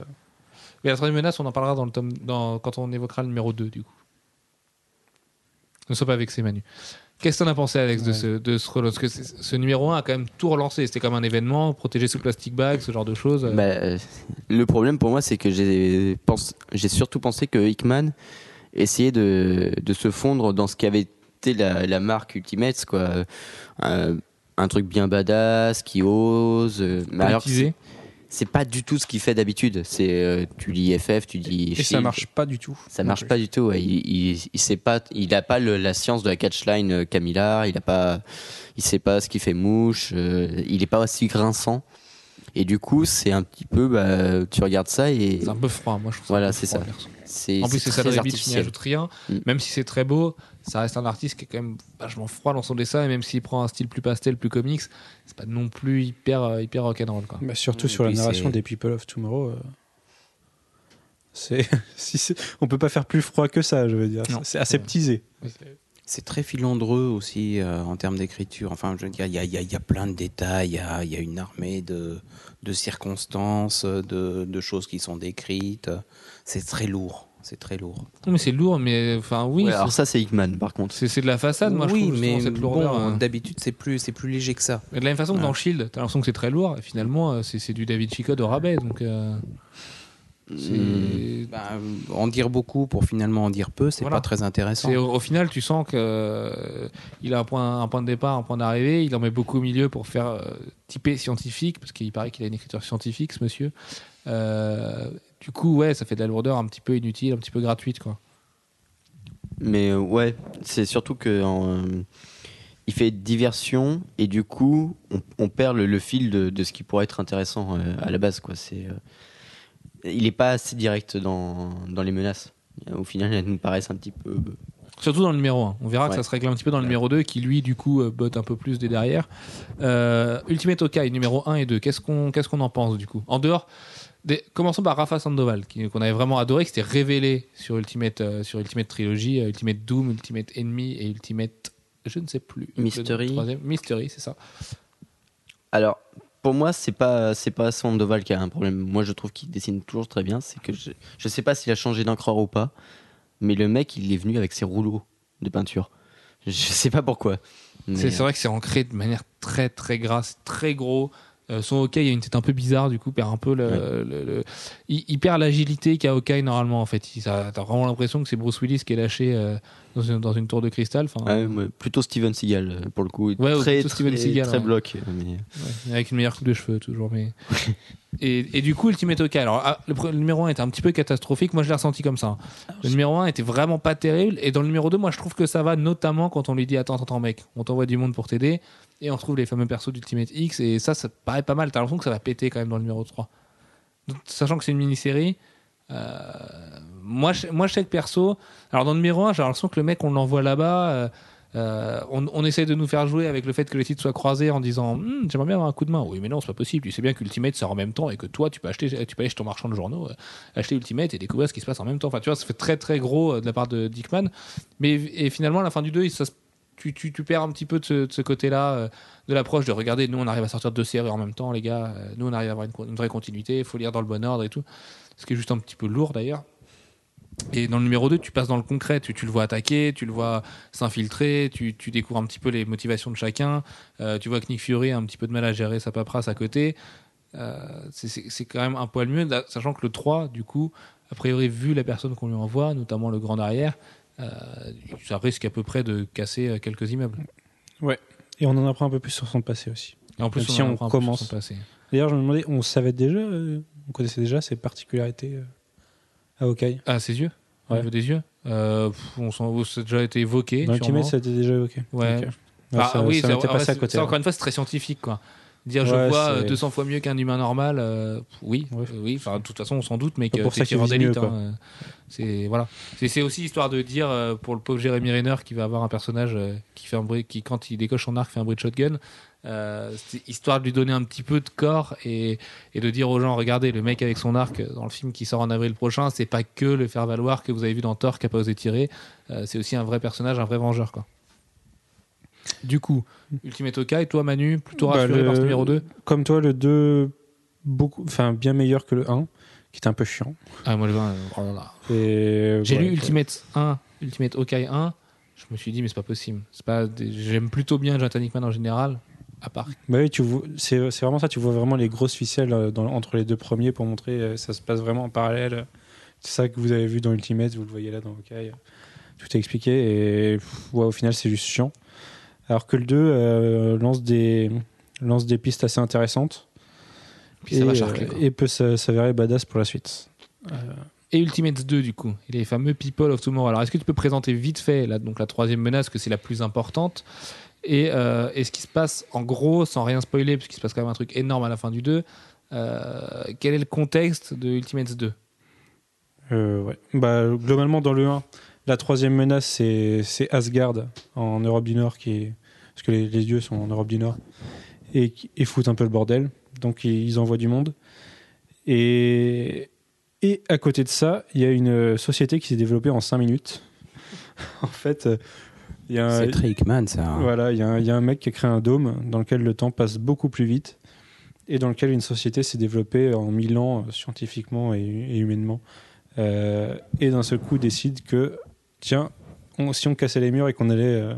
Mais la troisième menace, on en parlera dans le tome, dans, quand on évoquera le numéro 2, du coup. Ne sois pas vexé, Manu. Qu'est-ce que t'en as pensé, Alex, de ce, de ce relance? Parce que ce numéro 1 a quand même tout relancé. C'était comme un événement, protégé sous plastic bag, ce genre de choses. Bah, euh, le problème pour moi, c'est que j'ai surtout pensé que Hickman essayait de, de se fondre dans ce qui avait été la, la marque Ultimates, quoi. Un, un truc bien badass, qui ose. euh, alors. C'est- pas du tout ce qu'il fait d'habitude. C'est euh, tu lis FF, tu dis Et ça marche pas du tout. Ça marche pas du tout. ouais. Il, il, il sait pas, il a pas le- la science de la catchline euh, Camilla. Il a pas, il sait pas ce qui fait mouche. euh, il est pas aussi grinçant. Et du coup, c'est un petit peu, bah, tu regardes ça et C'est un peu froid, moi je trouve. Voilà, c'est ça. En plus, c'est très Sadie Beach qui n'ajoute rien. Mm. Même si c'est très beau, ça reste un artiste qui est quand même vachement froid dans son dessin. Et même s'il prend un style plus pastel, plus comics, c'est pas non plus hyper, euh, hyper rock'n'roll. Quoi. Bah, surtout Et sur la narration des People of Tomorrow. euh, C'est, si c'est- on peut pas faire plus froid que ça, je veux dire. Non. C'est aseptisé. C'est très filandreux aussi euh, en termes d'écriture. Enfin, je veux dire, il y a, il y a- il y a plein de détails, il y a, il y a une armée de, de circonstances, de, de choses qui sont décrites. C'est très lourd. C'est très lourd. Non, mais c'est lourd, mais enfin, oui. Ouais, alors ça, c'est Hickman, par contre. c'est de la façade, moi, je oui, trouve, justement, mais cette lourdeur. bon, hein. d'habitude, c'est plus, c'est plus léger que ça. Mais de la même façon que Ouais. dans Shield, t'as l'impression que c'est très lourd, et finalement, euh, c'est du David Chicotte au rabais. Donc, euh, Hmm. Ben, en dire beaucoup pour finalement en dire peu, c'est Voilà. pas très intéressant. au, au final, tu sens que euh, il a un point, un point de départ, un point d'arrivée. Il en met beaucoup au milieu pour faire euh, typer scientifique, parce qu'il paraît qu'il a une écriture scientifique, ce monsieur. Euh, du coup, ouais, ça fait de la lourdeur un petit peu inutile, un petit peu gratuite, quoi. Mais euh, ouais, c'est surtout que en, euh, il fait diversion et du coup, on, on perd le, le fil de, de ce qui pourrait être intéressant euh, à la base. Quoi. C'est, euh, il est pas assez direct dans, dans les menaces. Au final, elles nous paraissent un petit peu. Surtout dans le numéro 1. On verra que ça se règle un petit peu dans le numéro 2, qui lui, du coup, euh, botte un peu plus des derrière. Euh, Ultimate Okai, numéro 1 et 2. Qu'est-ce qu'on qu'est-ce qu'on en pense, du coup? En dehors. Des... Commençons par Rafa Sandoval, qu'on avait vraiment adoré, qui s'était révélé sur Ultimate, euh, sur Ultimate Trilogy, euh, Ultimate Doom, Ultimate Enemy et Ultimate. Je ne sais plus. Mystery. Mystery, c'est ça. Alors, pour moi, c'est pas c'est pas Sandoval qui a un problème. Moi, je trouve qu'il dessine toujours très bien. C'est que je, je sais pas s'il a changé d'encreur ou pas, mais le mec, il est venu avec ses rouleaux de peinture. Je sais pas pourquoi. Mais, C'est c'est vrai que c'est ancré de manière très très grasse, très gros. Euh, son Hawkeye a une tête un peu bizarre, du coup, perd un peu le. Ouais. le- le- Il, il perd l'agilité qu'a Hawkeye normalement, en fait. Il- ça- T'as vraiment l'impression que c'est Bruce Willis qui est lâché euh, dans, une, dans une tour de cristal. Enfin, Ouais, ouais, plutôt Steven Seagal euh, pour le coup. Très, plutôt Steven très, Seagal, très ouais. bloc. mais- avec une meilleure coupe de cheveux, toujours. Mais... et, et du coup, Ultimate Hawkeye. Alors, ah, le, le numéro 1 était un petit peu catastrophique. Moi, je l'ai ressenti comme ça. Le numéro 1 était vraiment pas terrible. Et dans le numéro 2, moi, je trouve que ça va, notamment quand on lui dit attends, attends, mec, on t'envoie du monde pour t'aider. Et on trouve les fameux persos d'Ultimate X. Et ça, ça paraît pas mal. T'as l'impression que ça va péter quand même dans le numéro 3. Donc, sachant que c'est une mini-série. euh, moi, moi, je sais que perso. Alors, dans le numéro 1, j'ai l'impression que le mec, on l'envoie là-bas. euh, euh, on, on essaie de nous faire jouer avec le fait que les titres soient croisés en disant Hum, j'aimerais bien avoir un coup de main. Oui, mais non, c'est pas possible. Tu sais bien qu'Ultimate sort en même temps et que toi, tu peux acheter, tu peux aller chez ton marchand de journaux, euh, acheter Ultimate et découvrir ce qui se passe en même temps. Enfin, tu vois, ça fait très très gros de la part de Dickman. Mais et finalement, à la fin du 2, il- ça se- tu, perds un petit peu de ce, côté-là, euh, de l'approche de regarder, nous on arrive à sortir deux séries en même temps, les gars. Euh, nous on arrive à avoir une, vraie continuité, il faut lire dans le bon ordre et tout. Ce qui est juste un petit peu lourd d'ailleurs. Et dans le numéro 2, tu passes dans le concret, tu, le vois attaquer, tu le vois s'infiltrer, tu, tu découvres un petit peu les motivations de chacun, euh, tu vois que Nick Fury a un petit peu de mal à gérer sa paperasse à côté. C'est- quand même un poil mieux, sachant que le 3, du coup, a priori, vu la personne qu'on lui envoie, notamment le grand arrière, ça risque à peu près de casser euh, quelques immeubles. Et on en apprend un peu plus sur son passé aussi. Et en plus, Même on, si on commence. D'ailleurs, je me demandais, on savait déjà, euh, on connaissait déjà ses particularités euh, à Hawkeye. Ah, ses yeux? Au Ouais. niveau des yeux? Euh, on s'en- Ça a déjà été évoqué. Dans. Ultimate, ça a été déjà évoqué. Ouais. Ok. Ah, ça, oui, ça côté. ça, ouais. encore une fois, c'est très scientifique. Quoi. Dire je Ouais, vois c'est- euh, 200 fois mieux qu'un humain normal, euh, oui, Ouais. euh, oui. Enfin, de toute façon, on s'en doute, mais Pas que pour c'est ça qu'il tireur vise d'élite. mieux, quoi. hein, C'est voilà. C'est c'est aussi histoire de dire euh, pour le pauvre Jérémy Renner qui va avoir un personnage euh, qui fait un bruit, qui quand il décoche son arc fait un bruit de shotgun. Euh, c'est histoire de lui donner un petit peu de corps et, et de dire aux gens regardez le mec avec son arc dans le film qui sort en avril prochain c'est pas que le faire valoir que vous avez vu dans Thor qui a pas osé tirer Euh, c'est aussi un vrai personnage un vrai vengeur quoi du coup Ultimate Hawkeye toi Manu plutôt Bah, rassuré le- par ce numéro 2 Comme toi, le 2, beaucoup, enfin, bien meilleur que le 1, qui était un peu chiant. ah moi le 20 euh, oh là là. Et j'ai voilà, lu quoi. Ultimate 1 Ultimate Hawkeye 1 je me suis dit mais c'est pas possible c'est pas des- j'aime plutôt bien Jonathan Hickman en général à part Bah oui, tu vois, c'est, vraiment ça, tu vois vraiment les grosses ficelles euh, dans- entre les deux premiers pour montrer euh, ça se passe vraiment en parallèle. C'est ça que vous avez vu dans Ultimate, vous le voyez là dans Hawkeye. Tout est expliqué et pff, ouais, au final c'est juste chiant. Alors que le 2 euh, lance, des, lance des pistes assez intéressantes Puis ça et, va charcler, euh, et peut s'a- s'avérer badass pour la suite. et Ultimates 2 du coup, et les fameux People of Tomorrow. Alors est-ce que tu peux présenter vite fait là, donc la troisième menace, que c'est la plus importante, et, euh, et ce qui se passe en gros, sans rien spoiler, puisqu'il se passe quand même un truc énorme à la fin du 2, euh, quel est le contexte de Ultimates 2 Euh, ouais. bah, globalement, dans le 1, la troisième menace, c'est, c'est Asgard en Europe du Nord, qui est... parce que les, les dieux sont en Europe du Nord, et, foutent un peu le bordel. Donc, ils, envoient du monde. Et, et à côté de ça, il y a une société qui s'est développée en 5 minutes. en fait, euh, il y a un, C'est très Hickman, ça. hein. voilà, il y, a un- il y a un mec qui a créé un dôme dans lequel le temps passe beaucoup plus vite et dans lequel une société s'est développée en mille ans euh, scientifiquement et, et humainement. Euh, et d'un seul coup décide que, tiens, on- si on cassait les murs et qu'on allait, euh,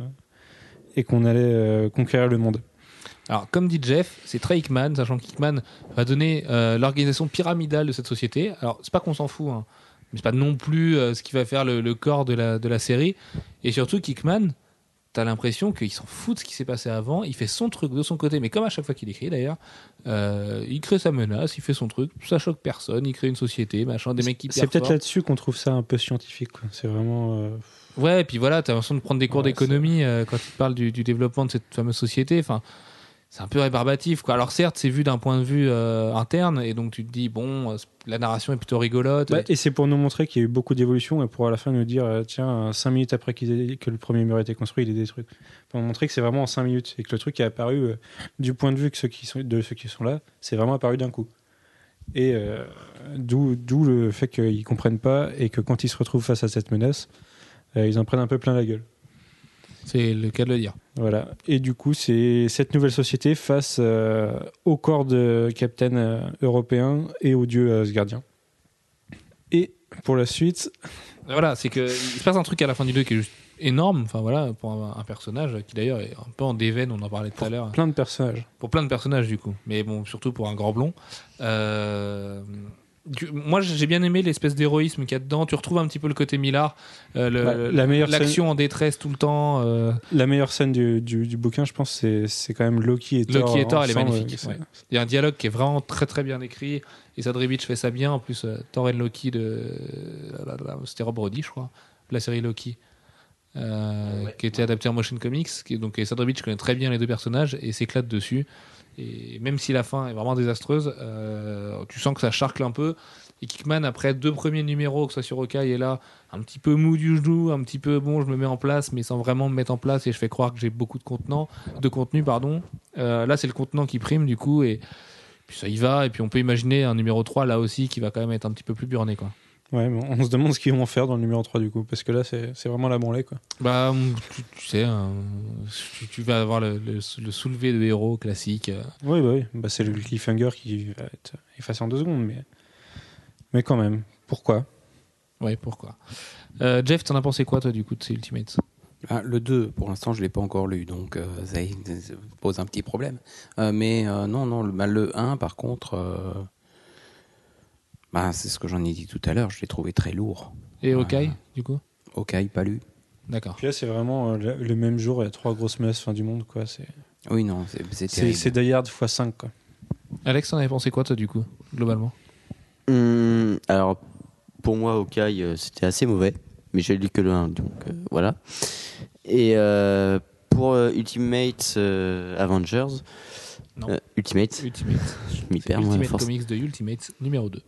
et qu'on allait euh, conquérir le monde. Alors, comme dit Jeff, c'est très Hickman, sachant qu'Hickman va donner euh, l'organisation pyramidale de cette société. Alors, c'est pas qu'on s'en fout, hein, mais c'est pas non plus euh, ce qui va faire le, le corps de la, de la série. Et surtout qu'Hickman, t'as l'impression qu'il s'en fout de ce qui s'est passé avant. Il fait son truc de son côté, mais comme à chaque fois qu'il écrit d'ailleurs, euh, il crée sa menace, il fait son truc, ça choque personne, il crée une société, machin, des mecs qui C'est peut-être là-dessus qu'on trouve ça un peu scientifique. C'est vraiment. euh, Ouais, et puis voilà, t'as l'impression de prendre des cours Ouais, d'économie euh, quand il parle du, du développement de cette fameuse société. Enfin, c'est un peu rébarbatif. Quoi. Alors certes, c'est vu d'un point de vue euh, interne, et donc tu te dis bon, euh, la narration est plutôt rigolote. Ouais, et c'est pour nous montrer qu'il y a eu beaucoup d'évolution et pour à la fin nous dire tiens, 5 minutes après aient- que le premier mur a été construit, il est détruit. Pour nous montrer que c'est vraiment en 5 minutes et que le truc est apparu euh, du point de vue que ceux qui sont, de ceux qui sont là, c'est vraiment apparu d'un coup. Et d'où le fait qu'ils comprennent pas et que quand ils se retrouvent face à cette menace, ils en prennent un peu plein la gueule. C'est le cas de le dire. Voilà. Et du coup, c'est cette nouvelle société face euh, au corps de Captain euh, européen et aux dieux asgardiens. Et pour la suite, Voilà, c'est que il se passe un truc à la fin du 2 qui est juste énorme. Enfin voilà, pour un, un personnage qui d'ailleurs est un peu en déveine, on en parlait tout à l'heure. plein de personnages. Pour plein de personnages du coup, mais bon, surtout pour un grand blond. Du- moi, j'ai bien aimé l'espèce d'héroïsme qu'il y a dedans. Tu retrouves un petit peu le côté Millard, euh, Ouais, la meilleure l'action en détresse tout le temps. euh, La meilleure scène du, du, du bouquin, je pense, c'est, quand même Loki et Thor. Loki et Thor, elle est ensemble, magnifique, ouais. Il y a un dialogue qui est vraiment très très bien écrit. Et Sadrevich fait ça bien. En plus, euh, Thor et Loki de. C'était Rob Brody, je crois. La série Loki. euh, qui était adaptée en motion comics. Qui, donc, Sadrevich connaît très bien les deux personnages et s'éclate dessus. Et même si la fin est vraiment désastreuse, euh, tu sens que ça charcle un peu. Et Kickman, après deux premiers numéros, que ce soit sur Hawkeye et là, un petit peu mou du genou, un petit peu bon, je me mets en place, mais sans vraiment me mettre en place et je fais croire que j'ai beaucoup de contenant, de contenu, pardon. Euh, là, c'est le contenant qui prime du coup et puis ça y va. Et puis on peut imaginer un numéro 3 là aussi qui va quand même être un petit peu plus burné quoi. Ouais, mais on se demande ce qu'ils vont faire dans le numéro 3 du coup, parce que là, c'est, c'est vraiment la branlée. Quoi. Bah, tu, tu sais, hein, tu, tu vas avoir le, le, le soulevé de héros classique. euh. Oui, bah oui. Bah, c'est le cliffhanger qui va être effacé en deux secondes, mais, mais quand même. Pourquoi? Ouais, pourquoi? Euh, Jeff, t'en as pensé quoi toi du coup de ces Ultimates? Ah, le 2, pour l'instant, je ne l'ai pas encore lu, donc euh, ça, ça pose un petit problème. Euh, mais euh, non, non, le, bah, le 1, par contre, euh, bah, c'est ce que j'en ai dit tout à l'heure, je l'ai trouvé très lourd. Et Ouais. Hawkeye du coup? Ok, pas lu. D'accord. Puis là, c'est vraiment euh, le, le même jour, il y a trois grosses menaces fin du monde. Quoi. C'est, Oui, non, c'est c'est c'est, Die Hard x 5. Quoi. Alex, t'en avais pensé quoi toi du coup, globalement? Hum, alors, pour moi, Hawkeye, euh, c'était assez mauvais, mais j'ai lu que le 1, donc euh, voilà. Et euh, pour euh, Ultimate euh, Avengers, Non. euh, Ultimate. Ultimate. Je m'y perds, moi, Ultimate force. Comics de Ultimate numéro 2.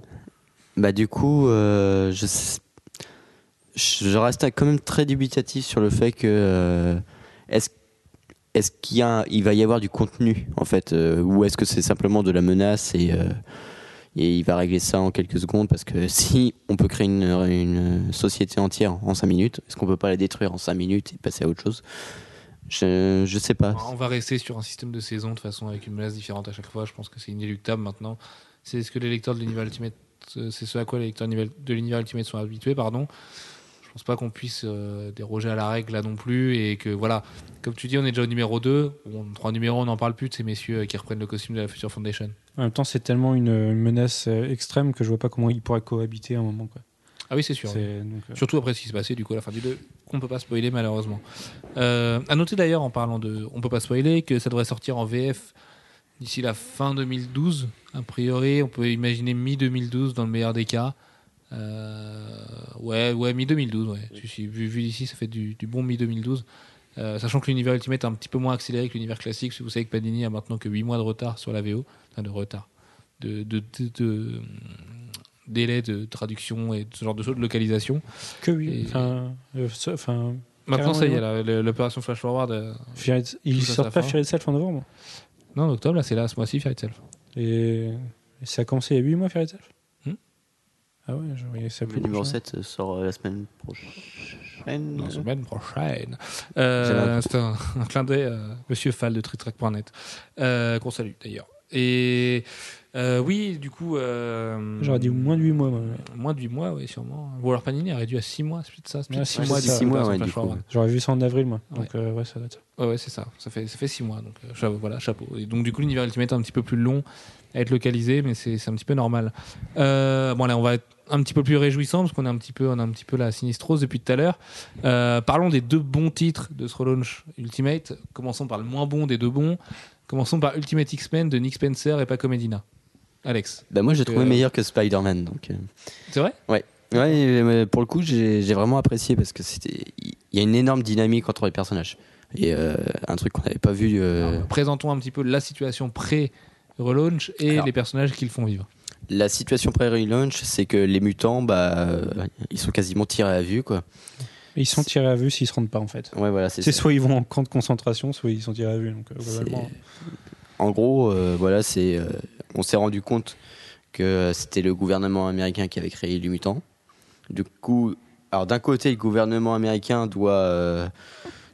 Bah du coup, euh, je, reste quand même très dubitatif sur le fait que euh, est-ce qu'il y a, il va y avoir du contenu en fait, euh, ou est-ce que c'est simplement de la menace et, il va régler ça en quelques secondes parce que si on peut créer une, société entière en 5 minutes, est-ce qu'on peut pas la détruire en 5 minutes et passer à autre chose? Je, je sais pas. On va rester sur un système de saison de toute façon avec une menace différente à chaque fois. Je pense que c'est inéluctable maintenant. C'est ce que les lecteurs de l'univers Ultimate, c'est ce à quoi les lecteurs de l'univers- Ultimate sont habitués, pardon. Je pense pas qu'on puisse euh, déroger à la règle là non plus et que voilà, comme tu dis, on est déjà au numéro 2. Bon, trois numéros, on n'en parle plus de ces messieurs euh, qui reprennent le costume de la Future Foundation. En même temps, c'est tellement une, une menace euh, extrême que je vois pas comment ils pourraient cohabiter à un moment. Quoi. Ah oui, c'est sûr. Donc, euh, Surtout après ce qui s'est passé du coup à la fin du 2, qu'on peut pas spoiler malheureusement. Euh, à noter d'ailleurs en parlant de, on peut pas spoiler que ça devrait sortir en VF d'ici la fin 2012. A priori, on peut imaginer mi 2012 dans le meilleur des cas. Euh, ouais, ouais, mi 2012. Ouais. Si, si, vu, vu d'ici, ça fait du, du bon mi 2012. Euh, sachant que l'univers Ultimate est un petit peu moins accéléré que l'univers classique, parce que vous savez que Panini a maintenant que 8 mois de retard sur la VO, enfin de retard, de, de, de- de- délai de traduction et de ce genre de choses, de localisation. que oui. Enfin, euh, enfin, Maintenant, ça y est, l'opération Flash Forward. euh, sortent ça pas fin. Fear Itself en novembre. Non, en octobre, là, c'est là, ce mois-ci, Fear Itself. Et, et ça a commencé il y a 8 mois Fear Itself Hmm. Ah ouais, je voyais ça Le plus numéro prochain. 7 sort euh, la semaine prochaine. La semaine prochaine. Euh, un- c'est un, un clin d'œil à Monsieur Fall de TrickTrack.net, euh, qu'on salue d'ailleurs. Et euh, oui, du coup. euh, J'aurais dit moins de 8 mois. moi, ouais. Moins de 8 mois, oui, sûrement. Ou alors Panini a réduit à 6 mois, c'est peut-être ça. C'est peut-être Ouais, six c'est mois, ça. du coup, Six mois, l'opération ouais. J'aurais vu ça en avril, moi. Donc, euh, ouais, ça doit être ça. Ouais, ouais, c'est ça. Ça fait, ça fait 6 mois. Donc, euh, chapeau, voilà, chapeau. Et donc, du coup, l'univers Ultimate est un petit peu plus long à être localisé, mais c'est un petit peu normal. Euh, bon, là, on va être un petit peu plus réjouissant parce qu'on a un petit peu, on a un petit peu la sinistrose depuis tout à l'heure. Euh, parlons des deux bons titres de ce relaunch Ultimate. Commençons par le moins bon des deux bons. Commençons par Ultimate X-Men de Nick Spencer et Paco Medina. Alex, Bah moi, j'ai trouvé meilleur que Spider-Man. Donc, euh, c'est vrai? Ouais, mais pour le coup, j'ai vraiment apprécié parce que c'était, il y a une énorme dynamique entre les personnages et euh, un truc qu'on n'avait pas vu. euh, Alors, Présentons un petit peu la situation pré-relaunch et Alors. les personnages qui le font vivre. La situation pré-relaunch, c'est que les mutants, bah, euh, ils sont quasiment tirés à vue, quoi. Ils sont tirés à vue s'ils se rendent pas, en fait. Ouais, voilà, c'est soit ils vont en camp de concentration, soit ils sont tirés à vue. Donc, euh, globalement, En gros, euh, voilà, c'est, euh, on s'est rendu compte que c'était le gouvernement américain qui avait créé les mutants. Du coup, alors d'un côté, le gouvernement américain doit euh,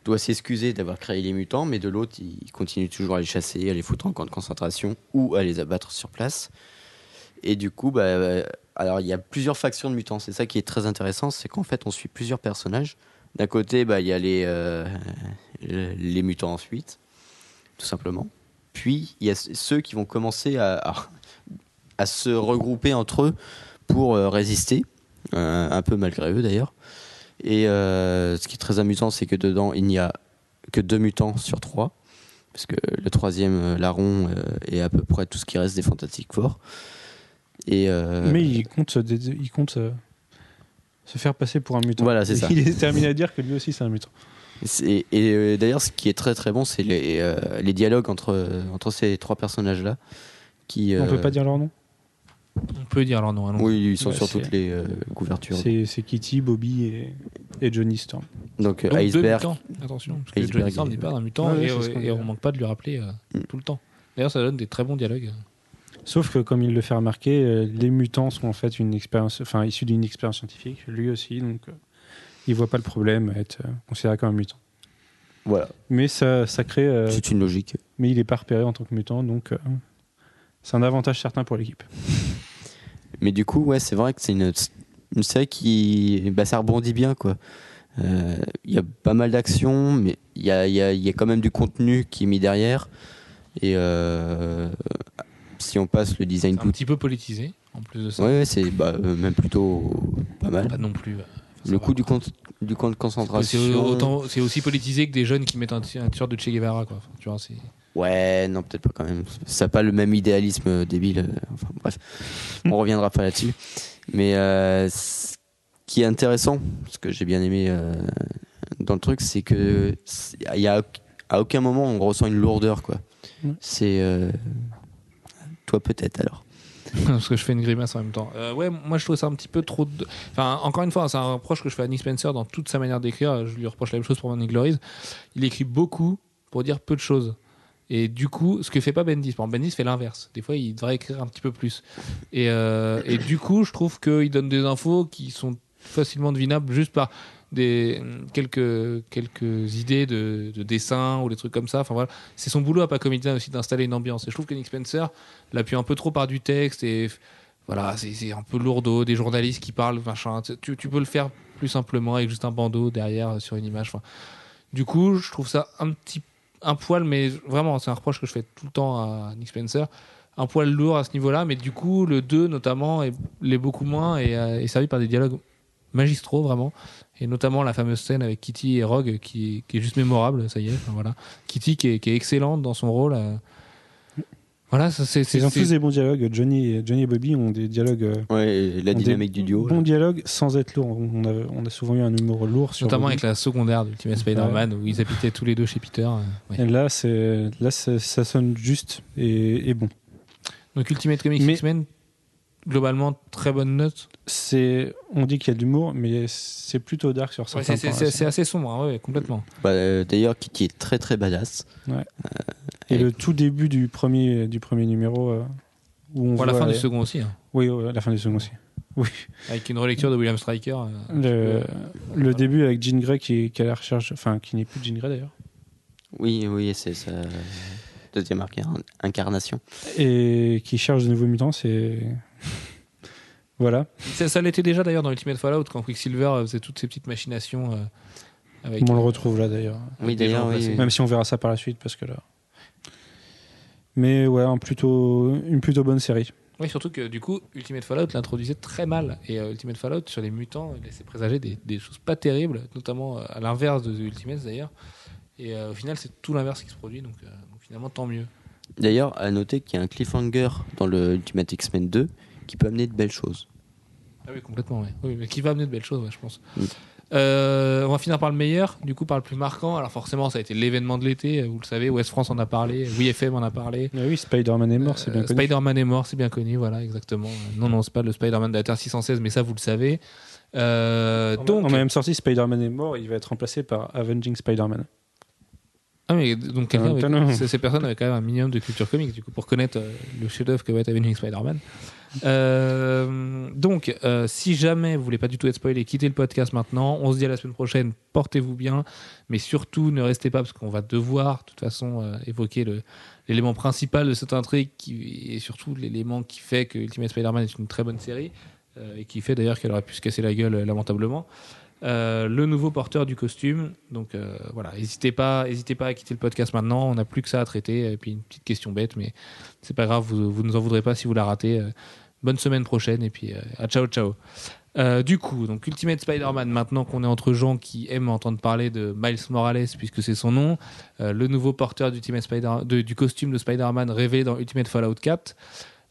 doit s'excuser d'avoir créé les mutants, mais de l'autre, il continue toujours à les chasser, à les foutre en camp de concentration ou à les abattre sur place. Et du coup, bah, alors il y a plusieurs factions de mutants. C'est ça qui est très intéressant, c'est qu'en fait, on suit plusieurs personnages. D'un côté, bah, il y a les euh, mutants ensuite, tout simplement. Puis il y a ceux qui vont commencer à, se regrouper entre eux pour euh, résister, euh, un peu malgré eux d'ailleurs. Et ce qui est très amusant, c'est que dedans, il n'y a que deux mutants sur trois, parce que le troisième, larron, est à peu près tout ce qui reste des Fantastic Four. Et euh, Mais il compte, il compte se, se faire passer pour un mutant. Voilà, c'est ça. Il est terminé à dire que lui aussi c'est un mutant. Et, euh, d'ailleurs, ce qui est très très bon, c'est les, euh, les dialogues entre, entre ces trois personnages-là. Qui, On euh, peut pas dire leur nom. On peut dire leur nom. allons. Oui, ils sont Bah, sur toutes les euh, couvertures. C'est Kitty, Bobby et, et Johnny Storm. Donc, euh, Donc, Iceberg. Attention, parce que Iceberg Johnny Storm n'est pas un mutant Ouais, et, ouais, c'est ce qu'on et on manque pas de lui rappeler euh, Mm. tout le temps. D'ailleurs, ça donne des très bons dialogues. Sauf que, comme il le fait remarquer, euh, les mutants sont en fait une expérience, enfin issus d'une expérience scientifique, lui aussi, donc euh, il voit pas le problème à être euh, considéré comme un mutant. voilà, Mais ça, ça crée, euh, c'est une logique. mais il est pas repéré en tant que mutant, donc euh, c'est un avantage certain pour l'équipe. Mais du coup, ouais, c'est vrai que c'est une, une série qui. Bah, ça rebondit bien, quoi. Euh, Il y a pas mal d'actions, mais il y a, il y, a, il y a quand même du contenu qui est mis derrière. Et euh, si on passe le design C'est un tout. petit peu politisé, en plus de ça. Ouais, c'est bah, euh, même plutôt pas mal. Pas non plus. euh, ça Le coup du, compte, du camp de C'est concentration. c'est aussi politisé que des jeunes qui mettent un, t-shirt de Che Guevara. Quoi. Enfin, tu vois, c'est- Ouais, non, peut-être pas quand même. Ça n'a pas le même idéalisme euh, débile. Enfin, bref, on reviendra pas là-dessus. Mais euh, ce qui est intéressant, ce que j'ai bien aimé euh, dans le truc, c'est que y a à aucun moment on ressent une lourdeur, quoi. C'est euh, peut-être alors. Parce que je fais une grimace en même temps. Euh, ouais, moi je trouve ça un petit peu trop. de- Enfin, encore une fois, c'est un reproche que je fais à Nick Spencer dans toute sa manière d'écrire. Je lui reproche la même chose pour Morning Glories. Il écrit beaucoup pour dire peu de choses. Et du coup, ce que fait pas Bendis. Exemple, Bendis fait l'inverse. Des fois, il devrait écrire un petit peu plus. Et, euh, et du coup, je trouve qu'il donne des infos qui sont facilement devinables juste par des quelques quelques idées de, de dessin ou des trucs comme ça. Enfin voilà, c'est son boulot à pas comédien aussi d'installer une ambiance. Et je trouve que Nick Spencer l'appuie un peu trop par du texte et voilà, c'est un peu lourdeau, des journalistes qui parlent, machin. Tu, peux le faire plus simplement avec juste un bandeau derrière sur une image. Enfin, du coup, je trouve ça un petit un poil, mais vraiment, c'est un reproche que je fais tout le temps à Nick Spencer. Un poil lourd à ce niveau-là, mais du coup, le 2 notamment est- l'est beaucoup moins et euh, est servi par des dialogues magistraux vraiment. Et notamment la fameuse scène avec Kitty et Rogue qui, qui est juste mémorable, ça y est. enfin, voilà. Kitty qui est, qui est excellente dans son rôle. euh. Voilà, ça, c'est. c'est- Ils ont tous des bons dialogues. Johnny, et- Johnny et Bobby ont des dialogues. euh, Ouais, la dynamique du duo. Bons là. dialogues sans être lourds. On a, on a souvent eu un humour lourd sur. Notamment Bobby. avec la secondaire d'Ultimate Spider-Man où ils habitaient tous les deux chez Peter. euh, ouais. Et là, ça sonne juste et, et bon. Donc Ultimate Comics Mais- X-Men, globalement, très bonne note. C'est, on dit qu'il y a de l'humour, mais c'est plutôt dark sur Ouais, certains c'est- c'est points. c'est- c'est assez sombre, hein, ouais, complètement. Bah, euh, D'ailleurs, Kitty est très très badass. Et le tout début du premier, du premier numéro, euh, où on Pour la voit fin du euh, second aussi, hein. Oui, ouais, la fin du second aussi. Oui. avec une relecture de William Stryker. euh, Le, le début avec Jean Grey qui, qui est à la recherche, enfin qui n'est plus Jean Grey d'ailleurs, Oui, oui, c'est sa deuxième incar- incarnation. et qui cherche de nouveaux mutants, c'est voilà. Ça, ça l'était déjà d'ailleurs dans Ultimate Fallout quand Quicksilver euh, faisait toutes ces petites machinations. euh, avec, on le euh, retrouve là d'ailleurs, Oui, d'ailleurs, oui. même si on verra ça par la suite parce que là. Mais ouais, un plutôt, une plutôt bonne série. Oui, surtout que du coup, Ultimate Fallout l'introduisait très mal. Et euh, Ultimate Fallout, sur les mutants, il laissait présager des, des choses pas terribles, notamment euh, à l'inverse de The Ultimate d'ailleurs. Et euh, au final, c'est tout l'inverse qui se produit, donc, euh, donc finalement, tant mieux. D'ailleurs, à noter qu'il y a un cliffhanger dans le Ultimate X-Men 2 qui peut amener de belles choses. Ah oui, complètement, ouais. oui. mais qui va amener de belles choses, ouais, je pense. Mm. Euh, on va finir par le meilleur, du coup par le plus marquant. Alors forcément, ça a été l'événement de l'été, vous le savez, West France en a parlé, WeFM en a parlé. Ah oui, Spider-Man est mort, c'est bien Euh, connu. Spider-Man est mort, c'est bien connu, voilà, exactement. Non, non, c'est pas le Spider-Man de la Terre 616, mais ça, vous le savez. Euh, On donc, a même sorti Spider-Man est mort, il va être remplacé par Avenging Spider-Man. ah, mais donc quelqu'un, Euh, avec- ces personnes avaient quand même un minimum de culture comics, du coup, pour connaître euh, le chef-d'œuvre que va être Avenging Spider-Man. Euh, donc, euh, si jamais vous voulez pas du tout être spoilé, quittez le podcast maintenant. On se dit à la semaine prochaine. Portez-vous bien, mais surtout ne restez pas parce qu'on va devoir, de toute façon, euh, évoquer l'élément principal de cette intrigue qui, et surtout l'élément qui fait que Ultimate Spider-Man est une très bonne série et qui fait d'ailleurs qu'elle aurait pu se casser la gueule lamentablement. Euh, le nouveau porteur du costume. Donc euh, voilà, n'hésitez pas, hésitez pas à quitter le podcast maintenant. On n'a plus que ça à traiter. Et puis une petite question bête, mais c'est pas grave. Vous, vous nous en voudrez pas si vous la ratez. Euh, bonne semaine prochaine et puis à ciao ciao. Du coup, donc Ultimate Spider-Man, maintenant qu'on est entre gens qui aiment entendre parler de Miles Morales, puisque c'est son nom, le nouveau porteur du costume de Spider-Man révélé dans Ultimate Fallout 4,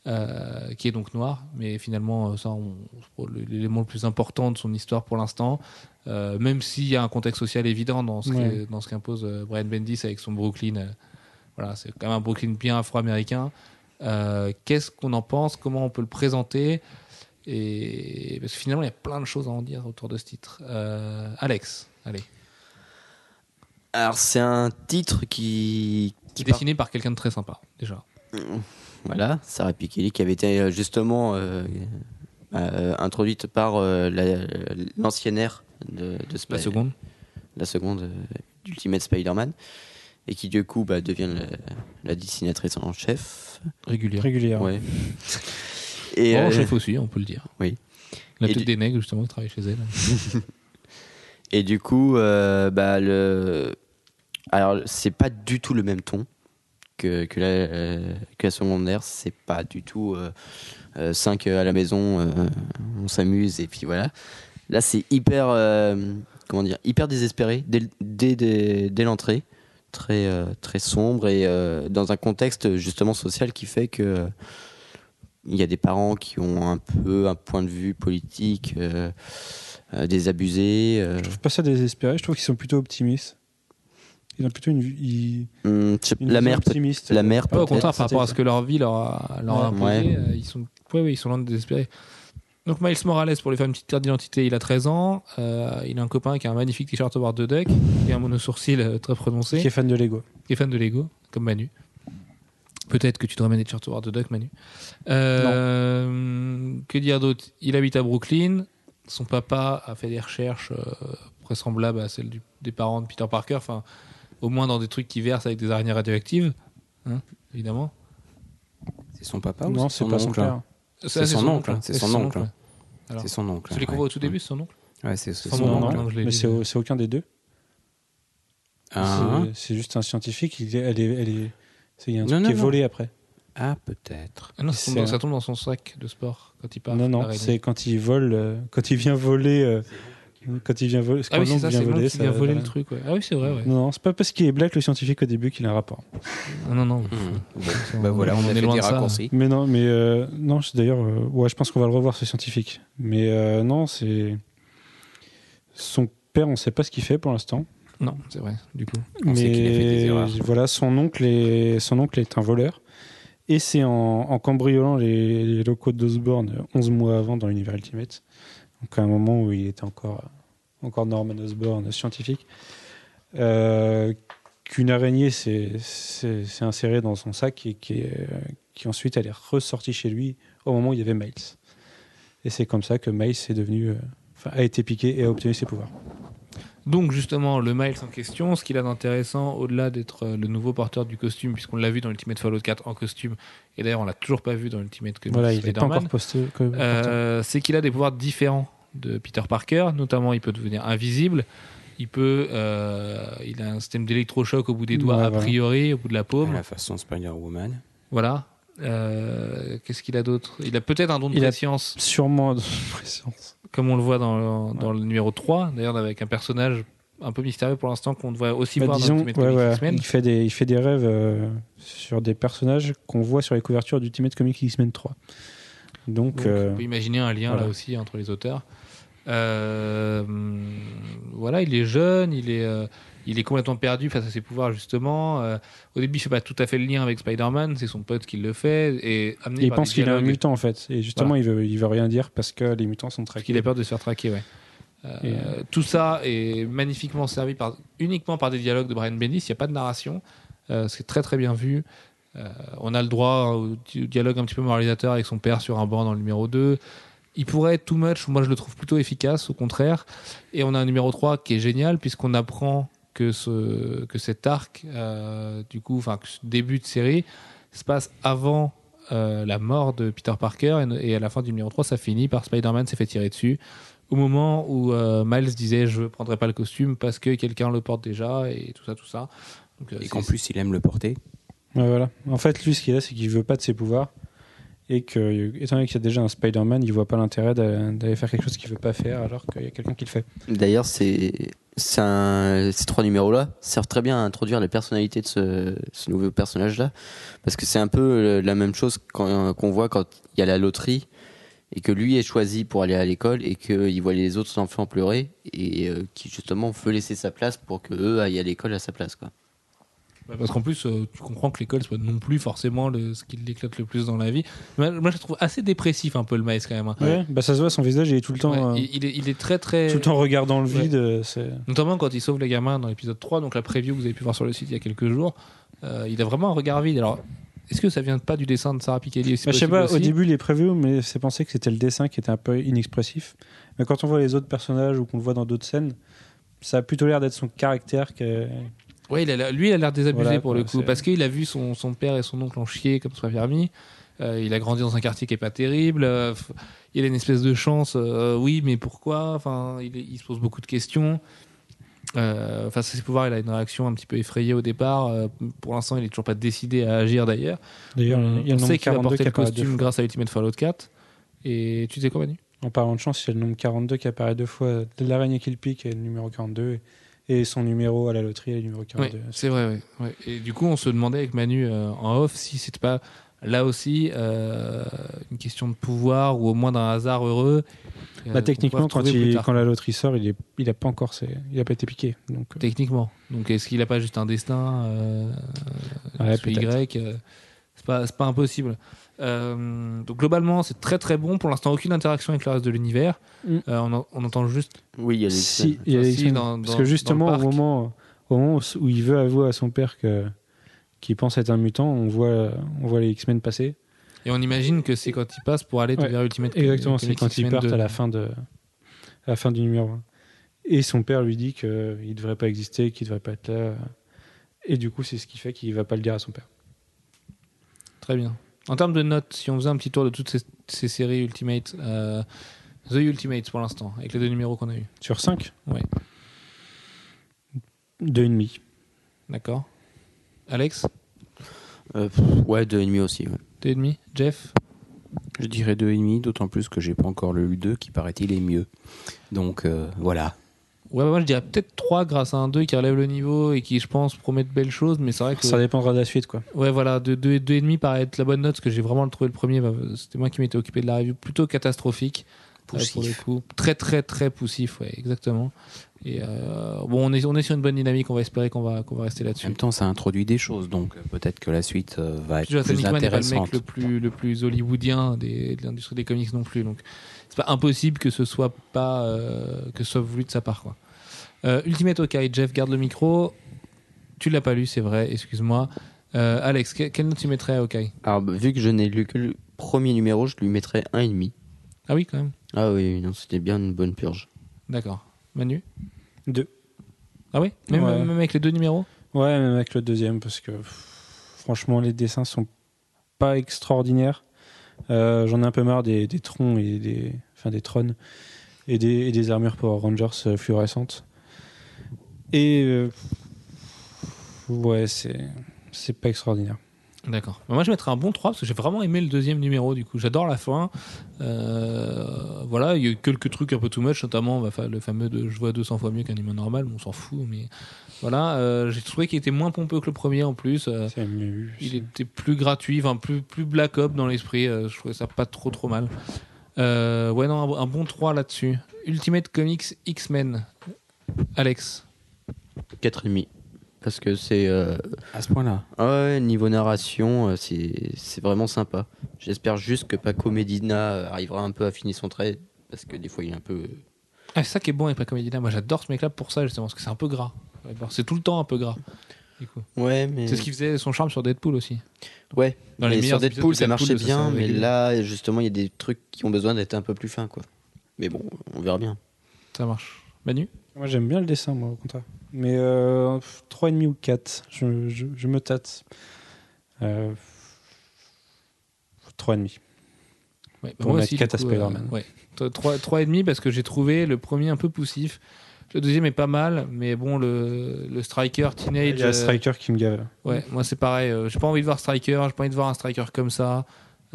euh, qui est donc noir, mais finalement, euh, ça, l'élément le plus important de son histoire pour l'instant, Euh, même s'il y a un contexte social évident dans ce Ouais. qu'impose euh, Brian Bendis avec son Brooklyn. euh, voilà, c'est quand même un Brooklyn bien afro-américain. Euh, Qu'est-ce qu'on en pense? Comment on peut le présenter? Et parce que finalement, il y a plein de choses à en dire autour de ce titre. Euh, Alex, allez. Alors, c'est un titre qui. qui Dessiné par quelqu'un de très sympa, déjà. Voilà, Sarah Pikeli qui avait été euh, justement euh, euh, introduite par euh, la- l'ancienne ère de, de Spi- La seconde. la seconde euh, d'Ultimate Spider-Man et qui du coup bah, devient la, la dessinatrice en chef. Régulière. Régulière. Ouais. Et, Bon, euh, chef aussi, on peut le dire. oui. La Et tête du- des nègres, justement, qui travaille chez elle. Et du coup, euh, bah, le... alors c'est pas du tout le même ton que, la, euh, que la secondaire. C'est pas du tout 5 à la maison, euh, on s'amuse et puis voilà. Là, c'est hyper, euh, comment dire, hyper désespéré dès, dès, l'entrée, très, euh, très sombre et euh, dans un contexte justement social qui fait que euh, il y a des parents qui ont un peu un point de vue politique euh, euh, désabusé. euh, Je trouve pas ça désespéré, je trouve qu'ils sont plutôt optimistes. Il a plutôt une, il- je sais- une la vision mère, optimiste. la mère, Ah, Ouais, au peut-être. contraire, par rapport à ce que leur vie leur a, leur a Ouais. imposé, euh, ils, sont, ouais, ouais, ils sont loin de désespérer. Donc Miles Morales, pour lui faire une petite carte d'identité, il a 13 ans. euh, il a un copain qui a un magnifique t-shirt Howard the Duck et un monosourcil euh, très prononcé, qui est fan de Lego. qui est fan de Lego, comme Manu. Peut-être que tu devrais mettre des t-shirts Howard the Duck, Manu. Euh, que dire d'autre? Il habite à Brooklyn. Son papa a fait des recherches euh, vraisemblables à celles du- des parents de Peter Parker. Enfin, au moins dans des trucs qui versent avec des araignées radioactives, hein, évidemment. C'est son papa ou non, c'est c'est son pas son oncle père. Ça, son oncle, hein. c'est son oncle. C'est son oncle. Celui qu'on voit au tout début, c'est son oncle Ouais, c'est c'est son non, oncle, oncle. je l'ai mais c'est au- c'est aucun des deux. Ah, C'est- C'est juste un scientifique. Il est, elle est, elle est, c'est il y a un Non, truc non, qui est non. volé après. ah, peut-être. Ah non, ça tombe, C'est dans, un- ça tombe dans son sac de sport quand il part. non, non, c'est quand il vole, euh, quand il vient voler, euh, quand il vient voler. Ah oui, c'est l'oncle ça, vient voler, ça- vient le truc. Ouais. Ah oui, c'est vrai. Ouais. Non, non, c'est pas parce qu'il est black le scientifique au début qu'il a un rapport. Non, non, non. Hmm. On- Bah voilà, on, a est fait loin des de ça. raccourcis. Mais non, mais euh, non, c'est d'ailleurs, euh, ouais, je pense qu'on va le revoir ce scientifique. Mais euh, non, c'est son père, on sait pas ce qu'il fait pour l'instant. Non, c'est vrai, du coup. On sait qu'il a fait des Mais erreurs. voilà, son oncle est son oncle est un voleur. Et c'est en, en cambriolant les, les locaux d'Osborne 11 mois avant dans l'univers Ultimate. Donc à un moment où il était encore, encore Norman Osborn scientifique. euh, qu'une araignée s'est insérée dans son sac et qui, est- qui ensuite elle est ressortie chez lui au moment où il y avait Miles. Et c'est comme ça que Miles est devenu, euh, a été piqué et a obtenu ses pouvoirs. Donc justement, le Miles en question, ce qu'il a d'intéressant, au-delà d'être euh, le nouveau porteur du costume, puisqu'on l'a vu dans Ultimate Fallout 4 en costume, et d'ailleurs on l'a toujours pas vu dans Ultimate Comics Voilà, il n'est pas encore posté. que- euh, c'est qu'il a des pouvoirs différents de Peter Parker, notamment il peut devenir invisible, il peut, euh, il a un système d'électrochoc au bout des doigts Ouais, a voilà. priori, au bout de la À paume, la façon Spider-Woman. voilà. Euh, Qu'est-ce qu'il a d'autre? Il a peut-être un don de Il a- préscience, Sûrement de préscience. Comme on le voit dans, le- dans le numéro 3, d'ailleurs avec un personnage un peu mystérieux pour l'instant qu'on voit aussi Bah, voir disons, dans Ultimate ouais, Comics ouais, X-Men. il, fait des, il fait des rêves euh, sur des personnages qu'on voit sur les couvertures d'Ultimate Comics X-Men 3. Donc, Donc, euh, on peut imaginer un lien voilà. là aussi entre les auteurs. Euh, voilà, il est jeune, il est, il est complètement perdu face à ses pouvoirs justement. Euh, au début, il fait pas tout à fait le lien avec Spider-Man, c'est son pote qui le fait et amené il par pense qu'il est un mutant en fait. Et justement, il, veut, il veut rien dire parce que les mutants sont traqués. qu'il a peur de se faire traquer. Ouais. Euh, Tout ça est magnifiquement servi par, uniquement par des dialogues de Brian Bendis. Il n'y a pas de narration. Euh, c'est très très bien vu. On a le droit au di- dialogue un petit peu moralisateur avec son père sur un banc dans le numéro 2. Il pourrait être too much, moi je le trouve plutôt efficace, au contraire. Et on a un numéro 3 qui est génial puisqu'on apprend que, ce, que cet arc, euh, du coup, enfin, que ce début de série se passe avant euh, la mort de Peter Parker et, et à la fin du numéro 3, ça finit par Spider-Man s'est fait tirer dessus. Au moment où euh, Miles disait je ne prendrai pas le costume parce que quelqu'un le porte déjà et tout ça, tout ça. Donc, euh, Et qu'en plus, il aime le porter. Ouais, voilà. En fait, lui, ce qu'il a, c'est qu'il veut pas de ses pouvoirs. Et que, étant donné qu'il y a déjà un Spider-Man, il voit pas l'intérêt d'a- d'aller faire quelque chose qu'il veut pas faire alors qu'il y a quelqu'un qui le fait. D'ailleurs, c'est ces trois numéros-là servent très bien à introduire les personnalités de ce, nouveau personnage-là, parce que c'est un peu euh, la même chose quand- qu'on voit quand il y a la loterie et que lui est choisi pour aller à l'école et qu'il voit les autres enfants pleurer et euh, qui justement veut laisser sa place pour que eux aillent à l'école à sa place. Quoi. Bah, Parce qu'en plus, euh, tu comprends que l'école, pas non plus forcément le, ce qui l'éclate le plus dans la vie. Moi, moi, je le trouve assez dépressif un peu le Miles quand même. hein. Ouais. Bah, ça se voit, son visage, il est tout le temps, Ouais, euh, il, est, il est très très. tout le temps regardant le Ouais. vide. euh, Notamment quand il sauve les gamins dans l'épisode 3, donc la preview que vous avez pu voir sur le site il y a quelques jours. euh, il a vraiment un regard vide. Alors, est-ce que ça vient pas du dessin de Sarah Piketty aussi? Bah, je sais pas, au début, les previews, mais c'est pensé que c'était le dessin qui était un peu inexpressif. Mais quand on voit les autres personnages ou qu'on le voit dans d'autres scènes, ça a plutôt l'air d'être son caractère que. Ouais, il a lui, il a l'air désabusé Voilà, pour le coup, parce qu'il a vu son, son père et son oncle en chier comme pas permis. Euh, il a grandi dans un quartier qui est pas terrible. Euh, il a une espèce de chance. euh, oui, mais pourquoi? Enfin, il, se pose beaucoup de questions. Euh, face à ses pouvoirs, il a une réaction un petit peu effrayée au départ. Pour l'instant, il est toujours pas décidé à agir d'ailleurs. D'ailleurs, on il y a on sait qu'il va 42 porter le costume grâce à Ultimate Fallout 4. Et tu quoi, Manu? En parlant de chance, il y a le nombre 42 qui apparaît deux fois. L'araignée qui le pique est le numéro 42. Et son numéro à la loterie le numéro Oui, 42. c'est vrai. ouais, ouais. Et du coup, on se demandait avec Manu euh, en off si c'était pas Là aussi, euh, une question de pouvoir ou au moins d'un hasard heureux. euh, Bah, techniquement, quand, il, la loterie sort, il, est, il a pas encore, c'est- il a pas été piqué. Donc, Techniquement. Donc est-ce qu'il a pas juste un destin. Y C'est pas, c'est pas impossible. Euh, donc globalement, c'est très très bon. Pour l'instant, aucune interaction avec le reste de l'univers. Mm. Euh, on, en- on entend juste. Oui, il y a les si, il y a Enfin, les si, X-Men. dans- Parce que justement, au moment, au moment où il veut avouer à son père que qu'il pense être un mutant, on voit, on voit les X-Men passer. Et on imagine que c'est quand il passe pour aller Ouais, vers Ultimate Exactement, c'est quand ils X-Men partent 2. à la fin de à la fin du numéro 1. Et son père lui dit qu'il ne devrait pas exister, qu'il ne devrait pas être là. Et du coup, c'est ce qui fait qu'il va pas le dire à son père. Très bien. En termes de notes, si on faisait un petit tour de toutes ces, ces séries Ultimate, euh, The Ultimates pour l'instant, avec les deux numéros qu'on a eu. Sur 5 Ouais. 2,5. D'accord. Alex, Euh, pff, ouais, deux et demi aussi. ouais. deux et demi. Jeff, Je dirais 2,5, d'autant plus que j'ai pas encore le 2 qui paraît-il est mieux. Donc euh, voilà. Ouais, bah, moi je dirais peut-être 3 grâce à un 2 qui relève le niveau et qui, je pense, promet de belles choses, mais c'est vrai que. Ça dépendra de la suite, quoi. Ouais, voilà, 2 deux, deux et demi paraît être la bonne note, parce que j'ai vraiment trouvé le premier, bah, c'était moi qui m'étais occupé de la review, plutôt catastrophique. euh, pour le Poussif. coup. Très, très, très poussif, ouais, exactement. Et euh, bon, on est, on est sur une bonne dynamique, on va espérer qu'on va, qu'on va rester En là-dessus. même temps, ça introduit des choses, donc euh, peut-être que la suite euh, va être plus Hickman n'est pas le mec intéressante. le plus, le plus hollywoodien des, de l'industrie des comics non plus. Donc, c'est pas impossible que ce soit pas euh, que ce soit voulu de sa part. Quoi. Euh, Ultimate Hawkeye, Jeff, garde le micro. Tu l'as pas lu, c'est vrai, excuse-moi. Euh, Alex, que- quelle note tu mettrais à Hawkeye? Alors, bah, vu que je n'ai lu que le premier numéro, je lui mettrais un et demi. Ah oui, quand même. Ah oui, non, c'était bien une bonne purge. D'accord. Manu? 2. Ah oui même, Ouais. même avec les deux numéros? Ouais, même avec le deuxième, parce que pff, franchement, les dessins sont pas extraordinaires. Euh, J'en ai un peu marre des, des troncs et des, enfin des trônes et des, armures Power Rangers euh, fluorescentes. Et euh, ouais, c'est c'est pas extraordinaire. D'accord. Moi, je mettrais un bon 3 parce que j'ai vraiment aimé le deuxième numéro. Du coup, j'adore la fin. Voilà, il y a quelques trucs un peu too much, notamment bah, le fameux de je vois 200 fois mieux qu'un humain normal. On s'en fout, mais voilà. euh, j'ai trouvé qu'il était moins pompeux que le premier en plus. Euh, C'est mieux. il était plus gratuit, enfin plus, plus black up dans l'esprit. euh, je trouvais ça pas trop trop mal. Euh, ouais, non, un, un bon 3 là-dessus. Ultimate Comics X-Men. Alex. Quatre et demi. Parce que c'est. euh, À ce point-là. ouais, niveau narration, c'est c'est vraiment sympa. J'espère juste que Paco Medina arrivera un peu à finir son trait. Parce que des fois, il est un peu. Ah, c'est ça qui est bon avec Paco Medina. Moi, j'adore ce mec-là pour ça, justement, parce que c'est un peu gras. C'est tout le temps un peu gras. Ouais, mais. C'est ce qui faisait son charme sur Deadpool aussi. Ouais, Dans les mais sur meilleurs Deadpool, ça marchait bien, mais là, justement, il y a des trucs qui ont besoin d'être un peu plus fins, quoi. Mais bon, on verra bien. Ça marche. Manu? Moi, j'aime bien le dessin, moi, au contraire. Mais euh, 3,5 ou 4, je, je, je me tâte. Euh, 3,5. ouais, Pour mettre du quatre à coup, Spider-Man. ouais. Trois et demi parce que j'ai trouvé le premier un peu poussif. Le deuxième est pas mal, mais bon, le, le Striker Teenage. Il y a euh, Striker qui me gave. Ouais, moi c'est pareil. euh, j'ai pas envie de voir Striker, j'ai pas envie de voir un Striker comme ça.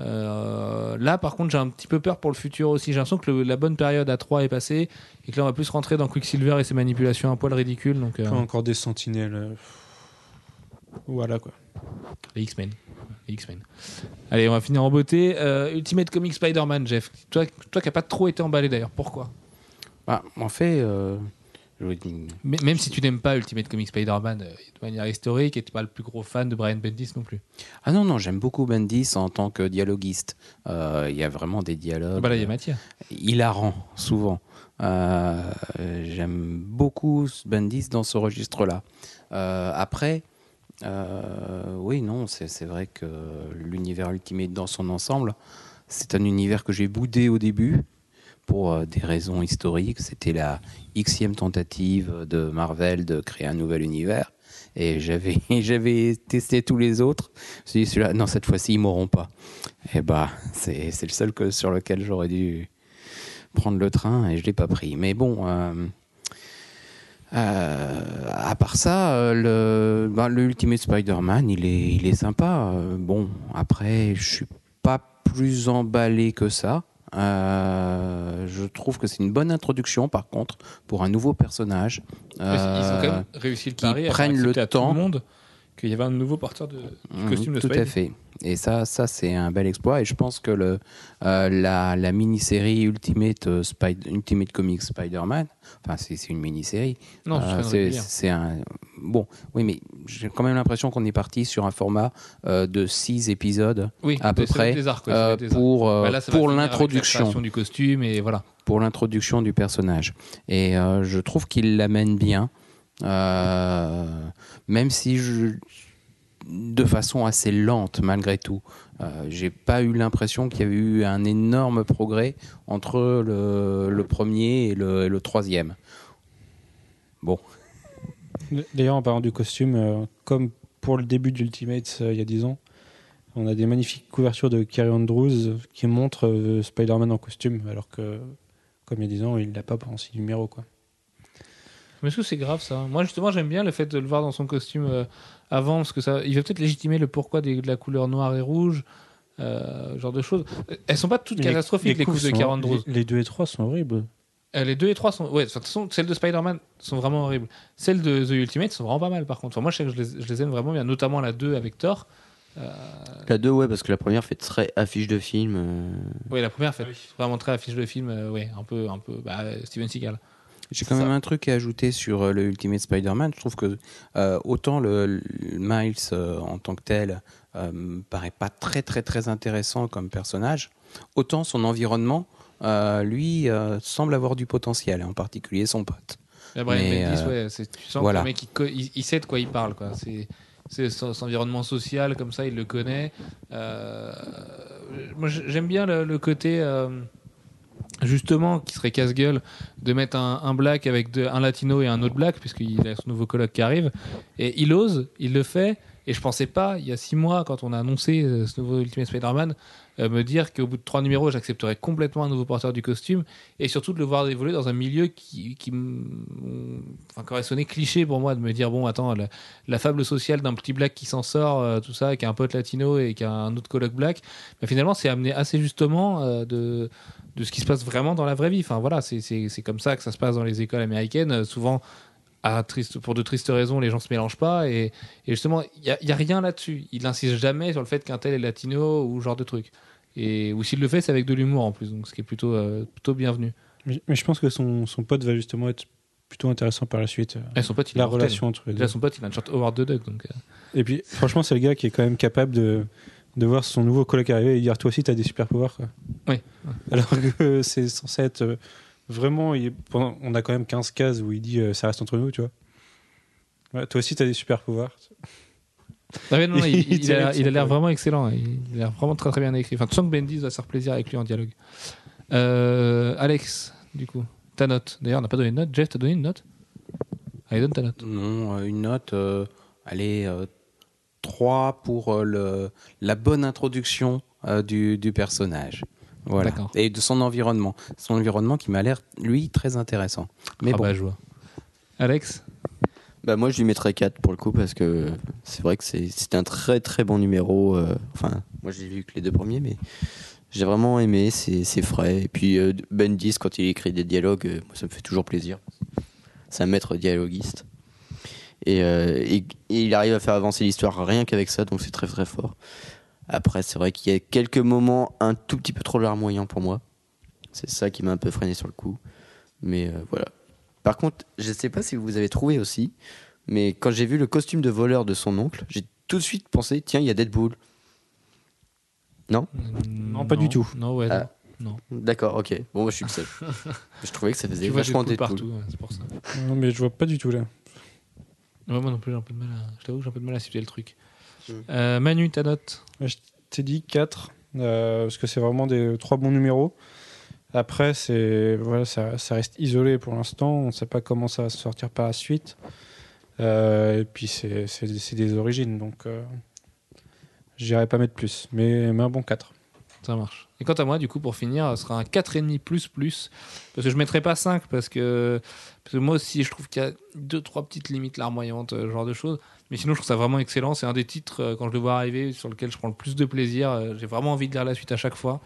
Euh, là, par contre, j'ai un petit peu peur pour le futur aussi. J'ai l'impression que le- la bonne période à 3 est passée et que là, on va plus rentrer dans Quicksilver et ses manipulations un poil ridicules. Donc, euh, encore des sentinelles. Voilà, quoi. les X-Men. Les X-Men. Allez, on va finir en beauté. Euh, Ultimate Comics Spider-Man, Jeff. Toi, toi qui n'as pas trop été emballé d'ailleurs, pourquoi? Bah, en fait, euh, Même si tu n'aimes pas Ultimate Comics Spider-Man euh, de manière historique et tu n'es pas le plus gros fan de Brian Bendis non plus. Ah non, non, j'aime beaucoup Bendis en tant que dialoguiste. Euh, Il y a vraiment des dialogues. bah là, il y a matière. hilarant, souvent. Euh, J'aime beaucoup Bendis dans ce registre-là. Euh, après, euh, oui, non, c'est c'est vrai que l'univers Ultimate dans son ensemble, c'est un univers que j'ai boudé au début pour euh, des raisons historiques. C'était la xème tentative de Marvel de créer un nouvel univers. Et j'avais j'avais testé tous les autres. Je me suis dit, non, cette fois-ci, ils m'auront pas. Et bah, c'est le seul que, sur lequel j'aurais dû prendre le train et je l'ai pas pris. Mais bon, euh, euh, à part ça, le, bah, Spider-Man, il est, il est sympa. Bon, après, je suis pas plus emballé que ça. Euh, je trouve que c'est une bonne introduction, par contre, pour un nouveau personnage. Ils ont quand Euh, même réussi le pari à prennent le à tout temps. le monde qu'il y avait un nouveau porteur de du costume de Mhm, Tout à fait. Et ça, ça c'est un bel exploit. Et je pense que le, euh, la, la mini-série Ultimate, euh, Spider- Ultimate Comics Spider-Man, enfin, c'est une mini-série. Non, Euh, c'est un. Bon, oui, mais j'ai quand même l'impression qu'on est parti sur un format euh, de six épisodes Oui, à peu près des arcs, ouais, c'est des arcs. pour, Bah là, pour l'introduction. du costume et voilà. pour l'introduction du personnage. Et je trouve qu'il l'amène bien, euh, même si de façon assez lente malgré tout. Euh, J'ai pas eu l'impression qu'il y avait eu un énorme progrès entre le, premier et le, troisième. Bon, D'ailleurs, en parlant du costume, euh, comme pour le début d'Ultimate euh, il y a 10 ans, on a des magnifiques couvertures de Kerry Andrews qui montrent Spider-Man en costume, alors que, comme il y a 10 ans, il l'a pas pendant 6 numéros. Quoi. Mais est-ce que c'est grave ça? Moi justement j'aime bien le fait de le voir dans son costume euh, avant parce que ça, il va peut-être légitimer le pourquoi des- de la couleur noire et rouge, euh, genre de choses. Elles sont pas toutes catastrophiques les, coups de sont- Karen Andrews. les, les deux et trois sont horribles. Euh, les deux et trois sont, ouais, de toute façon celles de Spider-Man sont vraiment horribles. Celles de The Ultimate sont vraiment pas mal par contre. Enfin, moi je sais que je les, je les aime vraiment bien, notamment la 2 avec Thor. Euh, La 2, ouais, parce que la première fait très affiche de film. euh, oui, la première fait vraiment très affiche de film, euh, ouais, un peu, un peu, bah, Steven Seagal. J'ai quand même un truc à ajouter sur euh, le Ultimate Spider-Man. Je trouve que euh, autant le, le Miles euh, en tant que tel me paraît pas très très très intéressant comme personnage, autant son environnement, lui, semble avoir du potentiel, en particulier son pote. Et Brian Mais, Bendis, ouais, c'est- tu sens voilà. que le mec il, co- il- il sait de quoi il parle, quoi. C'est c'est son, environnement social comme ça, il le connaît. Euh, moi, j'aime bien le, le côté euh, justement qui serait casse-gueule de mettre un, black avec un latino et un autre black puisqu'il a son nouveau colloque qui arrive et il ose, il le fait. Et je pensais pas, il y a six mois, quand on a annoncé euh, ce nouveau Ultimate Spider-Man, euh, me dire qu'au bout de trois numéros, j'accepterais complètement un nouveau porteur du costume et surtout de le voir évoluer dans un milieu qui, qui, enfin, aurait sonné cliché pour moi de me dire bon attends la, fable sociale d'un petit black qui s'en sort euh, tout ça qui a un pote latino et qui a un autre coloc black mais finalement c'est amené assez justement de de ce qui se passe vraiment dans la vraie vie enfin voilà c'est comme ça que ça se passe dans les écoles américaines Euh, souvent à triste, pour de tristes raisons, les gens se mélangent pas. Et, et justement, il n'y a, il y a rien là-dessus. Il n'insiste jamais sur le fait qu'un tel est latino ou genre de truc. Et, ou s'il le fait, c'est avec de l'humour en plus, donc ce qui est plutôt, euh, plutôt bienvenu. Mais, mais je pense que son, son pote va justement être plutôt intéressant par la suite. euh, Et son pote, il la relation entre les deux. Déjà, son pote, il a une short Howard the Duck. Donc, euh, Et puis, franchement, c'est le gars qui est quand même capable de, de voir son nouveau coloc arriver et dire Toi aussi, t'as des super pouvoirs. Quoi. Oui. Alors que c'est censé être euh, vraiment. il est- pendant- on a quand même 15 cases où il dit euh, Ça reste entre nous, tu vois. Ouais, toi aussi, t'as des super pouvoirs. Ah non, non, il, Il il tire a, il l'air vraiment excellent. Il, il a l'air vraiment très très bien écrit. Enfin, tu sens que Bendis va se faire plaisir avec lui en dialogue. Euh, Alex, du coup, ta note. D'ailleurs, on n'a pas donné de note. Jeff, t'as donné une note? Allez, donne ta note. Non, une note, euh, allez, 3 pour euh, le, la bonne introduction euh, du, du personnage. Voilà. Et de son environnement. Son environnement qui m'a l'air, lui, très intéressant. Mais Ah bon, bah, je vois. Alex? Bah moi je lui mettrais 4 pour le coup parce que c'est vrai que c'est un très très bon numéro. euh, enfin, moi j'ai vu que les deux premiers, mais j'ai vraiment aimé, c'est c'est frais. Et puis euh, Bendis quand il écrit des dialogues, euh, moi ça me fait toujours plaisir. C'est un maître dialoguiste. Et, euh, et- et il arrive à faire avancer l'histoire rien qu'avec ça, donc c'est très très fort. Après c'est vrai qu'il y a quelques moments un tout petit peu trop larmoyants pour moi. C'est ça qui m'a un peu freiné sur le coup. Mais euh, voilà. Par contre, je sais pas si vous avez trouvé aussi, mais quand j'ai vu le costume de voleur de son oncle, j'ai tout de suite pensé, tiens, il y a Deadpool. Non? Non, pas du tout. Non, ouais. Ah. non. D'accord, ok. Bon, moi, je suis le seul. je trouvais que ça faisait Tu vois vachement Deadpool Deadpool. partout, ouais, c'est pour ça. Non, mais je vois pas du tout là. Ouais, moi non plus, j'ai un peu de mal à... Je t'avoue que j'ai un peu de mal à situer le truc. Mm. Euh, Manu, ta note Je t'ai dit 4, euh, parce que c'est vraiment des trois bons numéros. Après, c'est voilà, ça, ça reste isolé pour l'instant. On ne sait pas comment ça va se sortir par la suite. Euh, et puis, c'est c'est- c'est des origines, donc euh, j'irai pas mettre plus. Mais, mais un bon 4. Ça marche. Quant à moi, du coup, pour finir, ce sera un 4,5 plus plus. Parce que je ne mettrai pas 5 parce que, parce que moi aussi, je trouve qu'il y a deux, trois petites limites larmoyantes, euh, ce genre de choses. Mais sinon, je trouve ça vraiment excellent. C'est un des titres, euh, quand je le vois arriver, sur lequel je prends le plus de plaisir. Euh, J'ai vraiment envie de lire la suite à chaque fois.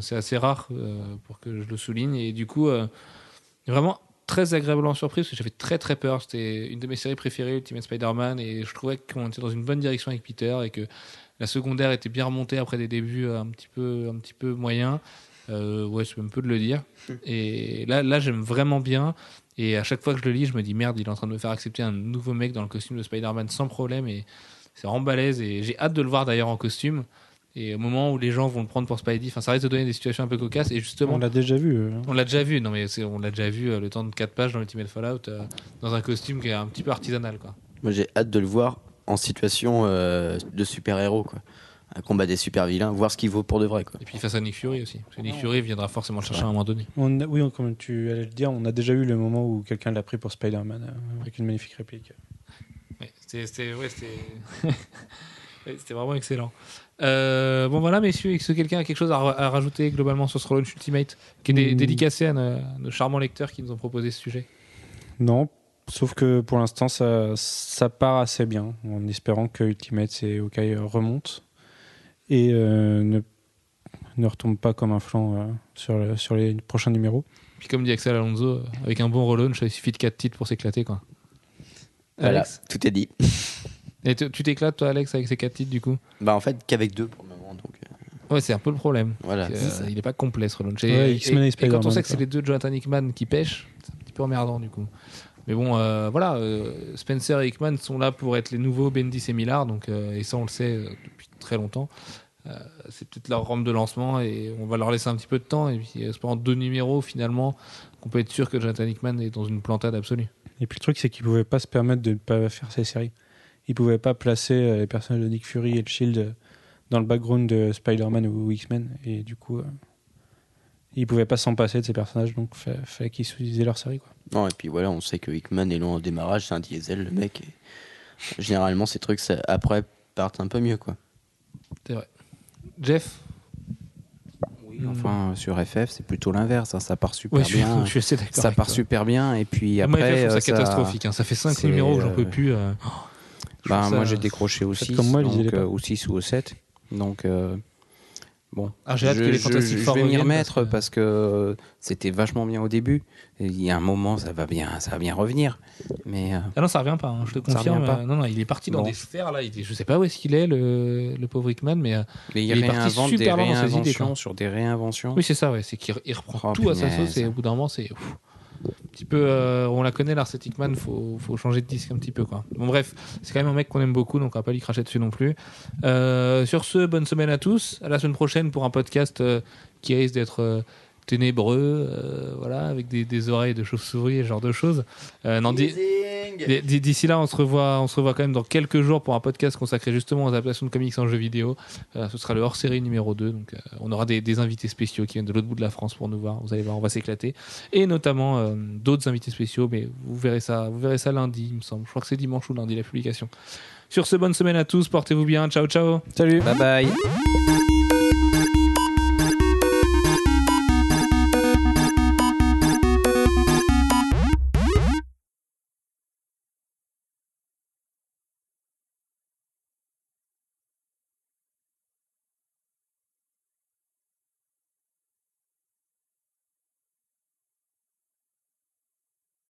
C'est assez rare pour que je le souligne. Et du coup, vraiment très agréablement surpris parce que j'avais très très peur. C'était une de mes séries préférées, Ultimate Spider-Man, et je trouvais qu'on était dans une bonne direction avec Peter et que la secondaire était bien remontée après des débuts un petit peu, un petit peu moyens. Euh, ouais, c'est même peu de le dire. Et là, là j'aime vraiment bien. Et à chaque fois que je le lis, je me dis merde, il est en train de me faire accepter un nouveau mec dans le costume de Spider-Man sans problème. Et c'est vraiment balèze. Et j'ai hâte de le voir d'ailleurs en costume. Et au moment où les gens vont le prendre pour Spidey, enfin, ça risque de donner des situations un peu cocasses. Et justement, On l'a déjà vu. euh. on l'a déjà vu. Non, mais on l'a déjà vu euh, le temps de 4 pages dans Ultimate Fallout euh, dans un costume qui est un petit peu artisanal, quoi. Moi, j'ai hâte de le voir en situation euh, de super-héros, quoi. Un combat des super-vilains, voir ce qu'il vaut pour de vrai, quoi. Et puis face à Nick Fury aussi. Parce que Nick Fury viendra forcément le chercher à un moment donné. On a- oui, on- comme tu allais le dire, on a déjà eu le moment où quelqu'un l'a pris pour Spider-Man euh, avec une magnifique réplique. Ouais, c'était, c'était, ouais, c'était... ouais, c'était vraiment excellent. Euh, bon voilà messieurs, est-ce que quelqu'un a quelque chose à, ra- à rajouter globalement sur ce Launch Ultimate qui est dé- Mm. dédicacé à nos, nos charmants lecteurs qui nous ont proposé ce sujet? Non, sauf que pour l'instant, ça, ça part assez bien, en espérant que Ultimate et Hawkeye remontent et euh, ne, ne retombent pas comme un flanc euh, sur, le- sur les prochains numéros. Puis comme dit Axel Alonso, avec un bon relaunch, il suffit de 4 titres pour s'éclater quoi. Voilà, Alex tout est dit. Et tu t'éclates toi Alex avec ces 4 titres du coup? Bah, en fait, qu'avec deux pour le moment, donc euh, Ouais c'est un peu le problème. voilà. Euh, il est pas complet ce relaunch. Ouais, Et, quand on sait que c'est les deux Jonathan Hickman qui pêchent, c'est un petit peu emmerdant du coup. Mais bon, euh, voilà, euh, Spencer et Hickman sont là pour être les nouveaux Bendis et Millard, donc, euh, et ça on le sait depuis très longtemps. C'est peut-être leur rampe de lancement et on va leur laisser un petit peu de temps. Et puis c'est pendant deux numéros finalement qu'on peut être sûr que Jonathan Hickman est dans une plantade absolue. Et puis le truc, c'est qu'ils pouvaient pas se permettre de ne pas faire ces séries. Ils pouvaient pas placer les personnages de Nick Fury et de Shield dans le background de Spider-Man ou X-Men. Et du coup, euh, ils pouvaient pas s'en passer de ces personnages, donc fa- fallait qu'ils utilisaient leur série. Quoi. Non, et puis voilà, on sait que Hickman est long au démarrage, c'est un diesel, le mec. et généralement, ces trucs, ça- après, partent un peu mieux, quoi. C'est vrai. Jeff? Oui, enfin, sur FF, c'est plutôt l'inverse. hein, Ça part super Ouais, je suis, bien. je suis assez d'accord. Ça part toi. super bien. Et puis Moi, FF, après. je trouve euh, ça catastrophique. hein. Ça fait 5 c'est, numéros, j'en peux euh, plus. euh. Je Bah, Moi, j'ai décroché au 6, comme moi, lisez-les donc, pas. euh, au 6 ou au 7. Donc, euh, bon. Ah, j'ai hâte je, que les je- Fantastic je Four vais m'y remettre parce que- parce que, c'était vachement bien au début. Et il y a un moment, ça va bien, ça va bien revenir. Mais euh, Ah non, ça revient pas, hein, je te confirme. pas. Non, non, il est parti dans Bon. des sphères là. Il est- je sais pas où est-ce qu'il est, le, le pauvre Hickman, mais euh, mais il, Il est parti réinvente des super loin dans ses idées, quoi. sur des réinventions. oui, c'est ça, ouais. C'est qu'il il reprend Oh, tout à sa sauce et au bout d'un moment, c'est. Un petit peu, euh, on la connaît, Lars Hickman, faut, faut changer de disque un petit peu, quoi. Bon, bref, c'est quand même un mec qu'on aime beaucoup, donc on va pas lui cracher dessus non plus. Euh, sur ce, bonne semaine à tous. À la semaine prochaine pour un podcast euh, qui risque d'être ténébreux, euh, voilà, avec des, des oreilles de chauve-souris et ce genre de choses. Euh, non, D'ici là, on se revoit, on se revoit quand même dans quelques jours pour un podcast consacré justement aux adaptations de comics en jeux vidéo. Euh, ce sera le hors-série numéro 2. Donc, euh, on aura des, des invités spéciaux qui viennent de l'autre bout de la France pour nous voir. Vous allez voir, on va s'éclater. Et notamment euh, d'autres invités spéciaux, mais vous verrez ça, vous verrez ça lundi, il me semble. Je crois que c'est dimanche ou lundi la publication. Sur ce, bonne semaine à tous. Portez-vous bien. Ciao, ciao. Salut Bye bye.